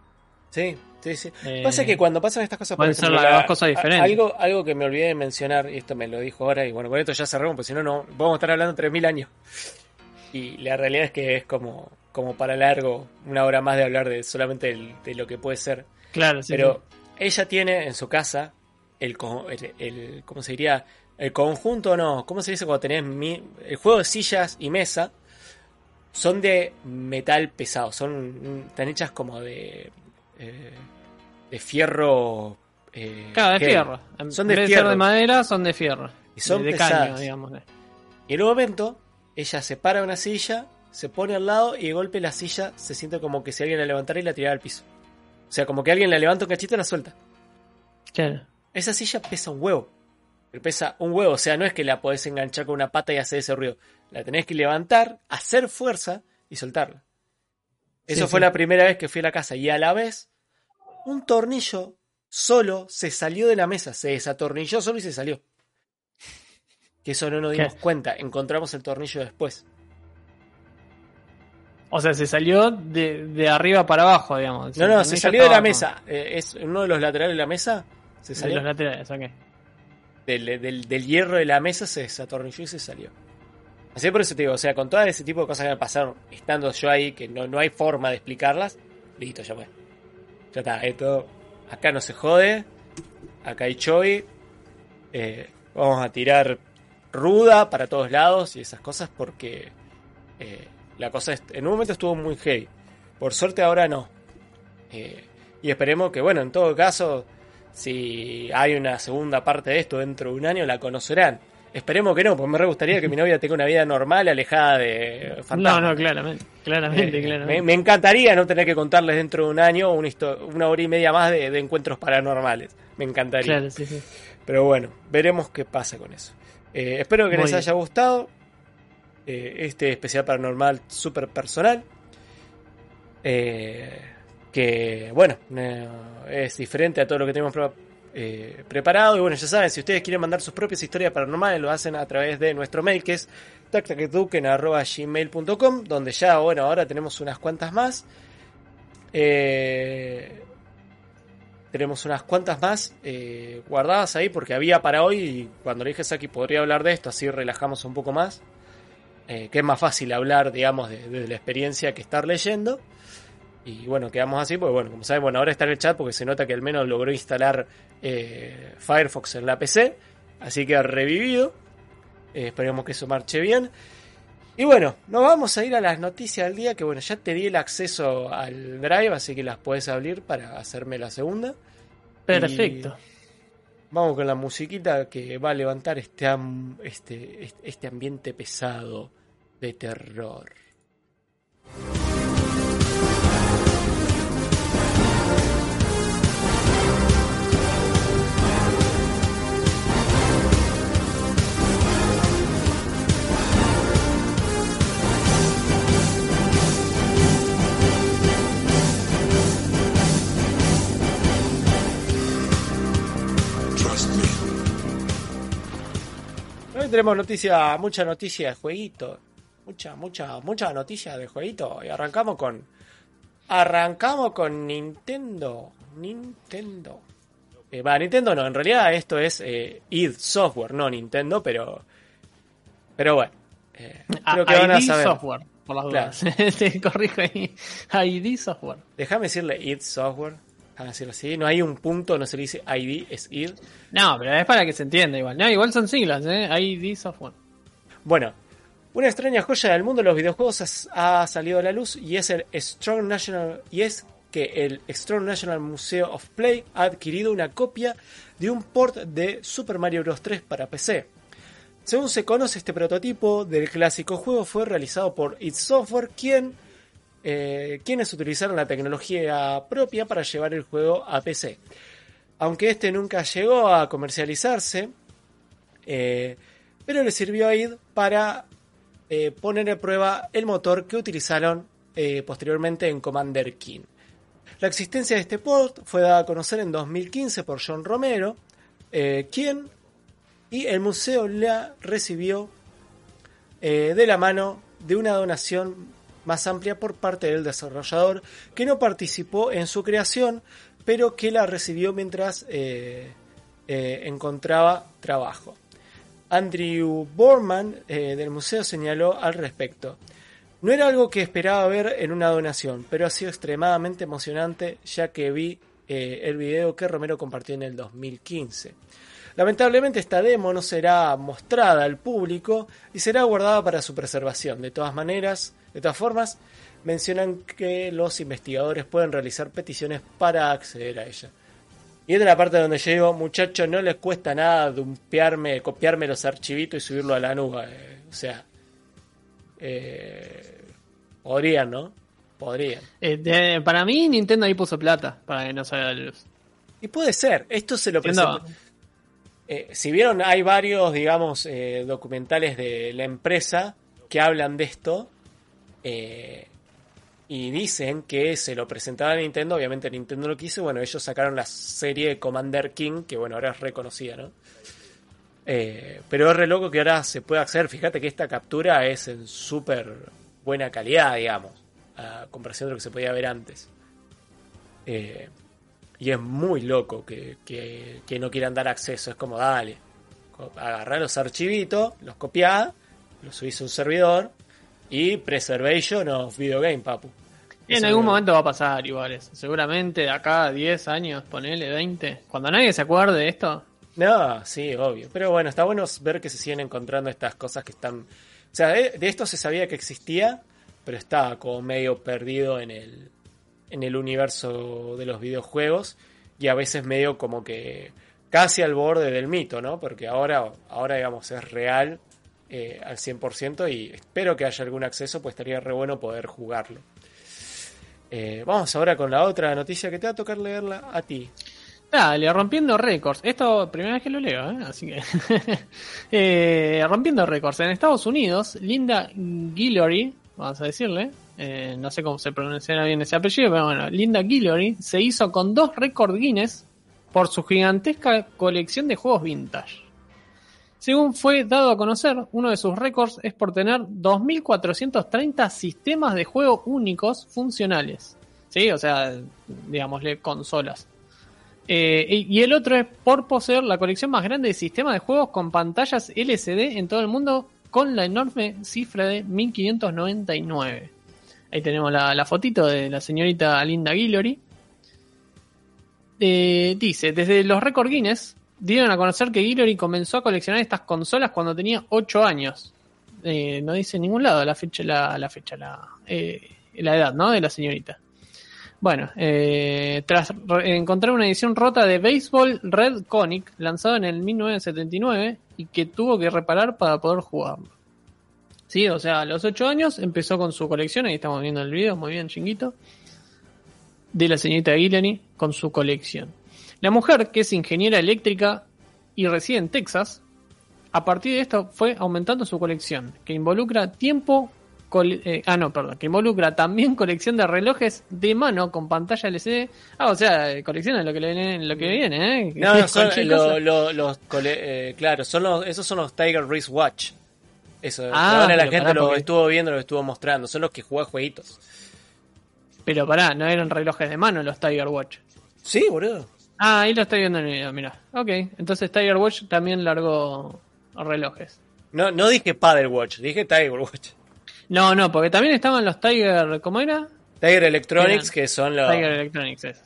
Sí, sí, sí. Eh, Pasa que cuando pasan estas cosas, pueden ser las la- dos cosas diferentes. Algo, algo que me olvidé de mencionar, y esto me lo dijo ahora, y bueno, con esto ya cerramos, porque si no, no vamos a estar hablando 3.000 años. Y la realidad es que es como, como para largo, una hora más de hablar de solamente el- de lo que puede ser. Claro, sí. Pero ella tiene en su casa el, el, el- ¿cómo se diría? El conjunto, no, ¿cómo se dice cuando tenés mi- el juego de sillas y mesa? Son de metal pesado, son están hechas como de eh, de fierro. eh. Claro, de fierro. En Son vez de de ser fierro. de madera, son de fierro. Y son de, de caño, digamos. Y en un momento, ella se para de una silla, se pone al lado y de golpe la silla se siente como que si alguien la levantara y la tirara al piso. O sea, como que alguien la levanta un cachito y la suelta. Claro. Esa silla pesa un huevo. Pero pesa un huevo, o sea, no es que la podés enganchar con una pata y hacer ese ruido. La tenés que levantar, hacer fuerza y soltarla. Eso Sí, fue sí. la primera vez que fui a la casa y a la vez un tornillo solo se salió de la mesa, se desatornilló solo y se salió. Que eso no nos dimos ¿Qué? cuenta, encontramos el tornillo después. O sea, se salió de, de arriba para abajo, digamos. No, no, se salió de la mesa. Eh, es uno de los laterales de la mesa. Se con- De salió los laterales, ok. del, del- del hierro de la mesa, se desatornilló y se salió. Así por eso te digo, o sea, con todo ese tipo de cosas que me pasaron, estando yo ahí, que no, no hay forma de explicarlas, listo, ya fue. Ya está, esto. Acá no se jode. Acá hay Choi. eh, vamos a tirar ruda para todos lados y esas cosas porque eh, la cosa en un momento estuvo muy heavy. Por suerte ahora no. Eh, Y esperemos que, bueno, en todo caso, si hay una segunda parte de esto dentro de un año, la conocerán. Esperemos que no, porque me gustaría que mi novia tenga una vida normal, alejada de fantasmas. No, no, claramente, claramente, Eh, claramente. Me, me encantaría no tener que contarles dentro de un año una, hora y media más de, de encuentros paranormales. Me encantaría. Claro, sí, sí. Pero bueno, veremos qué pasa con eso. Eh, espero que Muy les bien. haya gustado eh, este especial paranormal súper personal. Que bueno, es diferente a todo lo que tenemos eh, preparado. Y bueno, ya saben, si ustedes quieren mandar sus propias historias paranormales, lo hacen a través de nuestro mail que es tactaqueduquen.gmail.com donde ya, bueno, ahora tenemos unas cuantas más. Eh, tenemos unas cuantas más eh, guardadas ahí porque había para hoy y cuando le dije Saki podría hablar de esto, así relajamos un poco más. Que es más fácil hablar, digamos, de la experiencia que estar leyendo. Y bueno, quedamos así porque, bueno, como saben, bueno, ahora está en el chat porque se nota que al menos logró instalar eh, Firefox en la PC. Así que ha revivido. Eh, esperemos que eso marche bien. Y bueno, nos vamos a ir a las noticias del día, que bueno, ya te di el acceso al drive, así que las puedes abrir para hacerme la segunda. Perfecto. Vamos con la musiquita que va a levantar este, am- este, este- este ambiente pesado de terror. Hoy tenemos noticia, mucha noticia de jueguito. Mucha, mucha, mucha noticia de jueguito. Y arrancamos con. Arrancamos con Nintendo. Nintendo. Eh, va, Nintendo no, en realidad esto es eh, id Software, no Nintendo, pero. Pero bueno. eh, creo que Ah, van a ID saber. Software, por las Claro. dudas. Te corrijo ahí. ID Software. Déjame decirle id Software. Déjame decirlo así. No hay un punto, no se le dice ID, es id. No, pero es para que se entienda igual. No, igual son siglas, ¿eh? ID Software. Bueno, una extraña joya del mundo de los videojuegos ha salido a la luz y es el Strong National y es que el Strong National Museum of Play ha adquirido una copia de un port de Super Mario Bros. 3 para PC. Según se conoce, este prototipo del clásico juego fue realizado por id Software, quien, eh, quienes utilizaron la tecnología propia para llevar el juego a PC. Aunque este nunca llegó a comercializarse, eh, pero le sirvió a id para eh, poner a prueba el motor que utilizaron posteriormente en Commander King. La existencia de este port fue dada a conocer en 2015 por John Romero, quien y el museo la recibió de la mano de una donación más amplia por parte del desarrollador que no participó en su creación, pero que la recibió mientras eh, eh, encontraba trabajo. Andrew Borman eh, del museo señaló al respecto. No era algo que esperaba ver en una donación, pero ha sido extremadamente emocionante ya que vi el video que Romero compartió en el 2015. Lamentablemente esta demo no será mostrada al público y será guardada para su preservación. De todas maneras, de todas formas, mencionan que los investigadores pueden realizar peticiones para acceder a ella. Y esta es la parte donde yo digo, muchachos, no les cuesta nada dumpearme, copiarme los archivitos y subirlo a la nube. eh, o sea, eh, podrían, ¿no? Podrían. Eh, de- para mí, Nintendo ahí puso plata para que no salga a la luz. Y puede ser, esto se lo presento. Si vieron, hay varios, digamos, documentales de la empresa que hablan de esto eh, y dicen que se lo presentaban a Nintendo. Obviamente Nintendo lo quiso. Bueno, ellos sacaron la serie Commander King, que bueno, ahora es reconocida, ¿no? Eh, pero es re loco que ahora se pueda acceder. Fíjate que esta captura es en súper buena calidad, digamos, a comparación de lo que se podía ver antes. Eh, y es muy loco que, que- no quieran dar acceso. Es como, dale, agarrá los archivitos, los copiá, los subís a un servidor y preservation of video game, papu. Y en algún momento va a pasar igual eso. Seguramente de acá a 10 años, ponele 20. Cuando nadie se acuerde de esto, No, sí, obvio. Pero bueno, está bueno ver que se siguen encontrando estas cosas que están... O sea, de, de esto se sabía que existía, pero estaba como medio perdido en el, en el universo de los videojuegos y a veces medio como que casi al borde del mito, ¿no? Porque ahora, ahora digamos, es real eh, al 100% y espero que haya algún acceso, pues estaría re bueno poder jugarlo. Eh, vamos ahora con la otra noticia que te va a tocar leerla a ti. Dale, rompiendo récords. Esto, primera vez que lo leo, ¿eh? así que. Eh, rompiendo récords. En Estados Unidos, Linda Guillory, vamos a decirle, eh, no sé cómo se pronunciará bien ese apellido, pero bueno, Linda Guillory se hizo con dos récords Guinness por su gigantesca colección de juegos vintage. Según fue dado a conocer, uno de sus récords es por tener 2.430 sistemas de juego únicos funcionales. ¿Sí? O sea, digámosle, consolas. Eh, y el otro es por poseer la colección más grande de sistemas de juegos con pantallas LCD en todo el mundo, con la enorme cifra de 1599. Ahí tenemos la, la fotito de la señorita Linda Guillory. Eh, dice, desde los récord Guinness dieron a conocer que Guillory comenzó a coleccionar estas consolas cuando tenía 8 años. Eh, no dice en ningún lado la fecha, la, fecha, eh, la edad, ¿no? De la señorita. Bueno, eh, tras encontrar una edición rota de Baseball Red Conic, lanzado en el 1979, y que tuvo que reparar para poder jugarlo. Sí, o sea, a los 8 años empezó con su colección, ahí estamos viendo el video, muy bien, chinguito, de la señorita Guillory con su colección. La mujer, que es ingeniera eléctrica y reside en Texas, a partir de esto fue aumentando su colección, que involucra tiempo, eh, ah no, perdón, que involucra también colección de relojes de mano con pantalla LCD. Ah, o sea, eh, colecciona lo que le viene, lo que viene, ¿eh? No, no, son lo- los, eh, claro, son los, esos son los Tiger Race Watch. Eso, Ah, la gente pará, lo porque- estuvo viendo, lo estuvo mostrando, son los que juegan jueguitos. Pero pará, no eran relojes de mano los Tiger Watch. Sí, boludo. Ah, ahí lo estoy viendo en el video, mira. Ok, entonces Tiger Watch también largó relojes. No, no dije Paddle Watch, dije Tiger Watch. No, no, porque también estaban los Tiger, ¿cómo era? Tiger Electronics, que son los, Tiger Electronics, esos.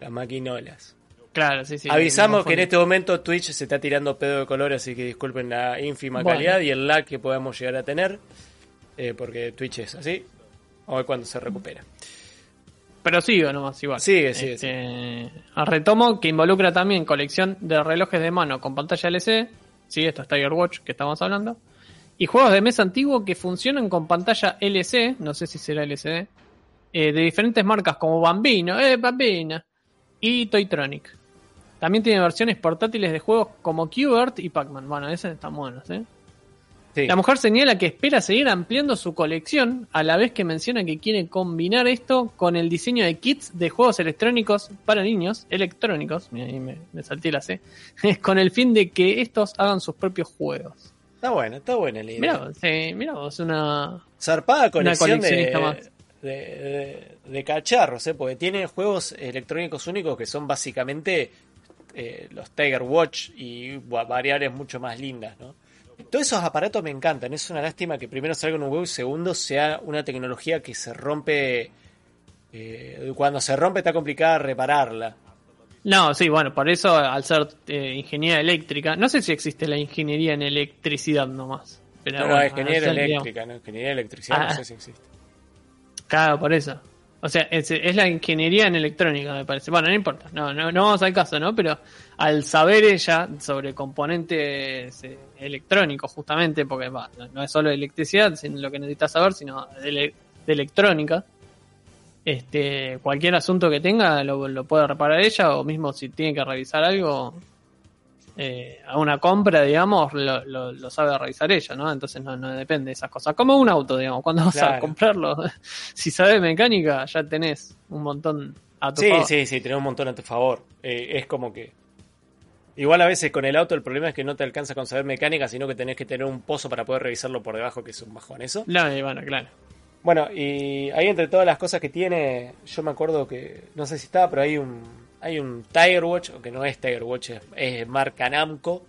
las maquinolas. Claro, sí, sí. Avisamos que en este momento Twitch se está tirando pedo de color, así que disculpen la ínfima Bueno. calidad y el lag que podemos llegar a tener, eh, porque Twitch es así. Hoy cuando se recupera. Pero sigo nomás, igual. Sigue, sigue, Este, Retomo que involucra también colección de relojes de mano con pantalla LCD. Sí, esto es Tiger Watch que estamos hablando. Y juegos de mesa antiguo que funcionan con pantalla LC, no sé si será LCD, eh, de diferentes marcas como Bambino, eh, Bambina, y Toytronic. También tiene versiones portátiles de juegos como Qbert y Pac-Man. Bueno, esos están buenos, ¿eh? Sí. La mujer señala que espera seguir ampliando su colección, a la vez que menciona que quiere combinar esto con el diseño de kits de juegos electrónicos para niños, electrónicos, mira, ahí me, me salté la C, con el fin de que estos hagan sus propios juegos. Está buena, está buena la idea. Mira vos, sí, mirá vos, una... Zarpada colección de, coleccionista más. de, de- de cacharros, ¿eh? porque tiene juegos electrónicos únicos que son básicamente eh, los Tiger Watch y va- variables mucho más lindas, ¿no? Todos esos aparatos me encantan, es una lástima que primero salga en un juego y segundo sea una tecnología que se rompe... eh, cuando se rompe está complicada repararla. No, sí, bueno, por eso al ser eh, ingeniería eléctrica, no sé si existe la ingeniería en electricidad nomás. Pero No, no, bueno, ingeniería eléctrica, ¿no? Ingeniería de electricidad, Ah. no sé si existe. Claro, por eso. O sea, es, la ingeniería en electrónica, me parece. Bueno, no importa, no, no, no vamos al caso, ¿no? Pero al saber ella sobre componentes eh, electrónicos, justamente, porque va, no, es solo electricidad, sino lo que necesitas saber, sino de, de electrónica, este, cualquier asunto que tenga lo, lo puede reparar ella, o mismo si tiene que revisar algo, eh, a una compra, digamos, lo, lo- lo sabe revisar ella, ¿no? Entonces no, no depende de esas cosas. Como un auto, digamos, cuando vas a Claro. comprarlo, si sabes mecánica, ya tenés un montón a tu Sí, favor. sí, sí, tenés un montón a tu favor. Eh, es como que. Igual a veces con el auto el problema es que no te alcanza con saber mecánica, sino que tenés que tener un pozo para poder revisarlo por debajo, que es un bajón eso. No, y bueno, claro. Bueno, y ahí entre todas las cosas que tiene, yo me acuerdo que, no sé si estaba, pero hay un, hay un Tiger Watch, o que no es Tiger Watch, es, es marca Namco,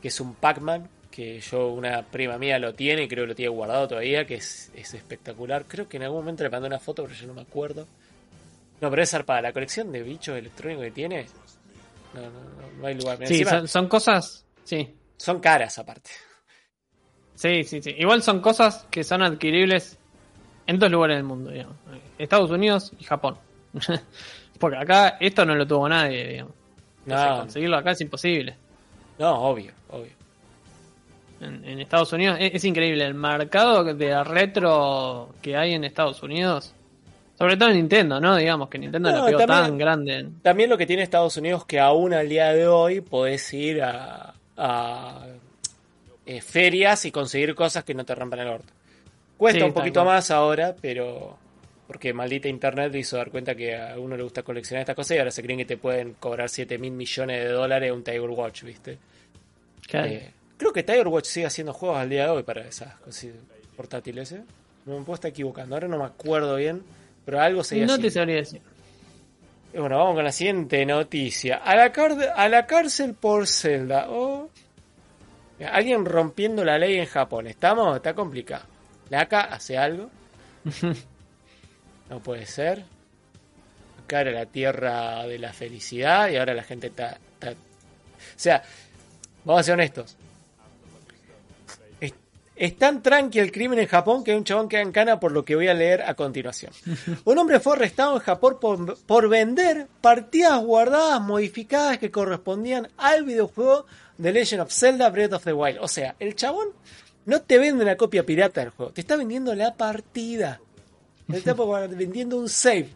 que es un Pac-Man, que yo, una prima mía lo tiene, y creo que lo tiene guardado todavía, que es, es espectacular. Creo que en algún momento le mandé una foto, pero yo no me acuerdo. No, pero es zarpada, la colección de bichos electrónicos que tiene, no, no, no, no hay lugar. Sí, Encima, son, son cosas, sí. son caras aparte. Sí, sí, sí. Igual son cosas que son adquiribles En dos lugares del mundo, digamos. Estados Unidos y Japón. Porque acá esto no lo tuvo nadie, digamos. Entonces, No, conseguirlo acá es imposible. no, obvio, obvio. En, en Estados Unidos es, es increíble el mercado de retro que hay en Estados Unidos. Sobre todo en Nintendo, ¿no? Digamos que Nintendo No, lo pegó también- tan grande. También lo que tiene Estados Unidos que aún al día de hoy podés ir a, a, eh, ferias y conseguir cosas que no te rompan el orto. Cuesta Sí, un poquito más ahora, pero porque maldita internet le hizo dar cuenta que a uno le gusta coleccionar estas cosas y ahora se creen que te pueden cobrar 7 mil millones de dólares un Tiger Watch, ¿viste? Claro. Eh, creo que Tiger Watch sigue haciendo juegos al día de hoy para esas cosas portátiles, ¿eh? No me puedo estar equivocando, ahora no me acuerdo bien, pero algo se no te sabría decir. y bueno, vamos con la siguiente noticia. A la, a la cárcel por Zelda. Oh. Alguien rompiendo la ley en Japón. ¿Estamos? Está complicado. ¿La ACA hace algo? no puede ser. Acá era la tierra de la felicidad y ahora la gente está... O sea, vamos a ser honestos. Es, es tan tranqui el crimen en Japón que hay un chabón que en cana por lo que voy a leer a continuación. Un hombre fue arrestado en Japón por, por vender partidas guardadas modificadas que correspondían al videojuego The Legend of Zelda Breath of the Wild. O sea, el chabón no te vende una copia pirata del juego, te está vendiendo la partida. Vendiendo un save.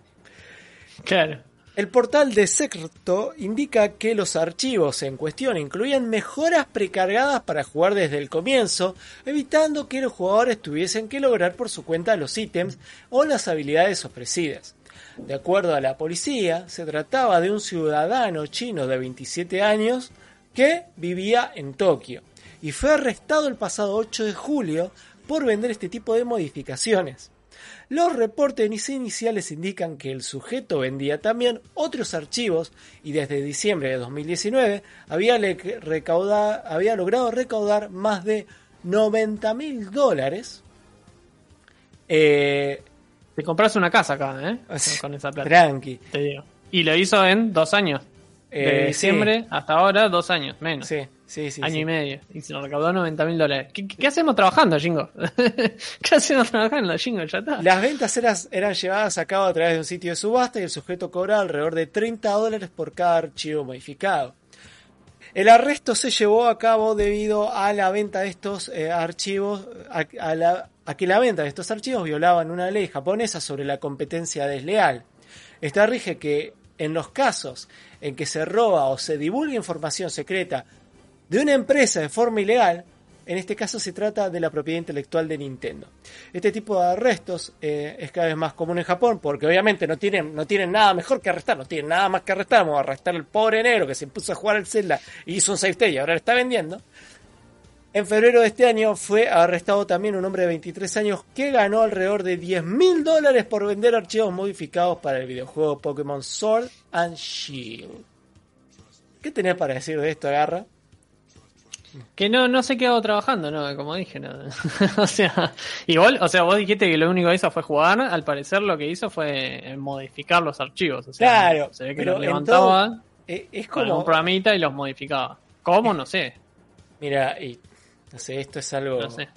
Claro. El portal de Secreto indica que los archivos en cuestión incluían mejoras precargadas para jugar desde el comienzo, evitando que los jugadores tuviesen que lograr por su cuenta los ítems o las habilidades ofrecidas. De acuerdo a la policía, se trataba de un ciudadano chino de 27 años que vivía en Tokio y fue arrestado el pasado 8 de julio por vender este tipo de modificaciones. Los reportes iniciales indican que el sujeto vendía también otros archivos y desde diciembre de 2019 había, recauda- había logrado recaudar más de 90 mil dólares. Eh, Te compras una casa acá, ¿eh? Con esa plata. tranqui. Te digo. Y lo hizo en dos años. De Eh, diciembre hasta ahora, dos años, menos. Sí, sí, sí. Año sí. y medio. Y se lo recaudó 90 mil dólares. ¿Qué, qué hacemos trabajando, Jingo? ¿Qué hacemos trabajando, Jingo? Ya está. Las ventas eran, eran llevadas a cabo a través de un sitio de subasta y el sujeto cobraba alrededor de 30 dólares por cada archivo modificado. El arresto se llevó a cabo debido a la venta de estos eh, archivos, a, a la- a que la venta de estos archivos violaban una ley japonesa sobre la competencia desleal. Esta rige que en los casos en que se roba o se divulga información secreta de una empresa de forma ilegal, en este caso se trata de la propiedad intelectual de Nintendo. Este tipo de arrestos eh, es cada vez más común en Japón porque obviamente no tienen, no tienen nada mejor que arrestar, no tienen nada más que arrestar, vamos a arrestar al pobre negro que se puso a jugar al Zelda y hizo un save y ahora lo está vendiendo. En febrero de este año fue arrestado también un hombre de 23 años que ganó alrededor de 10 mil dólares por vender archivos modificados para el videojuego Pokémon Sword and Shield. ¿Qué tenés para decir de esto, Agarra? Que no, no se quedó trabajando, ¿no? Como dije, no. o sea, igual, o sea, vos dijiste que lo único que hizo fue jugar. Al parecer lo que hizo fue modificar los archivos. O sea, Claro, se ve que los levantaba todo- Eh, es con como. un programita y los modificaba. ¿Cómo? No sé. Mira, y no sé, esto es algo No sé.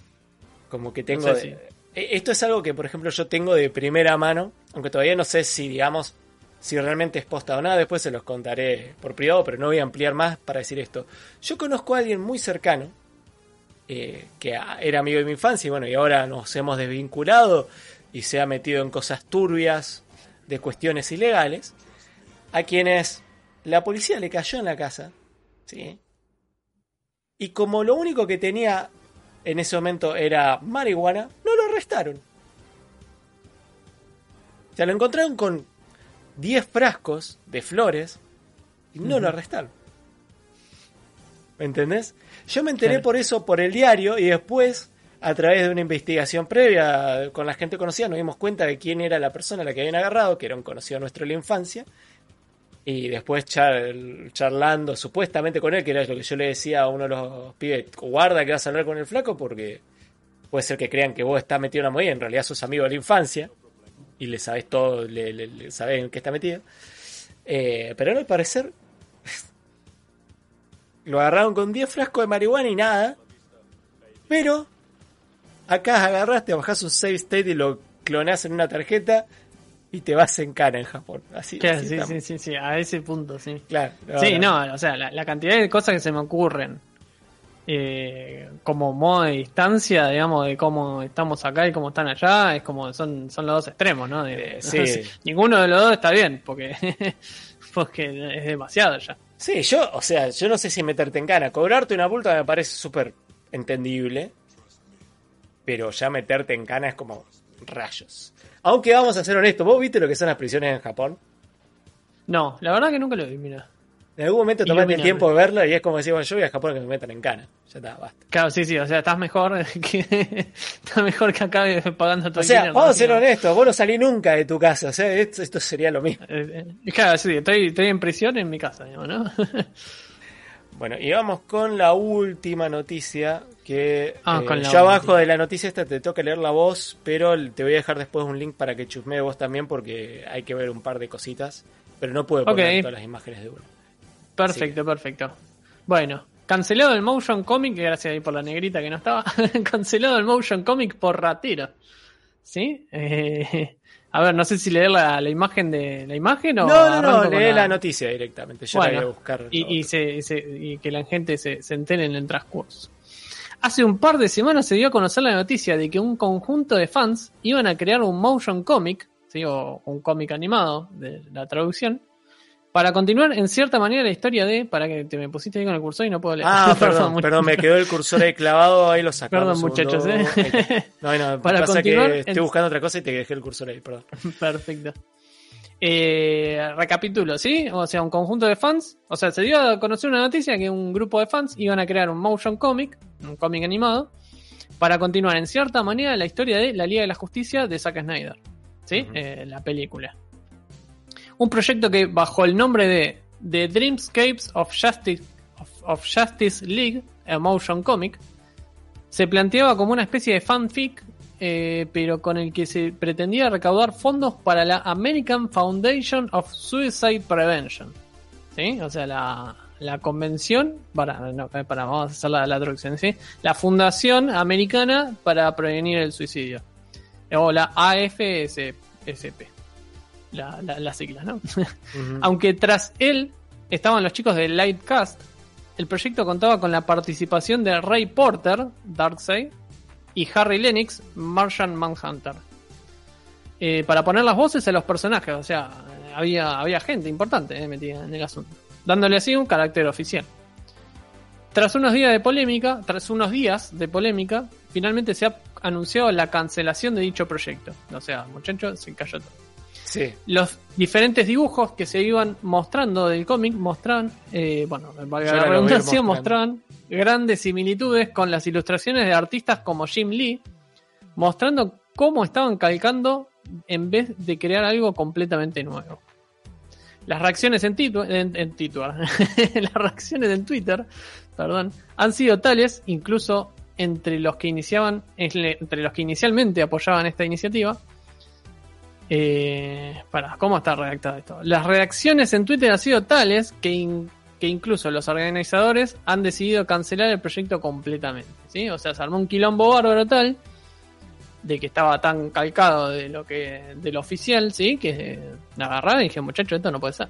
como que tengo. No sé de- eh, Esto es algo que, por ejemplo, yo tengo de primera mano, aunque todavía no sé si, digamos, si realmente es posta o nada, después se los contaré por privado, pero no voy a ampliar más para decir esto. Yo conozco a alguien muy cercano, eh, que era amigo de mi infancia, y bueno, y ahora nos hemos desvinculado y se ha metido en cosas turbias de cuestiones ilegales, a quienes la policía le cayó en la casa, ¿sí? Y como lo único que tenía en ese momento era marihuana, no lo arrestaron. O sea, lo encontraron con 10 frascos de flores y no lo arrestaron. ¿Me entendés? Yo me enteré Claro. por eso por el diario y después, a través de una investigación previa con la gente conocida, nos dimos cuenta de quién era la persona a la que habían agarrado, que era un conocido nuestro de la infancia. Y después char- charlando supuestamente con él, que era lo que yo le decía a uno de los pibes, guarda que vas a hablar con el flaco porque puede ser que crean que vos estás metido en una movida, en realidad sos amigo de la infancia y le sabés todo, le, le- le sabés en qué está metido. Eh, pero al parecer lo agarraron con 10 frascos de marihuana y nada. Pero acá agarraste, bajás un save state y lo clonás en una tarjeta y te vas en cana en Japón. Así, Claro, así sí, sí, sí, sí, a ese punto, sí. Claro, Sí, no, o sea, la, la cantidad de cosas que se me ocurren eh, como modo de distancia, digamos, de cómo estamos acá y cómo están allá, es como son, son los dos extremos, ¿no? De- Eh, sí. Ninguno de los dos está bien, porque, porque es demasiado ya. Sí, yo, o sea, yo no sé si meterte en cana. Cobrarte una multa me parece súper entendible. Pero ya meterte en cana es como rayos. Aunque vamos a ser honestos, ¿vos viste lo que son las prisiones en Japón? No, la verdad que nunca lo vi, mira. En algún momento tomaste el tiempo de verlo y es como decir, bueno, yo voy a Japón que me metan en cana. Ya está, basta. Claro, sí, sí, o sea, estás mejor que, estás mejor que acabes pagando tu O sea, vamos a ser honestos, vos no salí nunca de tu casa. O sea, esto, esto sería lo mismo. Eh, eh, Claro, sí, estoy, estoy en prisión en mi casa, digamos, ¿no? Bueno, y vamos con la última noticia. Que Ah, eh, con la yo abajo de la noticia esta te toca leer la voz, pero te voy a dejar después un link para que chusmee vos también, porque hay que ver un par de cositas. Pero no puedo poner todas las imágenes de uno. Perfecto, perfecto. Bueno, cancelado el motion comic, gracias ahí por la negrita que no estaba. cancelado el motion comic por ratero. ¿Sí? Eh, a ver, no sé si leer la, la imagen de la imagen o. No, no, lee la noticia directamente. Yo la Bueno, voy a buscar. y, y se- se- y que la gente se, se entere en el transcurso. Hace un par de semanas se dio a conocer la noticia de que un conjunto de fans iban a crear un motion comic, ¿sí? o un cómic animado de la traducción, para continuar en cierta manera la historia de. Para que te me pusiste ahí con el cursor y no puedo leer. Ah, perdón, perdón, me quedó el cursor ahí clavado, ahí lo sacamos. Perdón, muchachos, ¿eh? No, no, Para pasa continuar, que estoy en- buscando otra cosa y te dejé el cursor ahí, perdón. Perfecto. Eh, recapitulo, ¿sí? O sea, un conjunto de fans. O sea, se dio a conocer una noticia que un grupo de fans iban a crear un motion comic, un cómic animado, para continuar en cierta manera la historia de la Liga de la Justicia de Zack Snyder. ¿Sí? Eh, la película. Un proyecto que, bajo el nombre de The Dreamscapes of Justice, of, Justice League, a comic, se planteaba como una especie de fanfic, eh, pero con el que se pretendía recaudar fondos para la American Foundation of Suicide Prevention. ¿Sí? O sea, la, la convención, para, no, eh, para, vamos a hacer la, la traducción. La Fundación Americana para Prevenir el Suicidio. O la AFSP. La, la, las siglas, ¿no? Aunque tras él estaban los chicos de Lightcast, el proyecto contaba con la participación de Ray Porter, Darkseid, y Harry Lennox, Martian Manhunter. Eh, para poner las voces a los personajes, o sea, había, había gente importante eh, metida en el asunto, dándole así un carácter oficial. Tras unos días de polémica, tras unos días de polémica, finalmente se ha anunciado la cancelación de dicho proyecto. O sea, muchachos, se cayó todo Sí. los diferentes dibujos que se iban mostrando del cómic mostraban, eh, bueno, valga la redundancia, mostraban grandes similitudes con las ilustraciones de artistas como Jim Lee, mostrando cómo estaban calcando en vez de crear algo completamente nuevo. Las reacciones en, Titu- en, en Twitter, las reacciones en Twitter, perdón, han sido tales, incluso entre los que iniciaban, entre los que inicialmente apoyaban esta iniciativa, eh, para, ¿cómo está redactado esto? Las reacciones en Twitter han sido tales que, in- que incluso los organizadores han decidido cancelar el proyecto completamente. O sea, se armó un quilombo bárbaro tal de que estaba tan calcado de lo que de lo oficial, ¿sí? Que la agarraron y dije, muchacho, esto no puede ser.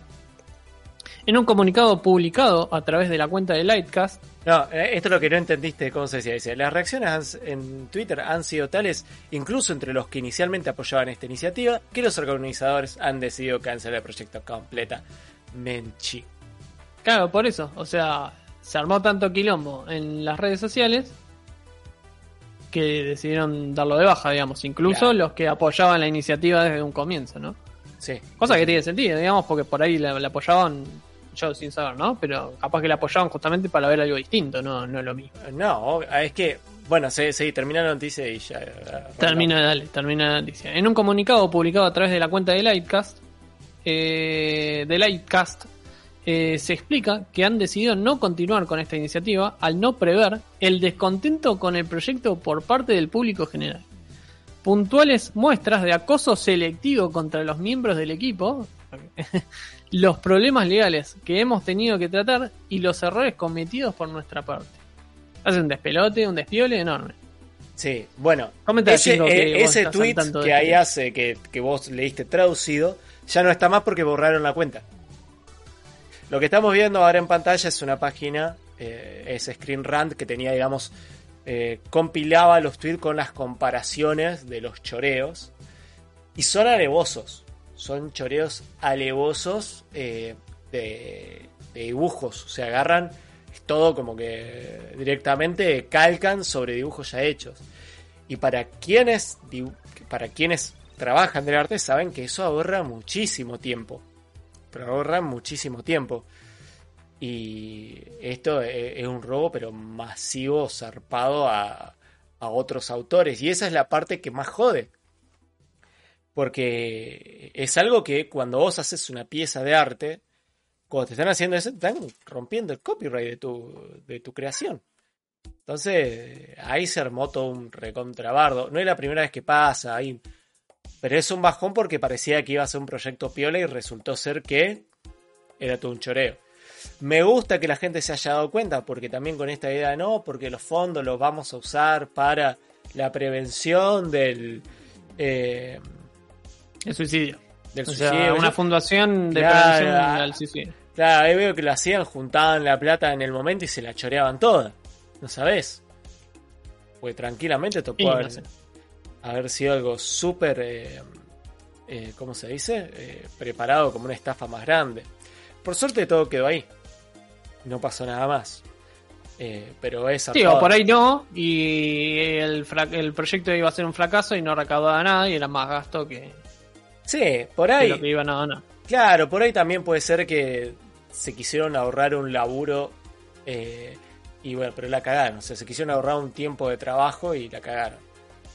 En un comunicado publicado a través de la cuenta de Lightcast, No, eh, esto es lo que no entendiste, ¿cómo se decía? Dice, las reacciones en Twitter han sido tales, incluso entre los que inicialmente apoyaban esta iniciativa, que los organizadores han decidido cancelar el proyecto completa. Menchi. Claro, por eso. O sea, se armó tanto quilombo en las redes sociales que decidieron darlo de baja, digamos. Incluso Claro. los que apoyaban la iniciativa desde un comienzo, ¿no? Sí. Cosa que tiene sentido, digamos, porque por ahí la, la apoyaban, yo sin saber, ¿no? Pero capaz que la apoyaban justamente para ver algo distinto, no, no lo mismo. No, es que, bueno, sí, sí, termina la noticia y ya. eh, Termina, dale, termina la noticia. En un comunicado publicado a través de la cuenta de Lightcast, eh, de Lightcast, eh, se explica que han decidido no continuar con esta iniciativa al no prever el descontento con el proyecto por parte del público general. Puntuales muestras de acoso selectivo contra los miembros del equipo, los problemas legales que hemos tenido que tratar y los errores cometidos por nuestra parte. Hace un despelote, un despiole enorme. Sí, bueno, Comenta, ese, que eh, ese tweet que este ahí hace que, que vos leíste traducido ya no está más porque borraron la cuenta. Lo que estamos viendo ahora en pantalla es una página, eh, es Screen Rant que tenía, digamos, eh, compilaba los tweets con las comparaciones de los choreos y son alevosos, son choreos alevosos eh, de, dibujos, o sea, agarran todo como que directamente calcan sobre dibujos ya hechos. Y para quienes, para quienes trabajan del arte saben que eso ahorra muchísimo tiempo. Pero ahorra muchísimo tiempo. Y esto e- es un robo, pero masivo, zarpado a otros autores. Y esa es la parte que más jode. Porque es algo que cuando vos haces una pieza de arte, cuando te están haciendo eso, están rompiendo el copyright de tu, de tu creación. Entonces, ahí se armó todo un recontrabardo. No es la primera vez que pasa, ahí. Pero es un bajón porque parecía que iba a ser un proyecto piola y resultó ser que era todo un choreo. Me gusta que la gente se haya dado cuenta, porque también con esta idea no, porque los fondos los vamos a usar para la prevención del, eh, El suicidio. del O sea, una fundación de Claro, prevención al suicidio. Claro, ahí veo que lo hacían, juntaban la plata en el momento y se la choreaban toda. ¿No sabes? Pues tranquilamente esto puede haber, sido algo súper, eh, eh, ¿cómo se dice? Eh, preparado como una estafa más grande. Por suerte todo quedó ahí. No pasó nada más. Eh, pero es Sí, o zarpado. por ahí no, y el, el proyecto iba a ser un fracaso y no recaudaba nada y era más gasto que, Sí, por ahí. lo que iban a ganar. Claro, por ahí también puede ser que se quisieron ahorrar un laburo eh, y bueno, pero la cagaron. O sea, se quisieron ahorrar un tiempo de trabajo y la cagaron.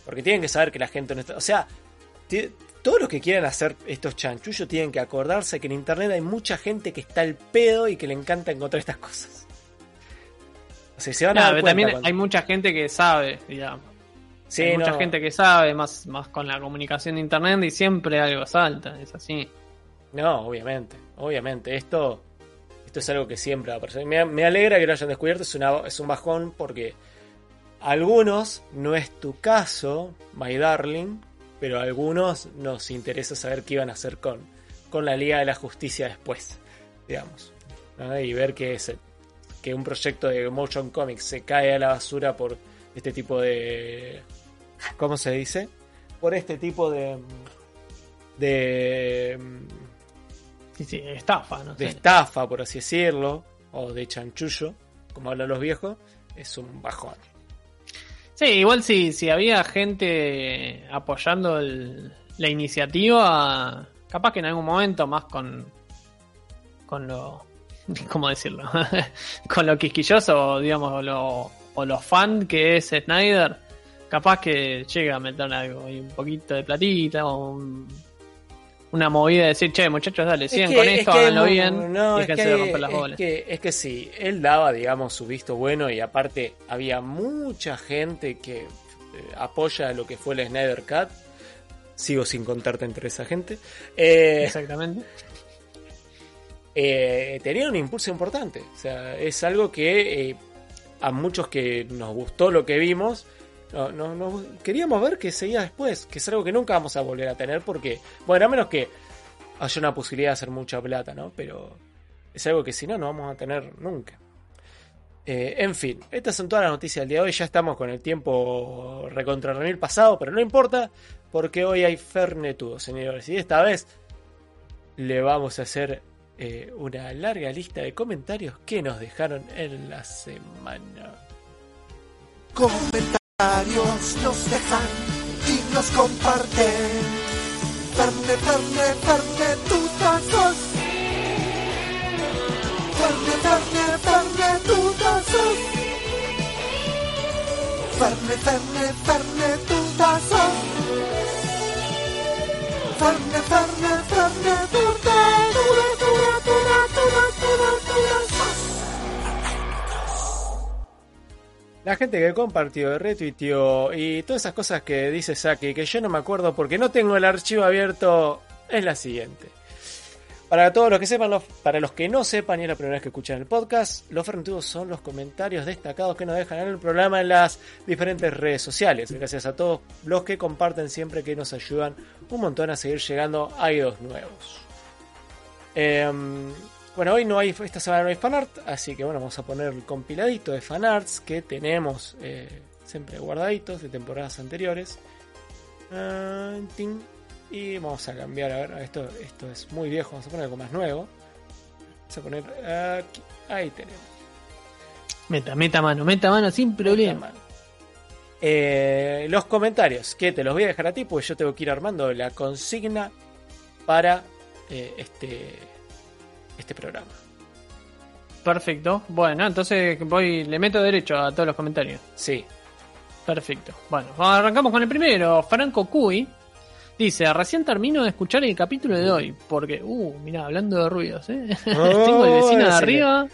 Porque tienen que saber que la gente no está... O sea, todos los que quieran hacer estos chanchullos tienen que acordarse que en Internet hay mucha gente que está al pedo y que le encanta encontrar estas cosas. O sea, se van a Nada, dar pero cuenta también cuando- hay mucha gente que sabe, digamos. Sí, hay mucha no. gente que sabe, más, más con la comunicación de internet y siempre algo salta, es así. No, obviamente, obviamente. Esto, esto es algo que siempre va a pasar. Me, me alegra que lo hayan descubierto, es, una, es un bajón porque algunos, no es tu caso, my darling, pero a algunos nos interesa saber qué iban a hacer con, con la Liga de la Justicia después, digamos. ¿no? Y ver que, se- que un proyecto de Motion Comics se cae a la basura por este tipo de... ¿Cómo se dice? Por este tipo de... de Sí, sí, estafa, no de sé. estafa, por así decirlo, o de chanchullo, como hablan los viejos, es un bajón. Sí, igual si, si había gente apoyando el- la iniciativa, capaz que en algún momento más con, con lo, ¿cómo decirlo? con lo quisquilloso, digamos, o lo, o lo fan que es Snyder, capaz que llega a meter algo, y un poquito de platita, o un- una movida de decir, che, muchachos, dale, sigan con esto, háganlo bien, no, y es déjense que, de romper las es bolas. que- es que sí, él daba, digamos, su visto bueno y aparte había mucha gente que eh, apoya lo que fue el Snyder Cut. Sigo sin contarte entre esa gente. Eh, Exactamente. eh, tenía un impulso importante. O sea, es algo que eh, a muchos que nos gustó lo que vimos, no, no- no- queríamos ver que seguía después, que es algo que nunca vamos a volver a tener porque, bueno, a menos que haya una posibilidad de hacer mucha plata, ¿no? Pero es algo que si no, no vamos a tener nunca. Eh, en fin, estas son todas las noticias del día de hoy. Ya estamos con el tiempo recontra remil pasado, pero no importa, porque hoy hay Fernetudo, señores. Y esta vez le vamos a hacer eh, una larga lista de comentarios que nos dejaron en la semana. Comentarios nos dejan y nos comparten. Ferne, ferne, ferne, tutazos. Ferne, ferne, ferne, tutazos. Ferne, ferne, ferne, tutazos. Ferne, ferne, ferne, tutazos. Tura, tura, tura, tura, La gente que compartió, retuiteó y todas esas cosas que dice Saki, que yo no me acuerdo porque no tengo el archivo abierto, es la siguiente. Para todos los que sepan, los- para los que no sepan y es la primera vez que escuchan el podcast, los fermentudos son los comentarios destacados que nos dejan en el programa en las diferentes redes sociales. Gracias a todos los que comparten siempre que nos ayudan un montón a seguir llegando a idos nuevos. Em, bueno, hoy no hay, esta semana no hay fanart, así que bueno, vamos a poner el compiladito de fanarts que tenemos eh, siempre guardaditos de temporadas anteriores. Ah, y vamos a cambiar, a ver, esto, esto es muy viejo, vamos a poner algo más nuevo. Vamos a poner aquí, ahí tenemos. Meta, meta mano, meta mano sin problema. Eh, los comentarios, que te los voy a dejar a ti, porque yo tengo que ir armando la consigna para eh, este, este programa. Perfecto. Bueno, entonces voy, le meto derecho a todos los comentarios. Sí, Perfecto. Bueno, arrancamos con el primero. Franco Cui dice: Recién termino de escuchar el capítulo de hoy. Porque, uh, mira, hablando de ruidos, ¿eh? tengo el vecino de arriba.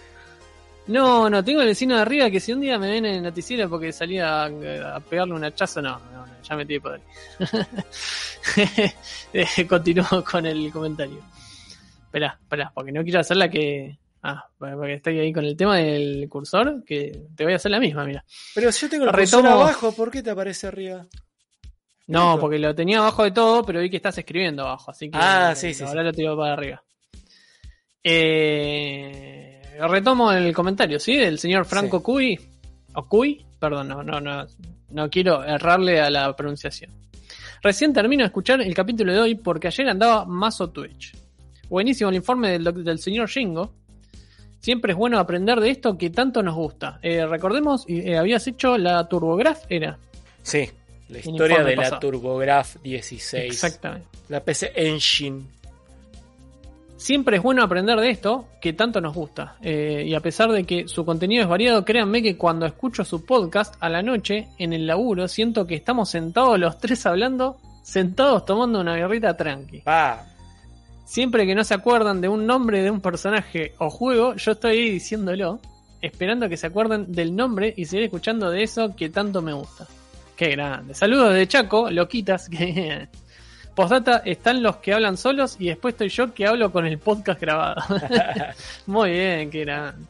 No, no, tengo el vecino de arriba que si un día me ven en el noticiero porque salía a, a pegarle un hachazo, no, no, no, ya me tiene poder. Eh, Continúo con el comentario. Esperá, esperá, porque no quiero hacer la que. Ah, porque estoy ahí con el tema del cursor, que te voy a hacer la misma, mira. pero si yo tengo el Retomo- cursor abajo, ¿por qué te aparece arriba? No, Listo. porque lo tenía abajo de todo, pero vi que estás escribiendo abajo, así que Ah, sí, sí, ahora lo tiro para arriba. Eh, retomo el comentario, ¿sí? Del señor Franco Sí. Cuy. O Cuy, perdón, no, no, no, no quiero errarle a la pronunciación. Recién termino de escuchar el capítulo de hoy porque ayer andaba mazo Twitch. Buenísimo el informe del, señor Shingo. Siempre es bueno aprender de esto que tanto nos gusta. Eh, recordemos, eh, habías hecho la TurboGrafx, era. Sí, la historia de la pasado. TurboGrafx 16. Exactamente. La PC Engine. Siempre es bueno aprender de esto que tanto nos gusta. Eh, y a pesar de que su contenido es variado, créanme que cuando escucho su podcast a la noche en el laburo, siento que estamos sentados los tres hablando, sentados tomando una guerrita tranqui. Pa, Siempre que no se acuerdan de un nombre de un personaje o juego, yo estoy ahí diciéndolo, esperando que se acuerden del nombre y seguir escuchando de eso que tanto me gusta. Qué grande. Saludos de Chaco, loquitas. Que... Postdata, están los que hablan solos y después estoy yo que hablo con el podcast grabado. Muy bien, qué grande.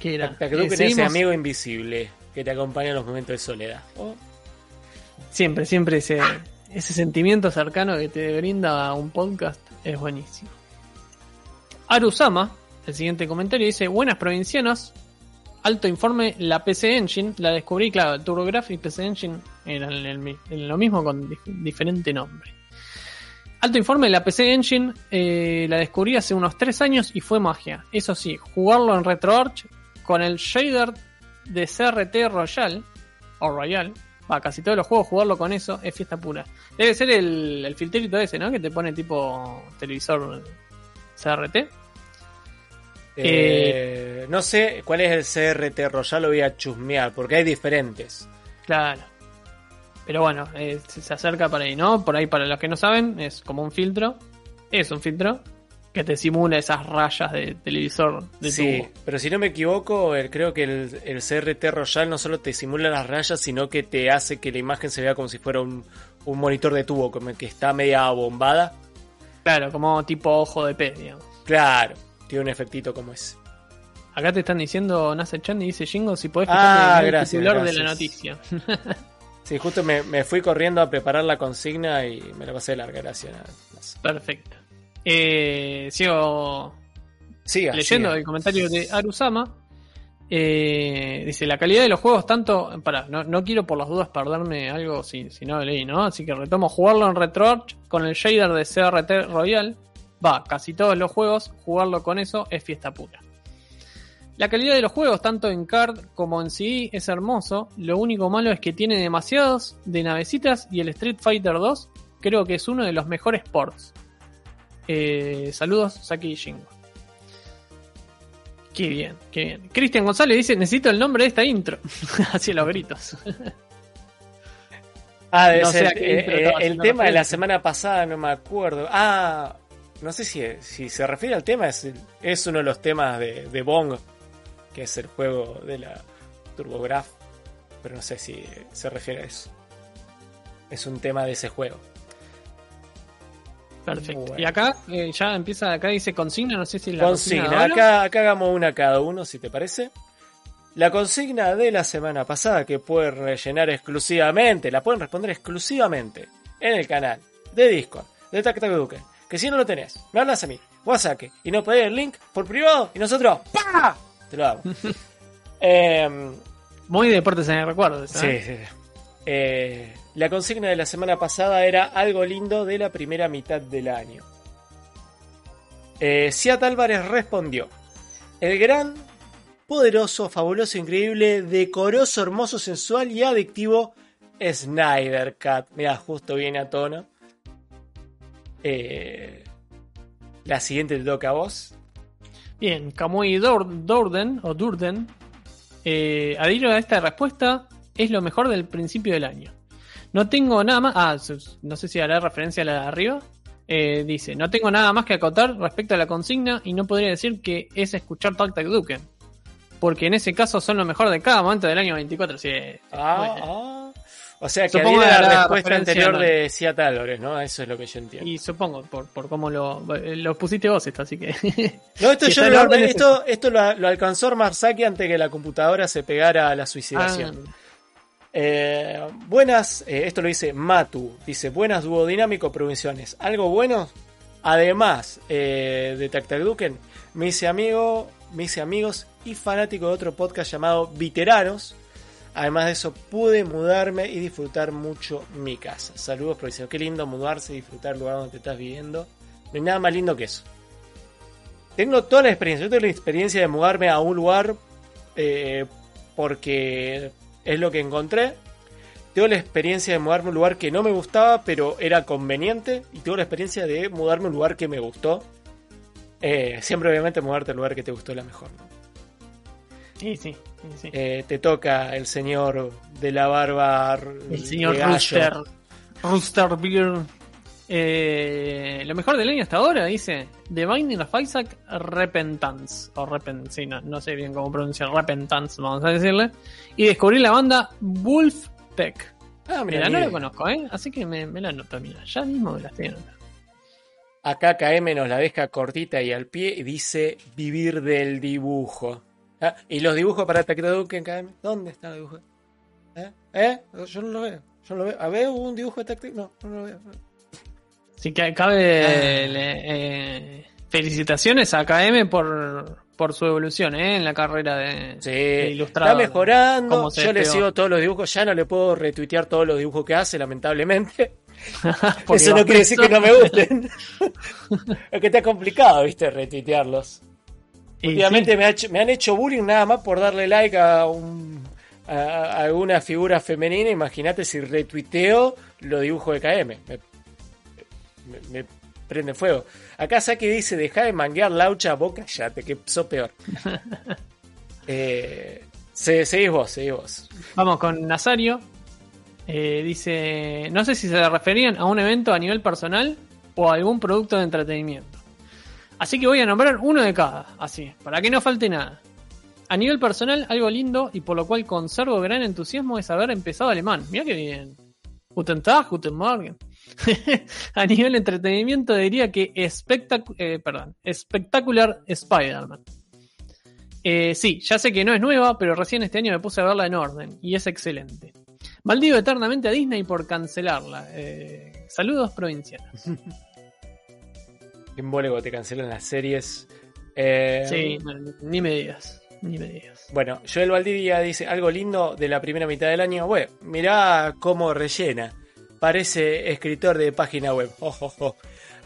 Qué grande. hasta que Eh, ese seguimos- amigo invisible que te acompaña en los momentos de soledad. Oh, Siempre, siempre ese, ese sentimiento cercano que te brinda un podcast es buenísimo. Arusama, el siguiente comentario, dice: Buenas provincianos. Alto informe, la PC Engine, la descubrí, claro, TurboGrafx y PC Engine eran el lo mismo con dif- diferente nombre. Alto informe, la PC Engine eh, la descubrí hace unos 3 años y fue magia. Eso sí, jugarlo en RetroArch con el shader de CRT Royal, o Royal, va, casi todos los juegos jugarlo con eso es fiesta pura. Debe ser el, el filtrito ese, ¿no? Que te pone tipo televisor CRT. eh, no sé cuál es el CRT Royal, lo voy a chusmear, porque hay diferentes. Claro. Pero bueno, eh, se se acerca para ahí, ¿no? Por ahí, para los que no saben, es como un filtro. Es un filtro que te simula esas rayas de televisor de sí, tubo. pero si no me equivoco, el- creo que el, el CRT Royal no solo te simula las rayas, sino que te hace que la imagen se vea como si fuera un, un monitor de tubo, como que está media bombada. Claro, como tipo ojo de pez, digamos. Claro, tiene un efectito como ese. Acá te están diciendo, Chan y dice Jingo, si podés Ah, el gracias, titular de la noticia. Sí, justo me, me fui corriendo a preparar la consigna y me la pasé de larga, gracias. Perfecto. Eh, sigo Siga, leyendo siga. el comentario de Arusama. Eh, dice, la calidad de los juegos tanto... Para, no, no quiero por las dudas perderme algo si, si no leí, ¿no? Así que retomo jugarlo en RetroArch con el shader de CRT Royal. Va, casi todos los juegos, jugarlo con eso es fiesta pura. La calidad de los juegos, tanto en card como en CD, es hermoso. Lo único malo es que tiene demasiados de navecitas y el Street Fighter 2 creo que es uno de los mejores ports. Eh, saludos, Saki y Shingo. Qué bien, qué bien. Cristian González dice, necesito el nombre de esta intro. Hacia los gritos. Ah, debe No ser qué eh, eh, el tema de la semana pasada, no me acuerdo. Ah, no sé si, si se refiere al tema, es, es uno de los temas de, de Bong, que es el juego de la TurboGrafx, pero no sé si se refiere a eso. Es un tema de ese juego. Perfecto. Bueno. Y acá eh, ya empieza, acá dice consigna, no sé si la Consigna, acá, acá hagamos una cada uno, si te parece. La consigna de la semana pasada que pueden rellenar exclusivamente, la pueden responder exclusivamente en el canal de Discord de Tac Tac Duque. Que si no lo tenés, me hablas a mí, WhatsApp, y nos pedís el link por privado y nosotros ¡pa! Te lo hago. Em, Muy deportes en el recuerdo. Sí, ¿sabes? sí, sí. Eh, la consigna de la semana pasada era algo lindo de la primera mitad del año. Eh, Siat Álvarez respondió: El gran, poderoso, fabuloso, increíble, decoroso, hermoso, sensual y adictivo Snyder Cat. Mira, justo viene a tono. Eh, la siguiente te toca a vos. Bien, Kamui Dur- Durden, o Durden, eh, adhiero a esta respuesta, es lo mejor del principio del año. No tengo nada más, ah, no sé si hará referencia a la de arriba, Eh, dice, no tengo nada más que acotar respecto a la consigna y no podría decir que es escuchar Talk Tag Duke. Porque en ese caso son lo mejor de cada momento del año 24. Sí, Ah, bueno. ah. O sea que Supongo la hará respuesta anterior de Álvarez, ¿no? Eso es lo que yo entiendo. Y supongo, por, por cómo lo, lo pusiste vos esto, así que... No, esto, Si yo lo- esto, esto lo, lo alcanzó Marsaki antes que la computadora se pegara a la suicidación. Ah, Eh, buenas, eh, esto lo dice Matu, dice buenas duodinámico provisiones. ¿Algo bueno? Además eh, de Tactacduken, me hice amigo, me hice amigos y fanático de otro podcast llamado Viteranos. Además de eso, pude mudarme y disfrutar mucho mi casa. Saludos, provincianos. Qué lindo mudarse y disfrutar el lugar donde te estás viviendo. No hay nada más lindo que eso. Tengo toda la experiencia. Yo tengo la experiencia de mudarme a un lugar eh, porque es lo que encontré. Tengo la experiencia de mudarme a un lugar que no me gustaba, pero era conveniente. Y tengo la experiencia de mudarme a un lugar que me gustó. Eh, siempre, obviamente, mudarte al lugar que te gustó es la mejor. ¿no? sí, sí. Eh, te toca el señor de la barba. El señor. Rooster. Rooster Beer. Eh, lo mejor del año hasta ahora, dice. The Binding of Isaac Repentance. O Repent, sí, no, no sé bien cómo pronunciar Repentance, vamos a decirle. Y descubrí la banda Wolfpack. Ah, mira, Mira, no la conozco, ¿eh? Así que me, me la anoto, mira. Ya mismo me la estoy anotando. Acá KM nos la deja cortita y al pie y dice vivir del dibujo. Ah, ¿Y los dibujos para Tactaduken KM? ¿Dónde están los dibujos? ¿Eh? ¿Eh? Yo no lo veo. Yo no lo veo. ¿A ver un dibujo de Tactaduken? No, no lo veo. Así que cabe Ah. le- eh, felicitaciones a KM por, por su evolución ¿eh? en la carrera de, Sí, de ilustrador. está mejorando. Yo le sigo todos los dibujos. Ya no le puedo retuitear todos los dibujos que hace, lamentablemente. Eso no quiere decir que no me gusten. es que está complicado, viste, retuitearlos. Y Últimamente sí, me, ha hecho- me han hecho bullying nada más por darle like a, un, a, a alguna figura femenina. Imagínate si retuiteo los dibujos de KM. Me, me- prende fuego. Acá Saki dice: Deja de manguear laucha, boca, ya te que sos peor. eh, se- seguís vos, seguís vos. Vamos con Nazario. Eh, dice, no sé si se referían a un evento a nivel personal o a algún producto de entretenimiento. Así que voy a nombrar uno de cada, así, para que no falte nada. A nivel personal, algo lindo y por lo cual conservo gran entusiasmo es haber empezado alemán. Mira qué bien. Guten Tag, Guten Morgen. a nivel entretenimiento diría que espectac- eh, perdón, espectacular Spider-Man. Eh, sí, ya sé que no es nueva, pero recién este año me puse a verla en orden y es excelente. Maldigo eternamente a Disney por cancelarla. Eh, saludos provincianos. En Bolego te cancelan las series. Sí, ni me digas, ni me digas. Bueno, Joel Valdivia dice algo lindo de la primera mitad del año. Bueno, mirá cómo rellena. Parece escritor de página web. Ojo, ojo.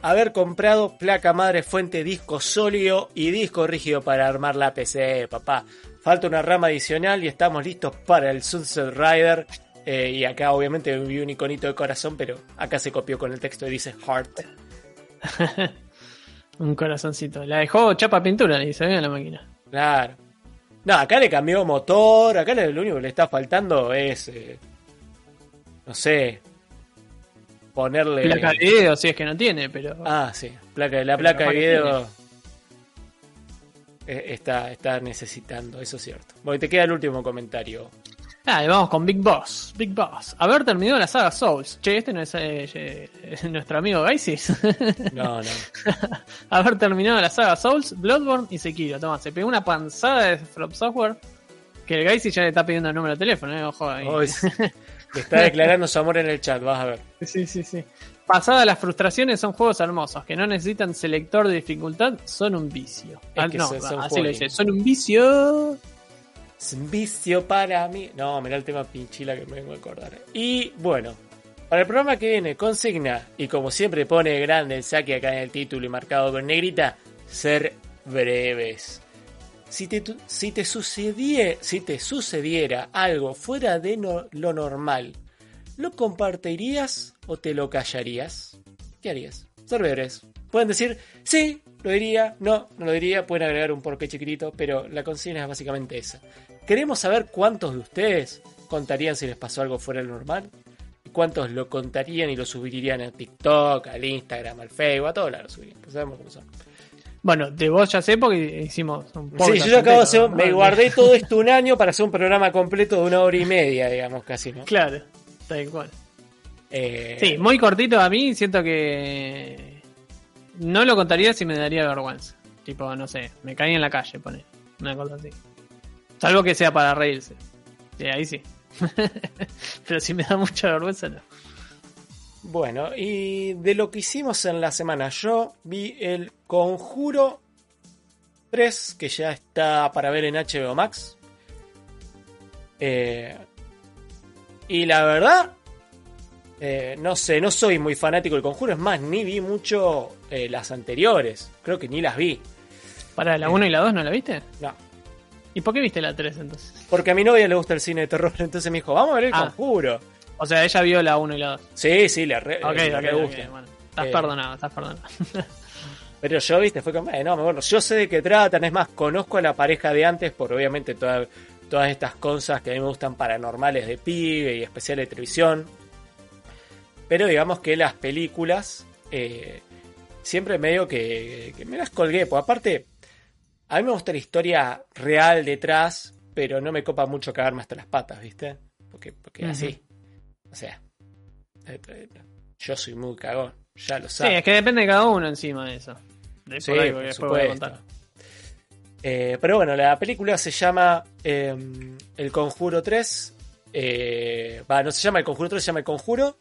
Haber comprado placa madre, fuente, disco sólido y disco rígido para armar la PC, papá. Falta una rama adicional y estamos listos para el Sunset Rider. Eh, y acá obviamente vi un iconito de corazón, pero acá se copió con el texto y dice Heart. Un corazoncito. La dejó chapa pintura, le dice, bien la máquina. Claro. No, acá le cambió motor, acá lo único que le está faltando es, eh, no sé, ponerle... Placa de video, si es que no tiene, pero. Ah, sí, placa, la placa de video eh, está, está necesitando, eso es cierto. Bueno, te queda el último comentario. Ah, y vamos con Big Boss. Big Boss. Haber terminado la saga Souls. Che, este no es eh, eh, nuestro amigo Gaisis. No, no. Haber terminado la saga Souls, Bloodborne y Sekiro. Toma, se pegó una panzada de From Software que el Gaisis ya le está pidiendo el número de teléfono, eh. Ojo ahí. Se- está declarando su amor en el chat, vas a ver. Sí, sí, sí. Pasadas las frustraciones, son juegos hermosos que no necesitan selector de dificultad, son un vicio. Es Ah, que no, son- son así lo juegos dice, son un vicio. Es un vicio para mí. No, mirá el tema pinchila que me vengo a acordar. Y bueno, para el programa que viene, consigna, y como siempre pone grande el saque acá en el título y marcado con negrita, ser breves. Si te, si te, sucedie- si te sucediera algo fuera de lo normal, ¿lo compartirías o te lo callarías? ¿Qué harías? Ser breves. Pueden decir, sí, lo diría, no, no lo diría, pueden agregar un porqué chiquitito, pero la consigna es básicamente esa. Queremos saber cuántos de ustedes contarían si les pasó algo fuera de lo normal. Cuántos lo contarían y lo subirían a TikTok, al Instagram, al Facebook, a todos lados lo subirían. Pues sabemos cómo son. Bueno, de vos ya sé porque hicimos un Sí, podcast yo ya acabo de hacer, me guardé todo esto un año para hacer un programa completo de una hora y media, digamos, casi, ¿no? Claro, tal cual. Eh, Sí, muy cortito a mí, siento que no lo contaría si me daría vergüenza. Tipo, no sé, me caí en la calle, pone. Una cosa así. Salvo que sea para reírse. Sí, ahí sí. Pero si me da mucha vergüenza, no. Bueno, y de lo que hicimos en la semana, yo vi el Conjuro 3, que ya está para ver en HBO Max. Eh, y la verdad, eh, no sé, no soy muy fanático del Conjuro, es más, ni vi mucho eh, las anteriores, creo que ni las vi. Para la 1 y la 2, ¿no la viste? No, ¿Y por qué viste la 3 entonces? porque a mi novia le gusta el cine de terror, entonces me dijo, vamos a ver el Ah. Conjuro. O sea, ella vio la 1 y la 2. Sí, sí, le re, Ok, le ok, re ok, gusta. bueno. Estás Eh, perdonado, estás perdonado. Pero yo, viste, fue como, eh, no, me acuerdo. Yo sé de qué tratan, es más, conozco a la pareja de antes por obviamente toda- todas estas cosas que a mí me gustan paranormales de pibe y especiales de televisión. Pero digamos que las películas eh, siempre medio que, que me las colgué, porque aparte, a mí me gusta la historia real detrás, pero no me copa mucho cagarme hasta las patas, ¿viste? Porque, porque así. O sea, eh, eh, yo soy muy cagón, ya lo Sí, sabes. es que depende de cada uno encima de eso. De Sí, por ahí, por después voy a supuesto. contar. Eh, pero bueno, la película se llama eh, El Conjuro 3. Eh, va, no se llama El Conjuro 3, se llama El Conjuro.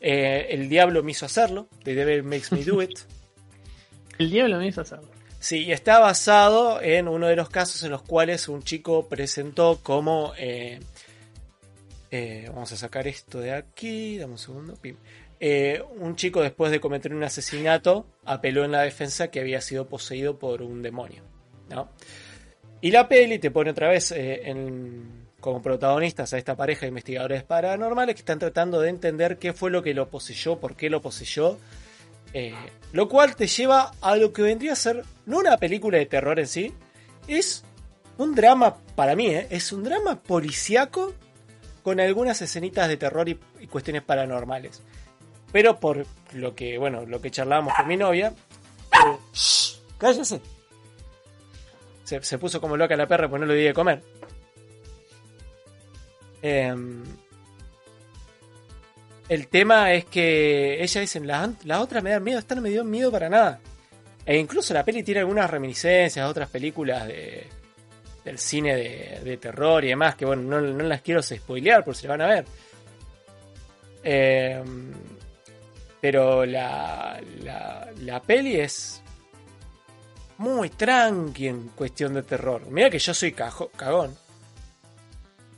El Diablo me hizo hacerlo. The Devil Makes Me Do It. El diablo me hizo hacerlo. Sí, y está basado en uno de los casos en los cuales un chico presentó como... eh, vamos a sacar esto de aquí, dame un segundo. Eh, un chico después de cometer un asesinato apeló en la defensa que había sido poseído por un demonio. ¿no? Y la peli te pone otra vez eh, como protagonistas a esta pareja de investigadores paranormales que están tratando de entender qué fue lo que lo poseyó, por qué lo poseyó. lo cual te lleva a lo que vendría a ser no una película de terror en sí, es un drama, para mí, es un drama policiaco con algunas escenitas de terror y, y cuestiones paranormales. Pero por lo que, bueno, lo que charlábamos con mi novia, eh, cállese. Se, se puso como loca la perra porque no le di de comer. Em, el tema es que ella dice, la, la otra me da miedo, esta no me dio miedo para nada. E incluso la peli tiene algunas reminiscencias a otras películas de, del cine de, de terror y demás, que bueno, no, no las quiero spoilear por si la van a ver. Em, pero la, la, la peli es muy tranqui en cuestión de terror. Mira que yo soy cajo- cagón.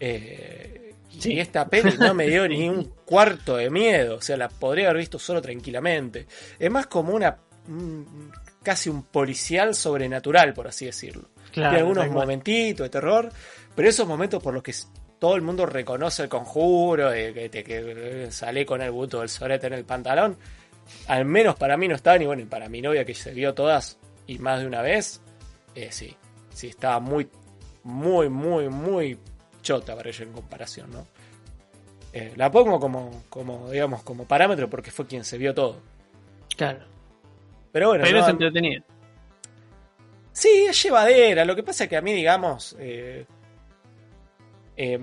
Eh, Sí. Y esta peli no me dio ni un cuarto de miedo. O sea, la podría haber visto solo tranquilamente. Es más como una. un- casi un policial sobrenatural, por así decirlo. Claro, Tiene algunos momentitos de terror, pero esos momentos por los que todo el mundo reconoce el conjuro, que, te- que sale con el buto del sorete en el pantalón, al menos para mí no estaban, y bueno, para mi novia que se vio todas y más de una vez, eh, sí, sí, estaba muy, muy, muy, muy chota para ella en comparación, ¿no? Eh, la pongo como, como, digamos, como parámetro porque fue quien se vio todo. Claro. Pero bueno, Pero no- es entretenido. Sí, es llevadera. Lo que pasa es que a mí, digamos, eh, eh,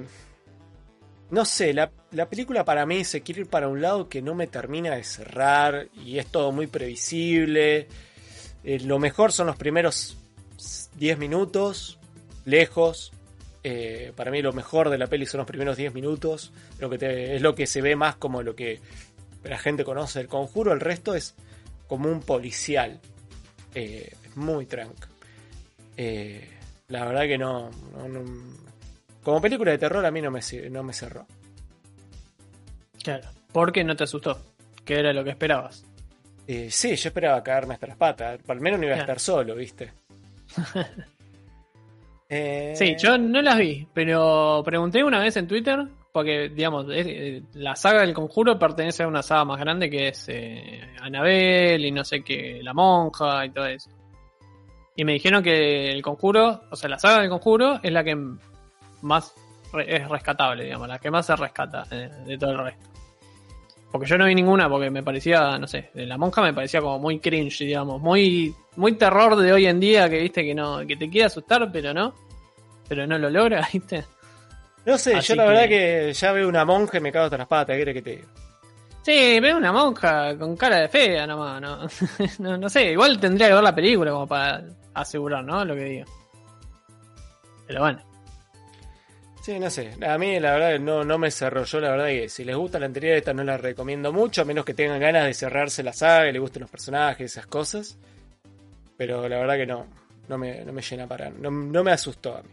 no sé, la, la película para mí se quiere ir para un lado que no me termina de cerrar y es todo muy previsible. Eh, lo mejor son los primeros 10 minutos, lejos. Para mí lo mejor de la peli son los primeros 10 minutos. Lo que te- es lo que se ve más como lo que la gente conoce del conjuro. El resto es como un policial. Eh, muy tranca. Eh, la verdad que no, no- no- Como película de terror a mí no me, no me cerró. Claro. Porque no te asustó. Que era lo que esperabas. Eh, sí, yo esperaba caerme hasta las patas. Al menos no iba a Claro. estar solo, ¿viste? Eh, Sí, yo no las vi, pero pregunté una vez en Twitter, porque, digamos, es- eh, la saga del conjuro pertenece a una saga más grande que es eh, Anabel y no sé qué, La Monja y todo eso. Y me dijeron que el conjuro, o sea, la saga del conjuro es la que más re- es rescatable, digamos, la que más se rescata eh, de todo el resto. Porque yo no vi ninguna porque me parecía, no sé, de la monja me parecía como muy cringe, digamos, muy, muy terror de hoy en día que viste que no, que te quiere asustar, pero no, pero no lo logra, viste. No sé, Así yo la que- verdad que ya veo una monja y me cago hasta las patas. ¿Qué que te diga? Sí, veo una monja con cara de fea nomás, ¿no? no, no sé, igual tendría que ver la película como para asegurar, ¿no? Lo que digo. Pero bueno. Sí, no sé. A mí la verdad que no, no me cerró. Yo la verdad que si les gusta la anterior, esta no la recomiendo mucho, a menos que tengan ganas de cerrarse la saga y les gusten los personajes, esas cosas. Pero la verdad que no, no me, no me llena para. No, no me asustó a mí.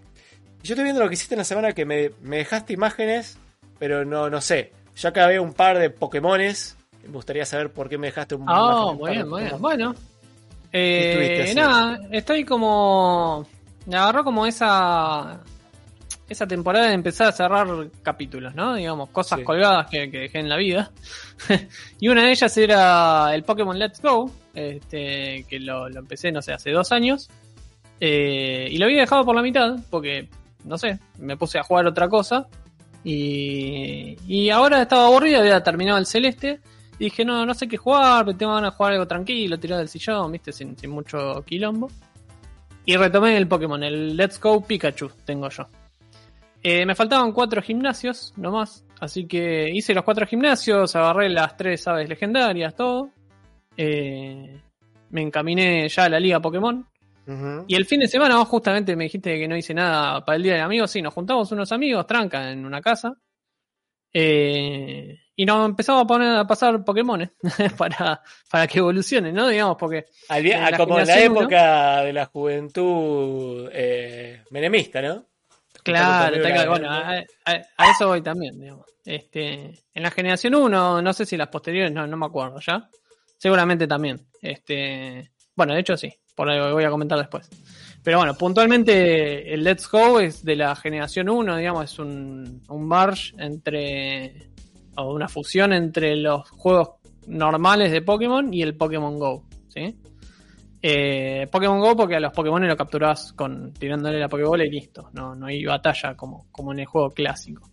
Yo estoy viendo lo que hiciste en la semana que me, me dejaste imágenes, pero no, no sé. Yo acá veo un par de Pokémones. Me gustaría saber por qué me dejaste un. Pokémon. Bueno. ¿Qué estuviste Eh, nada, estoy como. Me agarró como esa. Esa temporada de empezar a cerrar capítulos, ¿no? Digamos, cosas Sí. colgadas que, que dejé en la vida. y una de ellas era el Pokémon Let's Go, este, que lo, lo empecé, no sé, hace dos años. Eh, y lo había dejado por la mitad, porque, no sé, me puse a jugar otra cosa. Y, y ahora estaba aburrido, había terminado el celeste. Y dije, no, no sé qué jugar, pero tengo ganas jugar algo tranquilo, tirado del sillón, viste, sin, sin mucho quilombo. Y retomé el Pokémon, el Let's Go Pikachu tengo yo. Eh, me faltaban cuatro gimnasios nomás, así que hice los cuatro gimnasios, agarré las tres aves legendarias, todo. Eh, me encaminé ya a la liga Pokémon. Y el fin de semana vos justamente me dijiste que no hice nada para el Día del Amigo. Sí, nos juntamos unos amigos, tranca, en una casa. Eh, y nos empezamos a poner a pasar Pokémon para, para que evolucionen, ¿no? Digamos, porque Al vi- en la como en la uno- época de la juventud eh, menemista, ¿no? Claro, bueno, a, a- a eso voy también, digamos. Este, en la generación 1, no sé si las posteriores, no, no me acuerdo ya. Seguramente también. Este, bueno, de hecho sí, por algo que voy a comentar después. Pero bueno, puntualmente el Let's Go es de la generación 1, digamos, es un, un merge entre, o una fusión entre los juegos normales de Pokémon y el Pokémon Go, ¿sí? Eh, Pokémon Go porque a los Pokémon lo capturás con tirándole la Pokébola y listo. No, no hay batalla como, como en el juego clásico.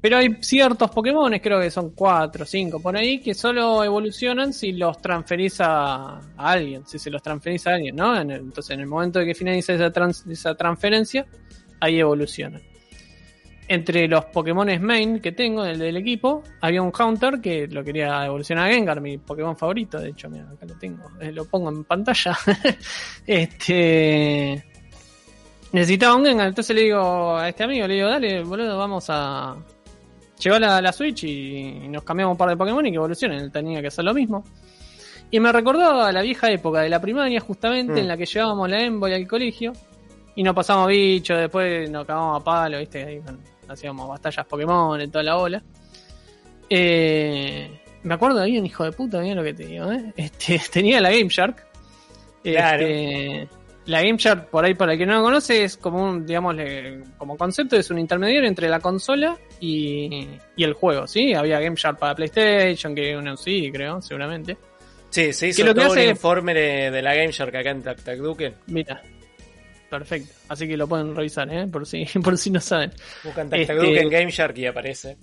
Pero hay ciertos Pokémon, creo que son 4 o 5 por ahí, que solo evolucionan si los transferís a, alguien, si se los transferís a alguien, ¿no? Entonces, en el momento de que finaliza esa, trans- esa transferencia, ahí evolucionan. Entre los Pokémon main que tengo, el del equipo, había un Haunter que lo quería evolucionar a Gengar, mi Pokémon favorito. De hecho, mira, acá lo tengo, eh, lo pongo en pantalla. este. Necesitaba un Gengar, entonces le digo a este amigo, le digo, dale, boludo, vamos a. Llevar la, la Switch y, y nos cambiamos un par de Pokémon y que evolucionen. Él tenía que hacer lo mismo. Y me recordó a la vieja época de la primaria, justamente, Mm. en la que llevábamos la Envoy al colegio. Y nos pasamos bichos, después nos cagamos a palo, ¿viste? Ahí, bueno, hacíamos batallas Pokémon y toda la bola. Eh, me acuerdo había un hijo de puta, mira lo que te digo, ¿eh? Este, tenía la Game Shark. Claro. Este, la Game Shark, por ahí para el que no lo conoce, es como un, digamos, le- como concepto, es un intermediario entre la consola y, y el juego, ¿sí? Había Game Shark para PlayStation, que uno sí, creo, seguramente. Sí, se hizo lo que hace- un informe de, de la Game Shark acá en Duque. Mira. Perfecto. Así que lo pueden revisar, ¿eh? Por si, por si no saben. Buscan Tac Este- Game Shark y aparece.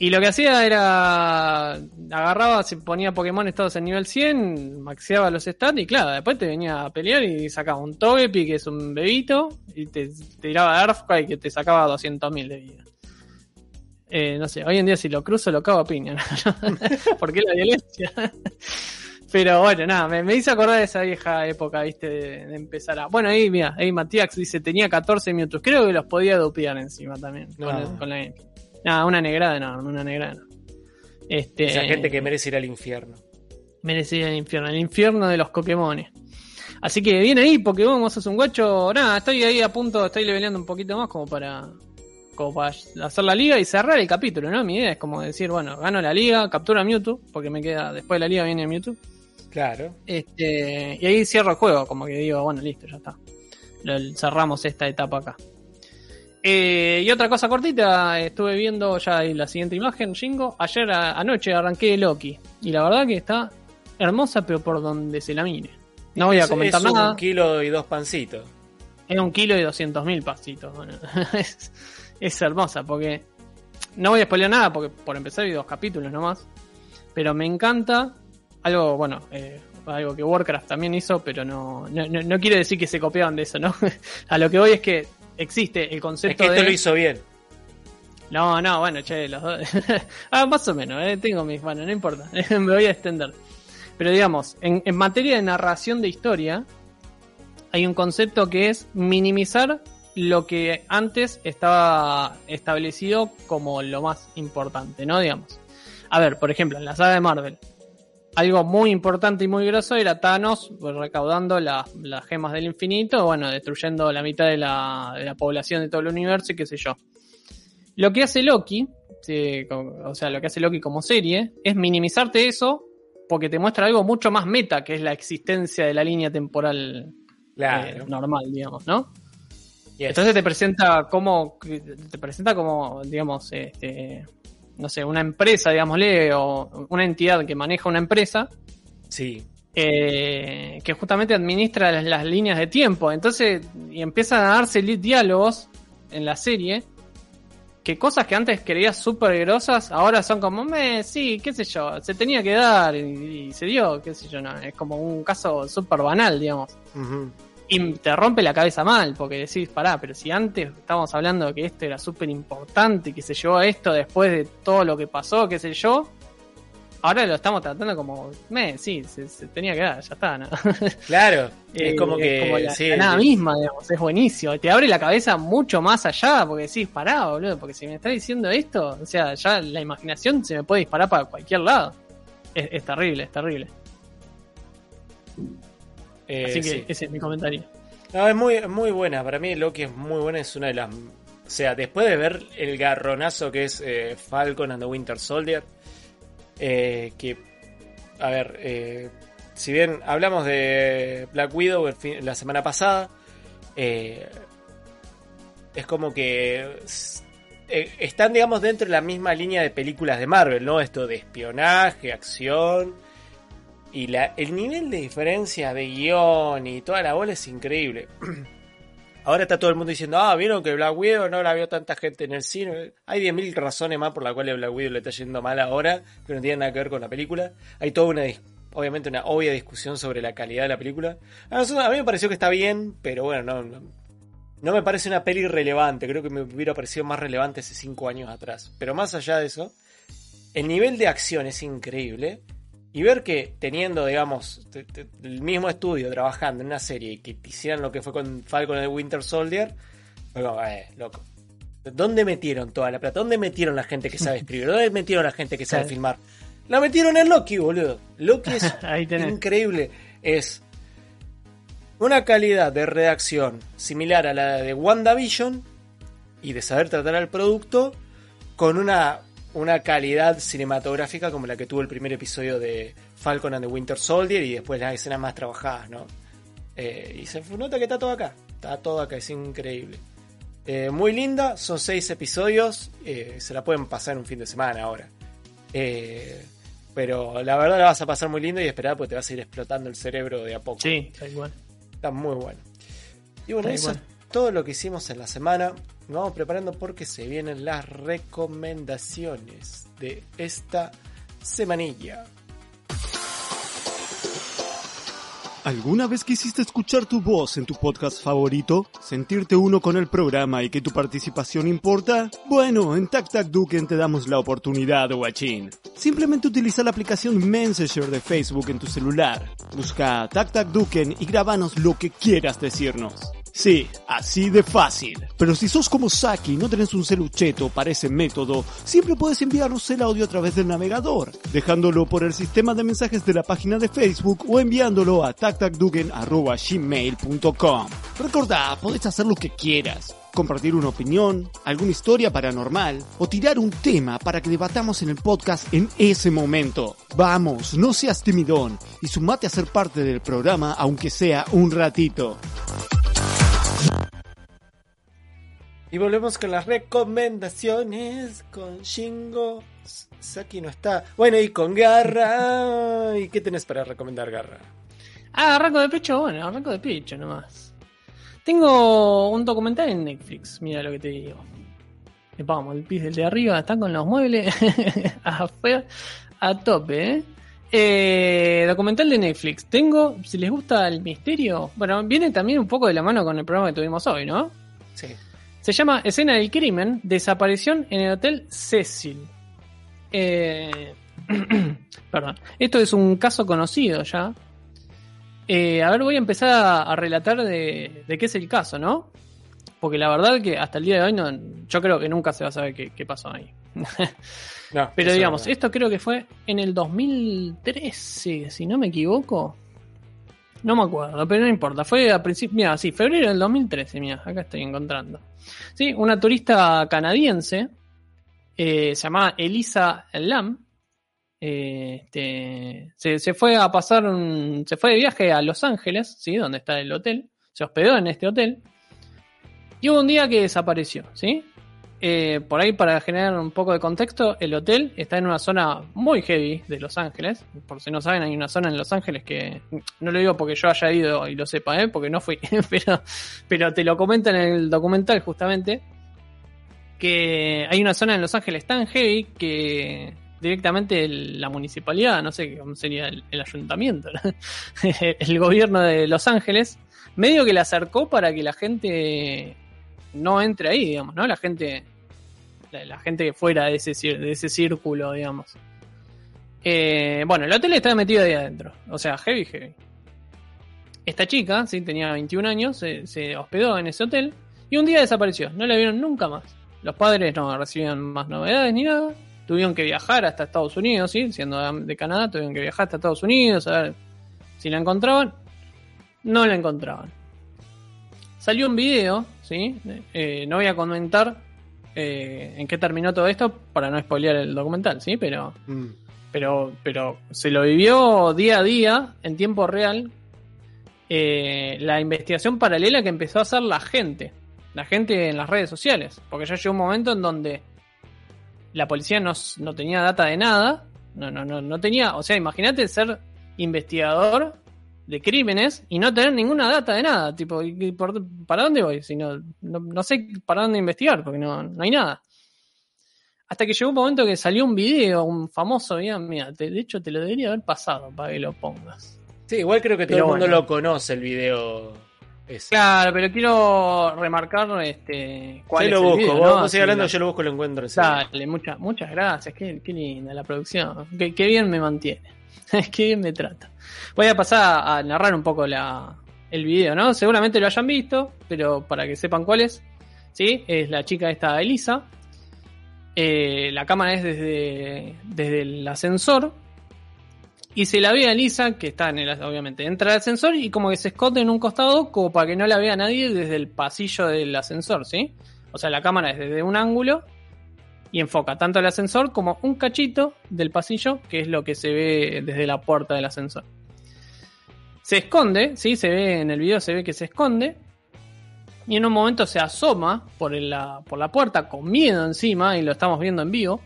Y lo que hacía era. Agarraba, se ponía Pokémon todos en nivel 100, maxeaba los stats y claro, después te venía a pelear y sacaba un Togepi, que es un bebito, y te, te tiraba Earthquake que te sacaba 200.000 de vida. Eh, no sé, hoy en día si lo cruzo lo cago a piña. ¿no? ¿Por qué la violencia? Pero bueno, nada, me, me hizo acordar de esa vieja época, viste, de, de empezar a... Bueno, ahí, mira, ahí Matías dice, tenía 14 minutos. Creo que los podía dupear encima también. No. Con, el- con la Nada, una negrada no, una negrada no. Este, Esa gente que merece ir al infierno. merecía el infierno, el infierno de los Pokémones. Así que viene ahí, Pokémon, vos sos un guacho. Nada, estoy ahí a punto, estoy leveleando un poquito más como para, como para hacer la liga y cerrar el capítulo, ¿no? Mi idea es como decir, bueno, gano la liga, captura a Mewtwo, porque me queda, después de la liga viene Mewtwo. Claro. Este, y ahí cierro el juego, como que digo, bueno, listo, ya está. Lo- cerramos esta etapa acá. Eh, y otra cosa cortita, estuve viendo ya la siguiente imagen, Jingo. Ayer a- anoche arranqué Loki. Y la verdad que está hermosa, pero por donde se la mire. No voy a Es- comentar es nada. un kilo y dos pancitos. Es un kilo y 200 mil pasitos. Bueno, es, es hermosa porque no voy a spoiler nada porque por empezar hay dos capítulos nomás. Pero me encanta algo, bueno, eh, algo que Warcraft también hizo, pero no, no, no- no quiere decir que se copiaban de eso, ¿no? a lo que voy es que existe el Es concepto que esto de... lo hizo bien. No, no, bueno, che, los dos. ah, más o menos, eh, tengo mis. Bueno, no importa, me voy a extender. Pero digamos, en, en materia de narración de historia, hay un concepto que es minimizar lo que antes estaba establecido como lo más importante, ¿no? Digamos. A ver, por ejemplo, en la saga de Marvel, algo muy importante y muy grosso era Thanos recaudando las, las gemas del infinito, bueno, destruyendo la mitad de la, de la población de todo el universo y qué sé yo. Lo que hace Loki, sí, o sea, lo que hace Loki como serie, es minimizarte eso porque te muestra algo mucho más meta, que es la existencia de la línea temporal Claro. eh, normal, digamos, ¿no? Yes. Entonces te presenta como, te presenta como, digamos, este, no sé, una empresa, digámosle, o una entidad que maneja una empresa, Sí. eh, que justamente administra las, las líneas de tiempo. Entonces, y empiezan a darse diálogos en la serie que cosas que antes creías súper grosas, ahora son como, me, sí, qué sé yo, se tenía que dar y, y se dio, qué sé yo, no, es como un caso súper banal, digamos. Ujú. Y te rompe la cabeza mal, porque decís, pará, pero si antes estábamos hablando de que esto era súper importante, que se llevó a esto después de todo lo que pasó, qué sé yo, ahora lo estamos tratando como, me, sí, se, se tenía que dar, ya está, ¿no? Claro. Eh, es como que. la, sí, la nada sí. misma, digamos, es buenísimo. Te abre la cabeza mucho más allá, porque decís, pará, boludo, porque si me estás diciendo esto, o sea, ya la imaginación se me puede disparar para cualquier lado. Es, es terrible, es terrible. Eh, Así que sí. ese es mi comentario. No, es muy, muy buena. Para mí Loki es muy buena. Es una de las... O sea, después de ver el garronazo que es eh, Falcon and the Winter Soldier, eh, que... A ver, eh, si bien hablamos de Black Widow fin- la semana pasada, eh, es como que... están, digamos, dentro de la misma línea de películas de Marvel, ¿no? Esto de espionaje, acción, y el nivel de diferencia de guion y toda la bola es increíble. Ahora está todo el mundo diciendo, ah, vieron que Black Widow no la vio tanta gente en el cine. Hay 10.000 razones más por las cuales Black Widow le está yendo mal ahora, que no tienen nada que ver con la película. Hay toda una, obviamente, una obvia discusión sobre la calidad de la película. A mí me pareció que está bien, pero bueno, no, no, no me parece una peli relevante. Creo que me hubiera parecido más relevante hace 5 años atrás. Pero más allá de eso, el nivel de acción es increíble. Y ver que teniendo, digamos, te- te- el mismo estudio trabajando en una serie y que hicieran lo que fue con Falcon y Winter Soldier, como, eh, loco. ¿Dónde metieron toda la plata? ¿Dónde metieron la gente que sabe escribir? ¿Dónde metieron la gente que sabe filmar? La metieron en Loki, boludo. Loki es Ahí increíble. Es una calidad de redacción similar a la de WandaVision y de saber tratar al producto con una, una calidad cinematográfica como la que tuvo el primer episodio de Falcon and the Winter Soldier y después las escenas más trabajadas, ¿no? Eh, y se nota que está todo acá, está todo acá, es increíble. Eh, muy linda, son seis episodios, eh, se la pueden pasar en un fin de semana ahora. Eh, pero la verdad la vas a pasar muy lindo y esperar porque te vas a ir explotando el cerebro de a poco. Sí, tal cual. Está muy bueno. Y bueno, eso es todo lo que hicimos en la semana. Nos vamos preparando porque se vienen las recomendaciones de esta semanilla. ¿Alguna vez quisiste escuchar tu voz en tu podcast favorito? ¿Sentirte uno con el programa y que tu participación importa? Bueno, en Tac Tac Duken te damos la oportunidad, guachín. Simplemente utiliza la aplicación Messenger de Facebook en tu celular. Busca Tac Tac Duken y grabanos lo que quieras decirnos. Sí, así de fácil. Pero si sos como Saki y no tenés un celucheto para ese método, siempre puedes enviarnos el audio a través del navegador, dejándolo por el sistema de mensajes de la página de Facebook o enviándolo a tactacdugen.gmail.com. Recordá, podés hacer lo que quieras. Compartir una opinión, alguna historia paranormal o tirar un tema para que debatamos en el podcast en ese momento. Vamos, no seas timidón y sumate a ser parte del programa aunque sea un ratito. Y volvemos con las recomendaciones con Shingo. Saki no está. Bueno, y con Garra. ¿Y qué tenés para recomendar, Garra? Ah, arranco de pecho, bueno, arranco de pecho nomás. Tengo un documental en Netflix, mira lo que te digo. Eh, Vamos, el pis del de arriba está con los muebles a, a tope, ¿eh? Eh, documental de Netflix. Tengo, si les gusta el misterio, bueno, viene también un poco de la mano con el programa que tuvimos hoy, ¿no? Sí. Se llama Escena del Crimen, Desaparición en el Hotel Cecil. Eh, perdón. Esto es un caso conocido ya. Eh, a ver, voy a empezar a, a relatar de, de qué es el caso, ¿no? Porque la verdad que hasta el día de hoy no, yo creo que nunca se va a saber qué, qué pasó ahí. No, Pero digamos, esto creo que fue en el 2013, si no me equivoco. No me acuerdo, pero no importa. Fue a principios, mira, sí, febrero del 2013, mira, acá estoy encontrando. Sí, una turista canadiense, eh, se llamaba Elisa Lam, eh, este, se, se fue a pasar un, se fue de viaje a Los Ángeles, sí, donde está el hotel, se hospedó en este hotel, y hubo un día que desapareció, ¿sí? Eh, por ahí, para generar un poco de contexto, el hotel está en una zona muy heavy de Los Ángeles. Por si no saben, hay una zona en Los Ángeles que no lo digo porque yo haya ido y lo sepa, ¿eh? porque no fui, pero, pero te lo comenta en el documental justamente. Que hay una zona en Los Ángeles tan heavy que directamente la municipalidad, no sé cómo sería el, ayuntamiento, el gobierno de Los Ángeles, medio que le acercó para que la gente no entre ahí, digamos, ¿no? La gente, la, gente que fuera de ese, de ese círculo, digamos. Eh, bueno, el hotel estaba metido ahí adentro, o sea, heavy, heavy. Esta chica, sí, tenía 21 años, se, se hospedó en ese hotel y un día desapareció, no la vieron nunca más. Los padres no recibían más novedades ni nada, tuvieron que viajar hasta Estados Unidos. Siendo de Canadá, tuvieron que viajar hasta Estados Unidos a ver si la encontraban. No la encontraban. Salió un video, ¿sí? Eh, no voy a comentar eh, en qué terminó todo esto para no spoilear el documental, ¿sí? Pero, Mm. pero, pero se lo vivió día a día, en tiempo real, eh, la investigación paralela que empezó a hacer la gente. La gente en las redes sociales. Porque ya llegó un momento en donde la policía no, no tenía data de nada. No, no, no, no tenía. O sea, imagínate ser investigador de crímenes y no tener ninguna data de nada. Tipo, ¿y- y por- ¿para dónde voy? Si no, no, no sé para dónde investigar, porque no, no hay nada. Hasta que llegó un momento que salió un video, un famoso video. Mira, te- de hecho te lo debería haber pasado para que lo pongas. Sí, igual creo que todo Pero el mundo bueno. lo conoce el video ese. Claro, pero quiero remarcar este cuál yo es lo el busco, video, vos, ¿no? vos hablando, la- yo lo busco y lo encuentro. Dale, muchas, muchas gracias. Qué, qué linda la producción. Qué, qué bien me mantiene. qué bien me trata. Voy a pasar a narrar un poco la, el video, ¿no? Seguramente lo hayan visto, pero para que sepan cuál es. ¿Sí? Es la chica esta, Elisa. Eh, la cámara es desde, desde el ascensor. Y se la ve a Elisa, que está en el, obviamente, entra al ascensor y como que se esconde en un costado, como para que no la vea nadie desde el pasillo del ascensor, ¿sí? O sea, la cámara es desde un ángulo y enfoca tanto el ascensor como un cachito del pasillo, que es lo que se ve desde la puerta del ascensor. Se esconde, ¿sí? Se ve en el video, se ve que se esconde. Y en un momento se asoma por la, por la puerta con miedo encima, y lo estamos viendo en vivo.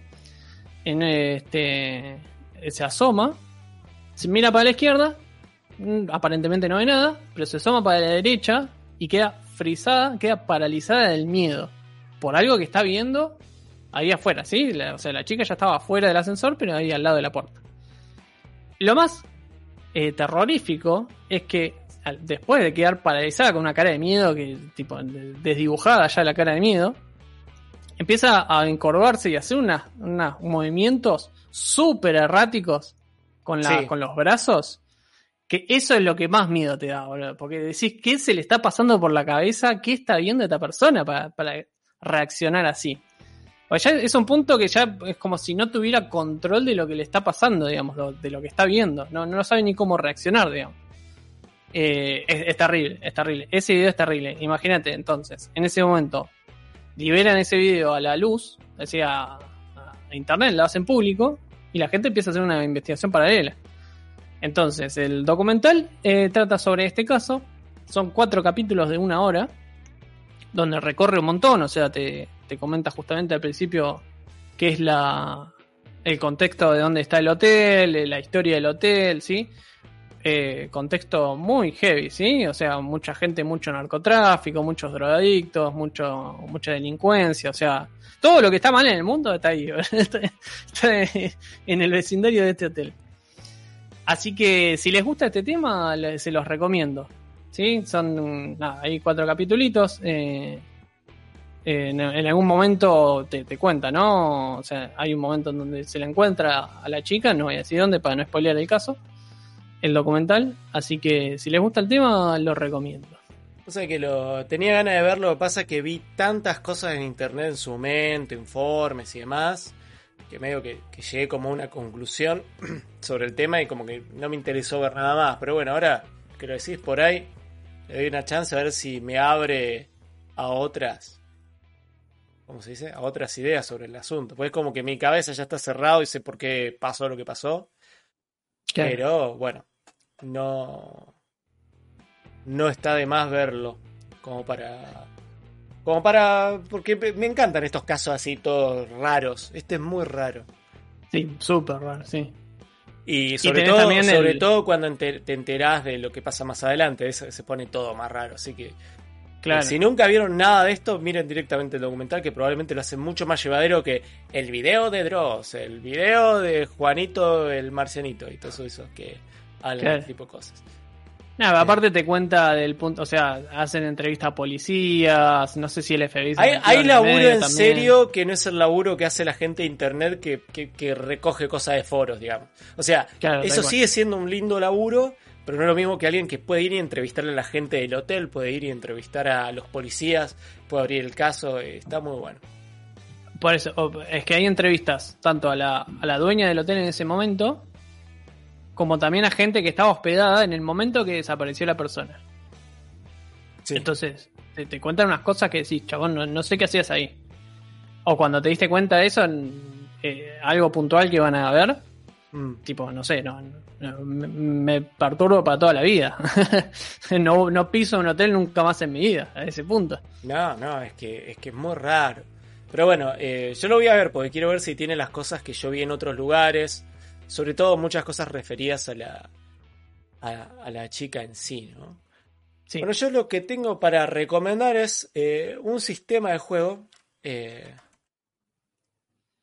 En este, se asoma, se mira para la izquierda, mm, aparentemente no ve nada, pero se asoma para la derecha y queda frisada, queda paralizada del miedo por algo que está viendo ahí afuera, ¿sí? La- o sea, la chica ya estaba afuera del ascensor, pero ahí al lado de la puerta. Lo más eh, terrorífico es que al- después de quedar paralizada con una cara de miedo, que tipo de- desdibujada ya la cara de miedo, empieza a encorvarse y hacer unas, unos movimientos súper erráticos con, la, Sí. con los brazos. Que eso es lo que más miedo te da, boludo. Porque decís, ¿qué se le está pasando por la cabeza? ¿Qué está viendo esta persona para, para reaccionar así? Ya es un punto que ya es como si no tuviera control de lo que le está pasando, digamos, de lo que está viendo. No, no sabe ni cómo reaccionar, digamos. Eh, es, terrible, es terrible. Ese video es terrible. Imagínate, entonces, en ese momento, liberan ese video a la luz, es decir, a, a internet, lo hacen público, y la gente empieza a hacer una investigación paralela. Entonces, el documental eh, trata sobre este caso. Son cuatro capítulos de una hora, donde recorre un montón, o sea, te, te comenta justamente al principio qué es la el contexto de dónde está el hotel, eh, la historia del hotel, ¿sí? Eh, contexto muy heavy, ¿sí? O sea, mucha gente, mucho narcotráfico, muchos drogadictos, mucho, mucha delincuencia, o sea, todo lo que está mal en el mundo está ahí, está, en el vecindario de este hotel. Así que si les gusta este tema, se los recomiendo. ¿Sí? Son, nada, hay cuatro capitulitos. eh, en, algún momento te, cuenta, ¿no? O sea, hay un momento en donde se la encuentra a la chica, no voy a decir dónde para no spoilear el caso, el documental. Así que si les gusta el tema, lo recomiendo. O sea que lo tenía ganas de verlo, pasa que vi tantas cosas en internet en su momento, informes y demás, que medio que, que llegué como a una conclusión sobre el tema y como que no me interesó ver nada más. Pero bueno, ahora que lo decís por ahí, le doy una chance a ver si me abre a otras, ¿cómo se dice? A otras ideas sobre el asunto. Pues como que mi cabeza ya está cerrado y sé por qué pasó lo que pasó. Pero bueno, no. No está de más verlo. Como para. Como para. Porque me encantan estos casos así todos raros. Este es muy raro. Sí, súper raro, sí. Y sobre, todo, sobre el- todo cuando te enterás de lo que pasa más adelante. eso se pone todo más raro. Así que. Claro. Si nunca vieron nada de esto, miren directamente el documental que probablemente lo hace mucho más llevadero que el video de Dross, el video de Juanito el Marcianito y todo eso, que hablan de Claro. este tipo de cosas. Nada, aparte te cuenta del punto, o sea, hacen entrevistas a policías, no sé si el FBI... se Hay, hay laburo en serio que no es el laburo que hace la gente de internet que, que- que recoge cosas de foros, digamos. O sea, Claro, eso sigue siendo un lindo laburo, pero no es lo mismo que alguien que puede ir y entrevistarle a la gente del hotel, puede ir y entrevistar a los policías, puede abrir el caso, eh, está muy bueno. Por eso, es que hay entrevistas tanto a la, a la dueña del hotel en ese momento, como también a gente que estaba hospedada en el momento que desapareció la persona. Sí. Entonces, te, te cuentan unas cosas que decís, chabón, no, no sé qué hacías ahí. O cuando te diste cuenta de eso, en- eh, algo puntual que van a ver, Mm. tipo, no sé, no, no, me, me perturbo para toda la vida. no, no piso un hotel nunca más en mi vida, a ese punto. No, no, es que es que es muy raro. Pero bueno, eh, yo lo voy a ver porque quiero ver si tiene las cosas que yo vi en otros lugares. Sobre todo muchas cosas referidas a la, a, a la chica en sí, ¿no? Sí. Bueno, yo lo que tengo para recomendar es eh, un sistema de juego. eh,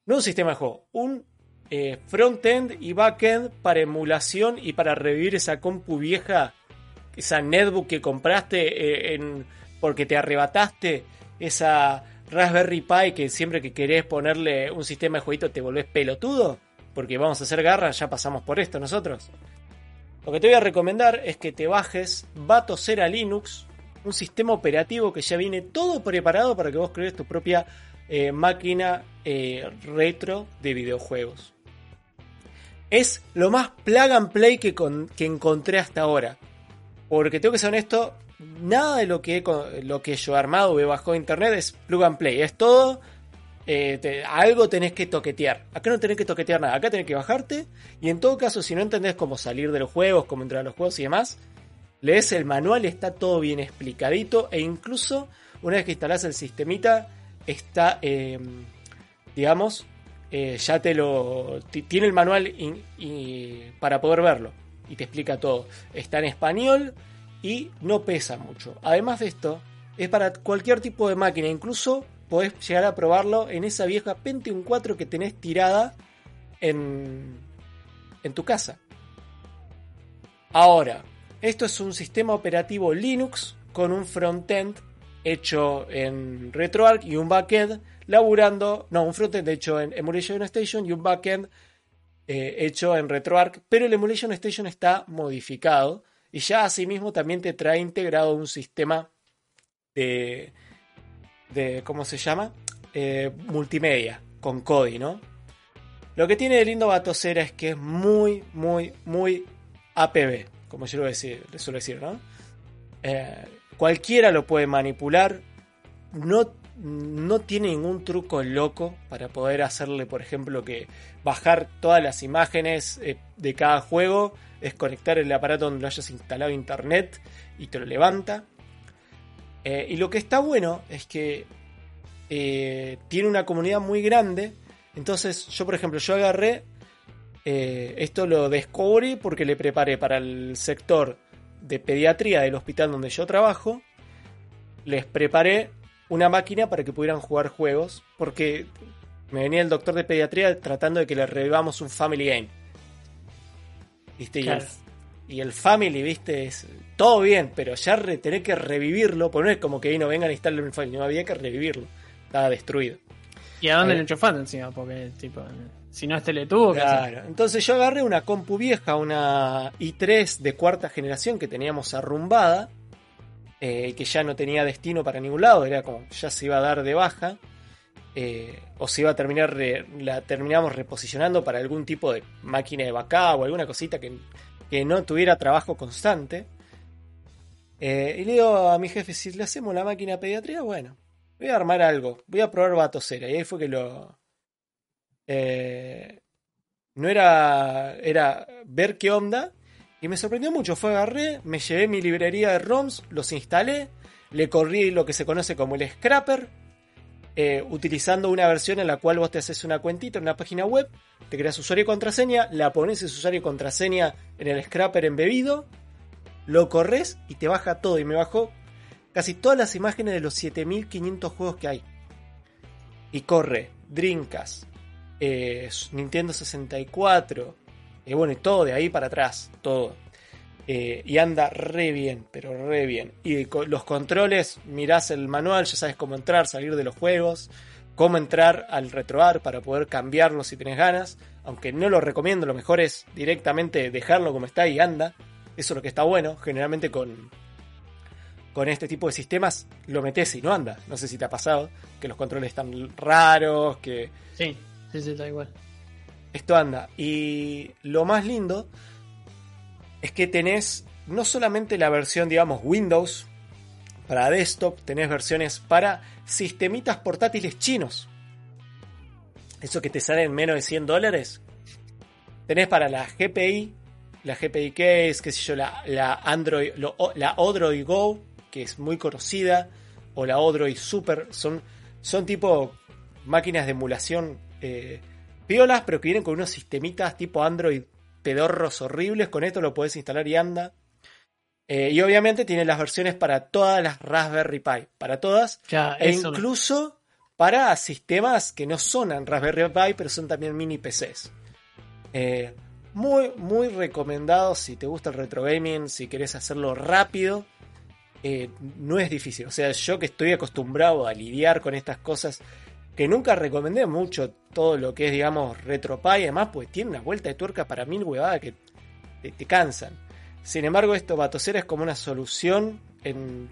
no un sistema de juego, un eh, front-end y back-end para emulación y para revivir esa compu vieja, esa netbook que compraste eh, en, porque te arrebataste, esa Raspberry Pi que siempre que querés ponerle un sistema de jueguito te volvés pelotudo, porque vamos a hacer garra, ya pasamos por esto nosotros. Lo que te voy a recomendar es que te bajes Batocera Linux, un sistema operativo que ya viene todo preparado para que vos crees tu propia eh, máquina retro de videojuegos. Es lo más plug and play que, con- que encontré hasta ahora. Porque tengo que ser honesto, nada de lo que, lo que yo he armado he bajado de internet es plug and play. Es todo eh, algo tenés que toquetear. Acá no tenés que toquetear nada, acá tenés que bajarte. Y en todo caso, si no entendés cómo salir de los juegos, cómo entrar a los juegos y demás, lees el manual, está todo bien explicadito. E incluso, una vez que instalás el sistemita, está, eh, digamos, eh, ya te lo. ti- Tiene el manual para poder verlo. Y te explica todo. Está en español y no pesa mucho. Además de esto, es para cualquier tipo de máquina. Incluso podés llegar a probarlo en esa vieja Pentium 4 que tenés tirada en, en tu casa. Ahora, esto es un sistema operativo Linux con un frontend hecho en RetroArch y un backend laburando, no, un frontend hecho en Emulation Station y un backend eh, hecho en RetroArch, pero el Emulation Station está modificado y ya asimismo también te trae integrado un sistema de, de ¿cómo se llama? Eh, multimedia con Kodi, ¿no? Lo que tiene de lindo Batocera es que es muy, muy, muy APB, como yo lo le suelo decir, ¿no? Eh, cualquiera lo puede manipular, no, no tiene ningún truco loco para poder hacerle, por ejemplo, que bajar todas las imágenes eh, de cada juego es conectar el aparato donde lo hayas instalado internet y te lo levanta. Eh, y lo que está bueno es que eh, tiene una comunidad muy grande. Entonces, yo, por ejemplo, yo agarré. esto lo descubrí porque le preparé para el sector de pediatría del hospital donde yo trabajo. Les preparé una máquina para que pudieran jugar juegos. Porque me venía el doctor de pediatría tratando de que le revivamos un Family Game. ¿Viste? Y el- Claro. Y el Family, viste, es todo bien, pero ya re- tener que revivirlo, porque no es como que ahí no vengan a instalarle un Family, no había que revivirlo. Estaba destruido. ¿Y a dónde A lo enchufaste encima? Porque, tipo, si no es teletubo. Claro. Entonces yo agarré una compu vieja, una i3 de cuarta generación que teníamos arrumbada, eh, que ya no tenía destino para ningún lado, era como ya se iba a dar de baja, eh, o se iba a terminar, la terminamos reposicionando para algún tipo de máquina de backup o alguna cosita que, que no tuviera trabajo constante. Eh, y le digo a mi jefe, si le hacemos la máquina de pediatría, bueno, voy a armar algo, voy a probar batocera. Y ahí fue que lo, no era, era ver qué onda. Y me sorprendió mucho. Fue agarré, me llevé mi librería de ROMs, los instalé, le corrí lo que se conoce como el scrapper, eh, utilizando una versión en la cual vos te haces una cuentita en una página web, te creas usuario y contraseña, la pones ese usuario y contraseña en el scrapper embebido, lo corres y te baja todo. Y me bajó casi todas las imágenes de los 7500 juegos que hay. Y corre Dreamcast, eh, Nintendo 64, y bueno, y todo de ahí para atrás, todo. Eh, y anda re bien, pero re bien. Y los controles, mirás el manual, ya sabes cómo entrar, salir de los juegos, cómo entrar al retroar para poder cambiarlo si tenés ganas. Aunque no lo recomiendo, lo mejor es directamente dejarlo como está y anda. Eso es lo que está bueno. Generalmente con, con este tipo de sistemas lo metes y no anda. No sé si te ha pasado, que los controles están raros, que Sí, sí, sí, está igual. Esto anda. Y lo más lindo es que tenés no solamente la versión, digamos, Windows para desktop, tenés versiones para sistemitas portátiles chinos. Eso que te salen menos de 100 dólares. Tenés para la GPI, la GPI Case, qué sé yo, la, Android, la Odroid Go, que es muy conocida, o la Odroid Super, son, son tipo máquinas de emulación eh, piolas, pero que vienen con unos sistemitas tipo Android pedorros horribles. Con esto lo podés instalar y anda. Eh, y obviamente tiene las versiones para todas las Raspberry Pi, para todas, Ya, e incluso para sistemas que no son en Raspberry Pi, pero son también mini PCs. Eh, muy, muy recomendado si te gusta el retro gaming, si querés hacerlo rápido. eh, no es difícil. O sea, yo que estoy acostumbrado a lidiar con estas cosas, que nunca recomendé mucho todo lo que es, digamos, RetroPie, además, pues tiene una vuelta de tuerca para mil huevadas que te, te cansan. Sin embargo, esto Batocera es como una solución en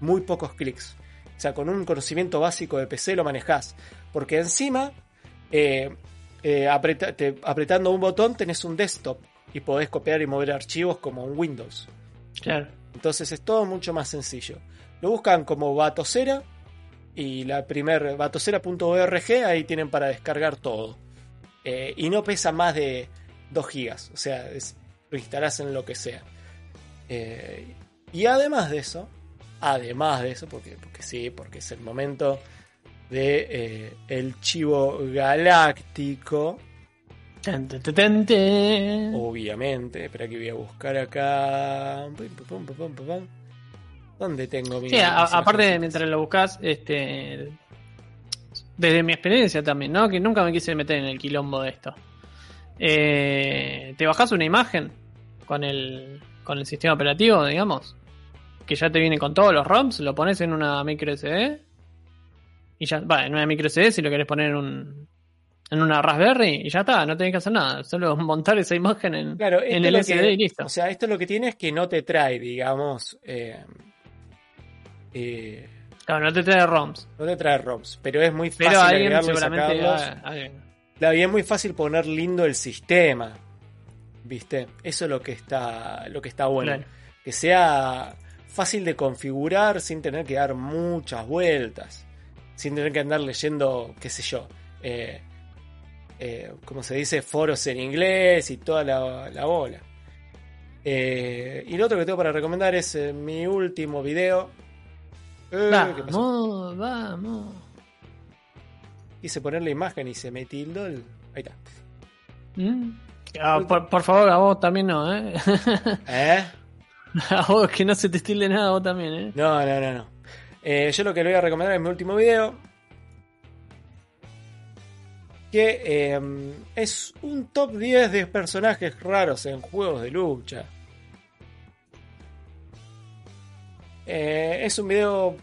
muy pocos clics. O sea, con un conocimiento básico de PC lo manejás. Porque encima, eh, eh, apreta- te- apretando un botón tenés un desktop y podés copiar y mover archivos como un Windows. Claro. Entonces es todo mucho más sencillo. Lo buscan como Batocera y la primer batocera.org ahí tienen para descargar todo. Eh, y no pesa más de 2 gigas, o sea, es- lo instalás en lo que sea. Eh, y además de eso, además de eso, porque, porque sí, porque es el momento de eh, el chivo galáctico. Tan, tan, tan, tan, tan. Obviamente, espera que voy a buscar acá. Pum, pum, pum. ¿Dónde tengo mi.? Sí, a- aparte, imágenes? mientras lo buscas, este. Desde mi experiencia también, ¿no? Que nunca me quise meter en el quilombo de esto. Eh, te bajas una imagen con el, con el sistema operativo, digamos, que ya te viene con todos los ROMs, lo pones en una micro SD y ya, va, en una micro SD si lo querés poner en un en una Raspberry y ya está, no tenés que hacer nada, solo montar esa imagen en, Claro, en el SD que- y listo. O sea, esto lo que tiene es que no te trae, digamos, eh, eh, Claro, no te trae ROMs, no te trae ROMs, pero es muy fácil pero alguien agregarlo y seguramente sacarlos. Claro, y es muy fácil poner lindo el sistema. ¿Viste? Eso es lo que está, lo que está bueno. Claro. Que sea fácil de configurar sin tener que dar muchas vueltas. Sin tener que andar leyendo, qué sé yo, eh, eh, como se dice, foros en inglés y toda la, la bola. Eh, y lo otro que tengo para recomendar es eh, mi último video. Eh. Vamos, vamos. Quise poner la imagen y se me tildó el. Ahí está. ¿Mm? Ah, por, por favor, a vos también no, ¿eh? ¿Eh? a vos que no se te estile nada, a vos también, ¿eh? No, no, no, no. Eh, yo lo que le voy a recomendar en mi último video. Que eh, es un top 10 de personajes raros en juegos de lucha. Eh, es un video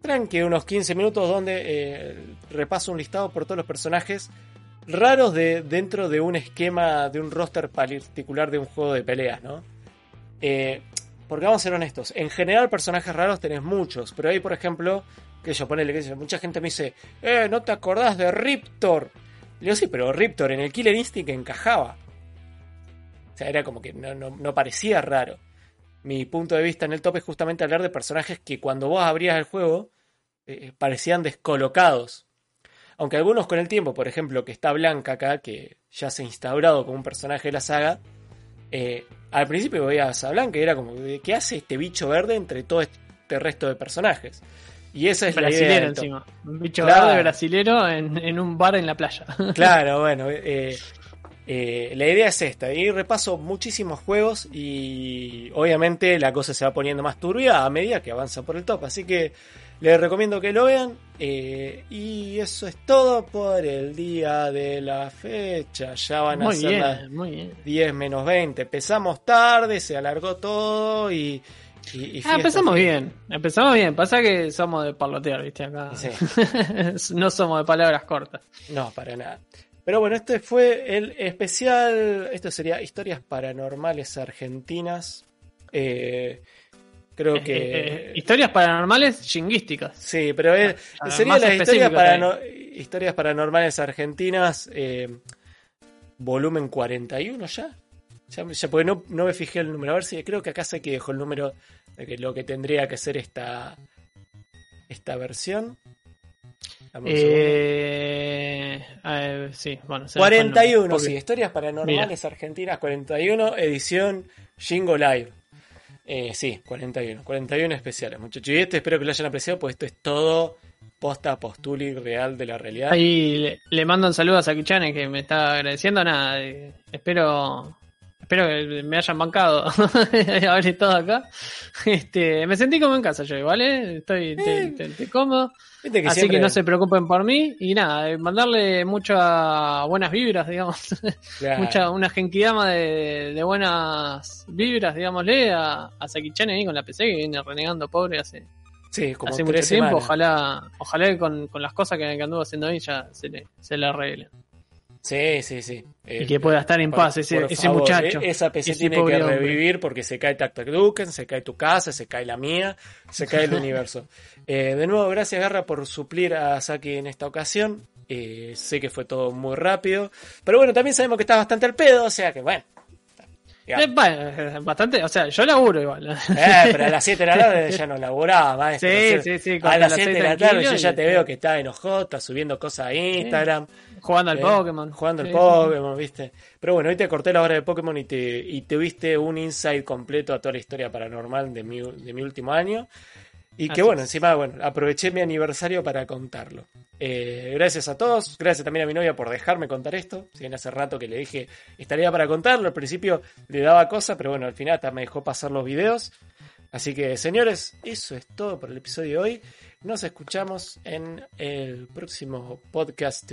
tranqui, de unos 15 minutos, donde eh, repaso un listado por todos los personajes raros de, dentro de un esquema, de un roster particular de un juego de peleas, ¿no? Eh, porque vamos a ser honestos, en general personajes raros tenés muchos, pero hay por ejemplo, que yo ponele, que mucha gente me dice, ¿no te acordás de Riptor? Le digo, sí, pero Riptor en el Killer Instinct encajaba. O sea, era como que no parecía raro. Mi punto de vista en el top es justamente hablar de personajes que cuando vos abrías el juego eh, parecían descolocados. Aunque algunos con el tiempo, por ejemplo, que está Blanca acá, que ya se ha instaurado como un personaje de la saga, eh, al principio veías a Blanca y era como, ¿qué hace este bicho verde entre todo este resto de personajes? Y esa es la idea. Encima. Un bicho Claro. verde brasilero en, en un bar en la playa. Claro, bueno, eh, eh, la idea es esta. Y repaso muchísimos juegos y obviamente la cosa se va poniendo más turbia a medida que avanza por el top. Así que les recomiendo que lo vean. eh, y eso es todo por el día de la fecha. Ya van a muy ser las muy bien. 10 menos 20. Empezamos tarde, se alargó todo y... y- y Ah, empezamos bien, empezamos bien. Pasa que somos de parlotear, viste, acá. Sí. no somos de palabras cortas. No, para nada. Pero bueno, este fue el especial. Esto sería Historias Paranormales Argentinas. Eh, creo Eh, que. eh, historias paranormales chinguísticas. Sí, pero es- Ah, sería las historias, parano- historias Paranormales Argentinas. volumen 41 ya. Ya, ya porque no, no me fijé el número. A ver si creo que acá sé que dejó el número de que lo que tendría que ser esta, esta versión. Eh, eh, sí, bueno. se me fue el nombre. 41, Porque- sí, historias paranormales argentinas 41, edición Jingo Live. Eh, sí, 41, 41 especiales, muchachos. Y este espero que lo hayan apreciado, pues esto es todo posta postuli real de la realidad. Ahí le, le mando un saludo a Sakichane que me está agradeciendo. Nada, eh, espero espero que me hayan bancado haber estado acá. Este, me sentí como en casa yo, ¿vale? Estoy, te- Eh. te- te cómodo. Que Así siempre- que no se preocupen por mí. Y nada, eh, mandarle muchas buenas vibras, digamos. Claro. Mucha, una genkidama de, de buenas vibras, digámosle, a, a Sakichane ahí con la PC que viene renegando pobre hace, Sí, como hace mucho tiempo. semanas. Ojalá, ojalá que con, con las cosas que, que anduvo haciendo ahí ya se le, se le arreglen. Sí, sí, sí. Eh, Y que pueda estar en por- paz ese, ese favor, muchacho. eh, Esa PC tiene que hombre. revivir porque se cae Tactac Duken, se cae tu casa, se cae la mía, se cae el universo. Eh, de nuevo, gracias Garra por suplir a Saki en esta ocasión. Eh, sé que fue todo muy rápido. Pero bueno, también sabemos que estás bastante al pedo, o sea que bueno. Eh, eh, bastante, o sea, yo laburo igual. Eh, pero a las 7 de la tarde ya no laboraba, maestro. Sí, sí, sí, A las las 7 de la tarde yo ya te veo que estás enojado, estás subiendo cosas a Instagram. Jugando al eh, Pokémon. Jugando al Sí, Pokémon, ¿viste? Pero bueno, hoy te corté la hora de Pokémon y te y tuviste un insight completo a toda la historia paranormal de mi, de mi último año. Y que bueno, es. encima, bueno, aproveché mi aniversario para contarlo. Eh, gracias a todos, gracias también a mi novia por dejarme contar esto. Si bien hace rato que le dije estaría para contarlo, al principio le daba cosa, pero bueno, al final hasta me dejó pasar los videos. Así que, señores, eso es todo por el episodio de hoy. Nos escuchamos en el próximo podcast.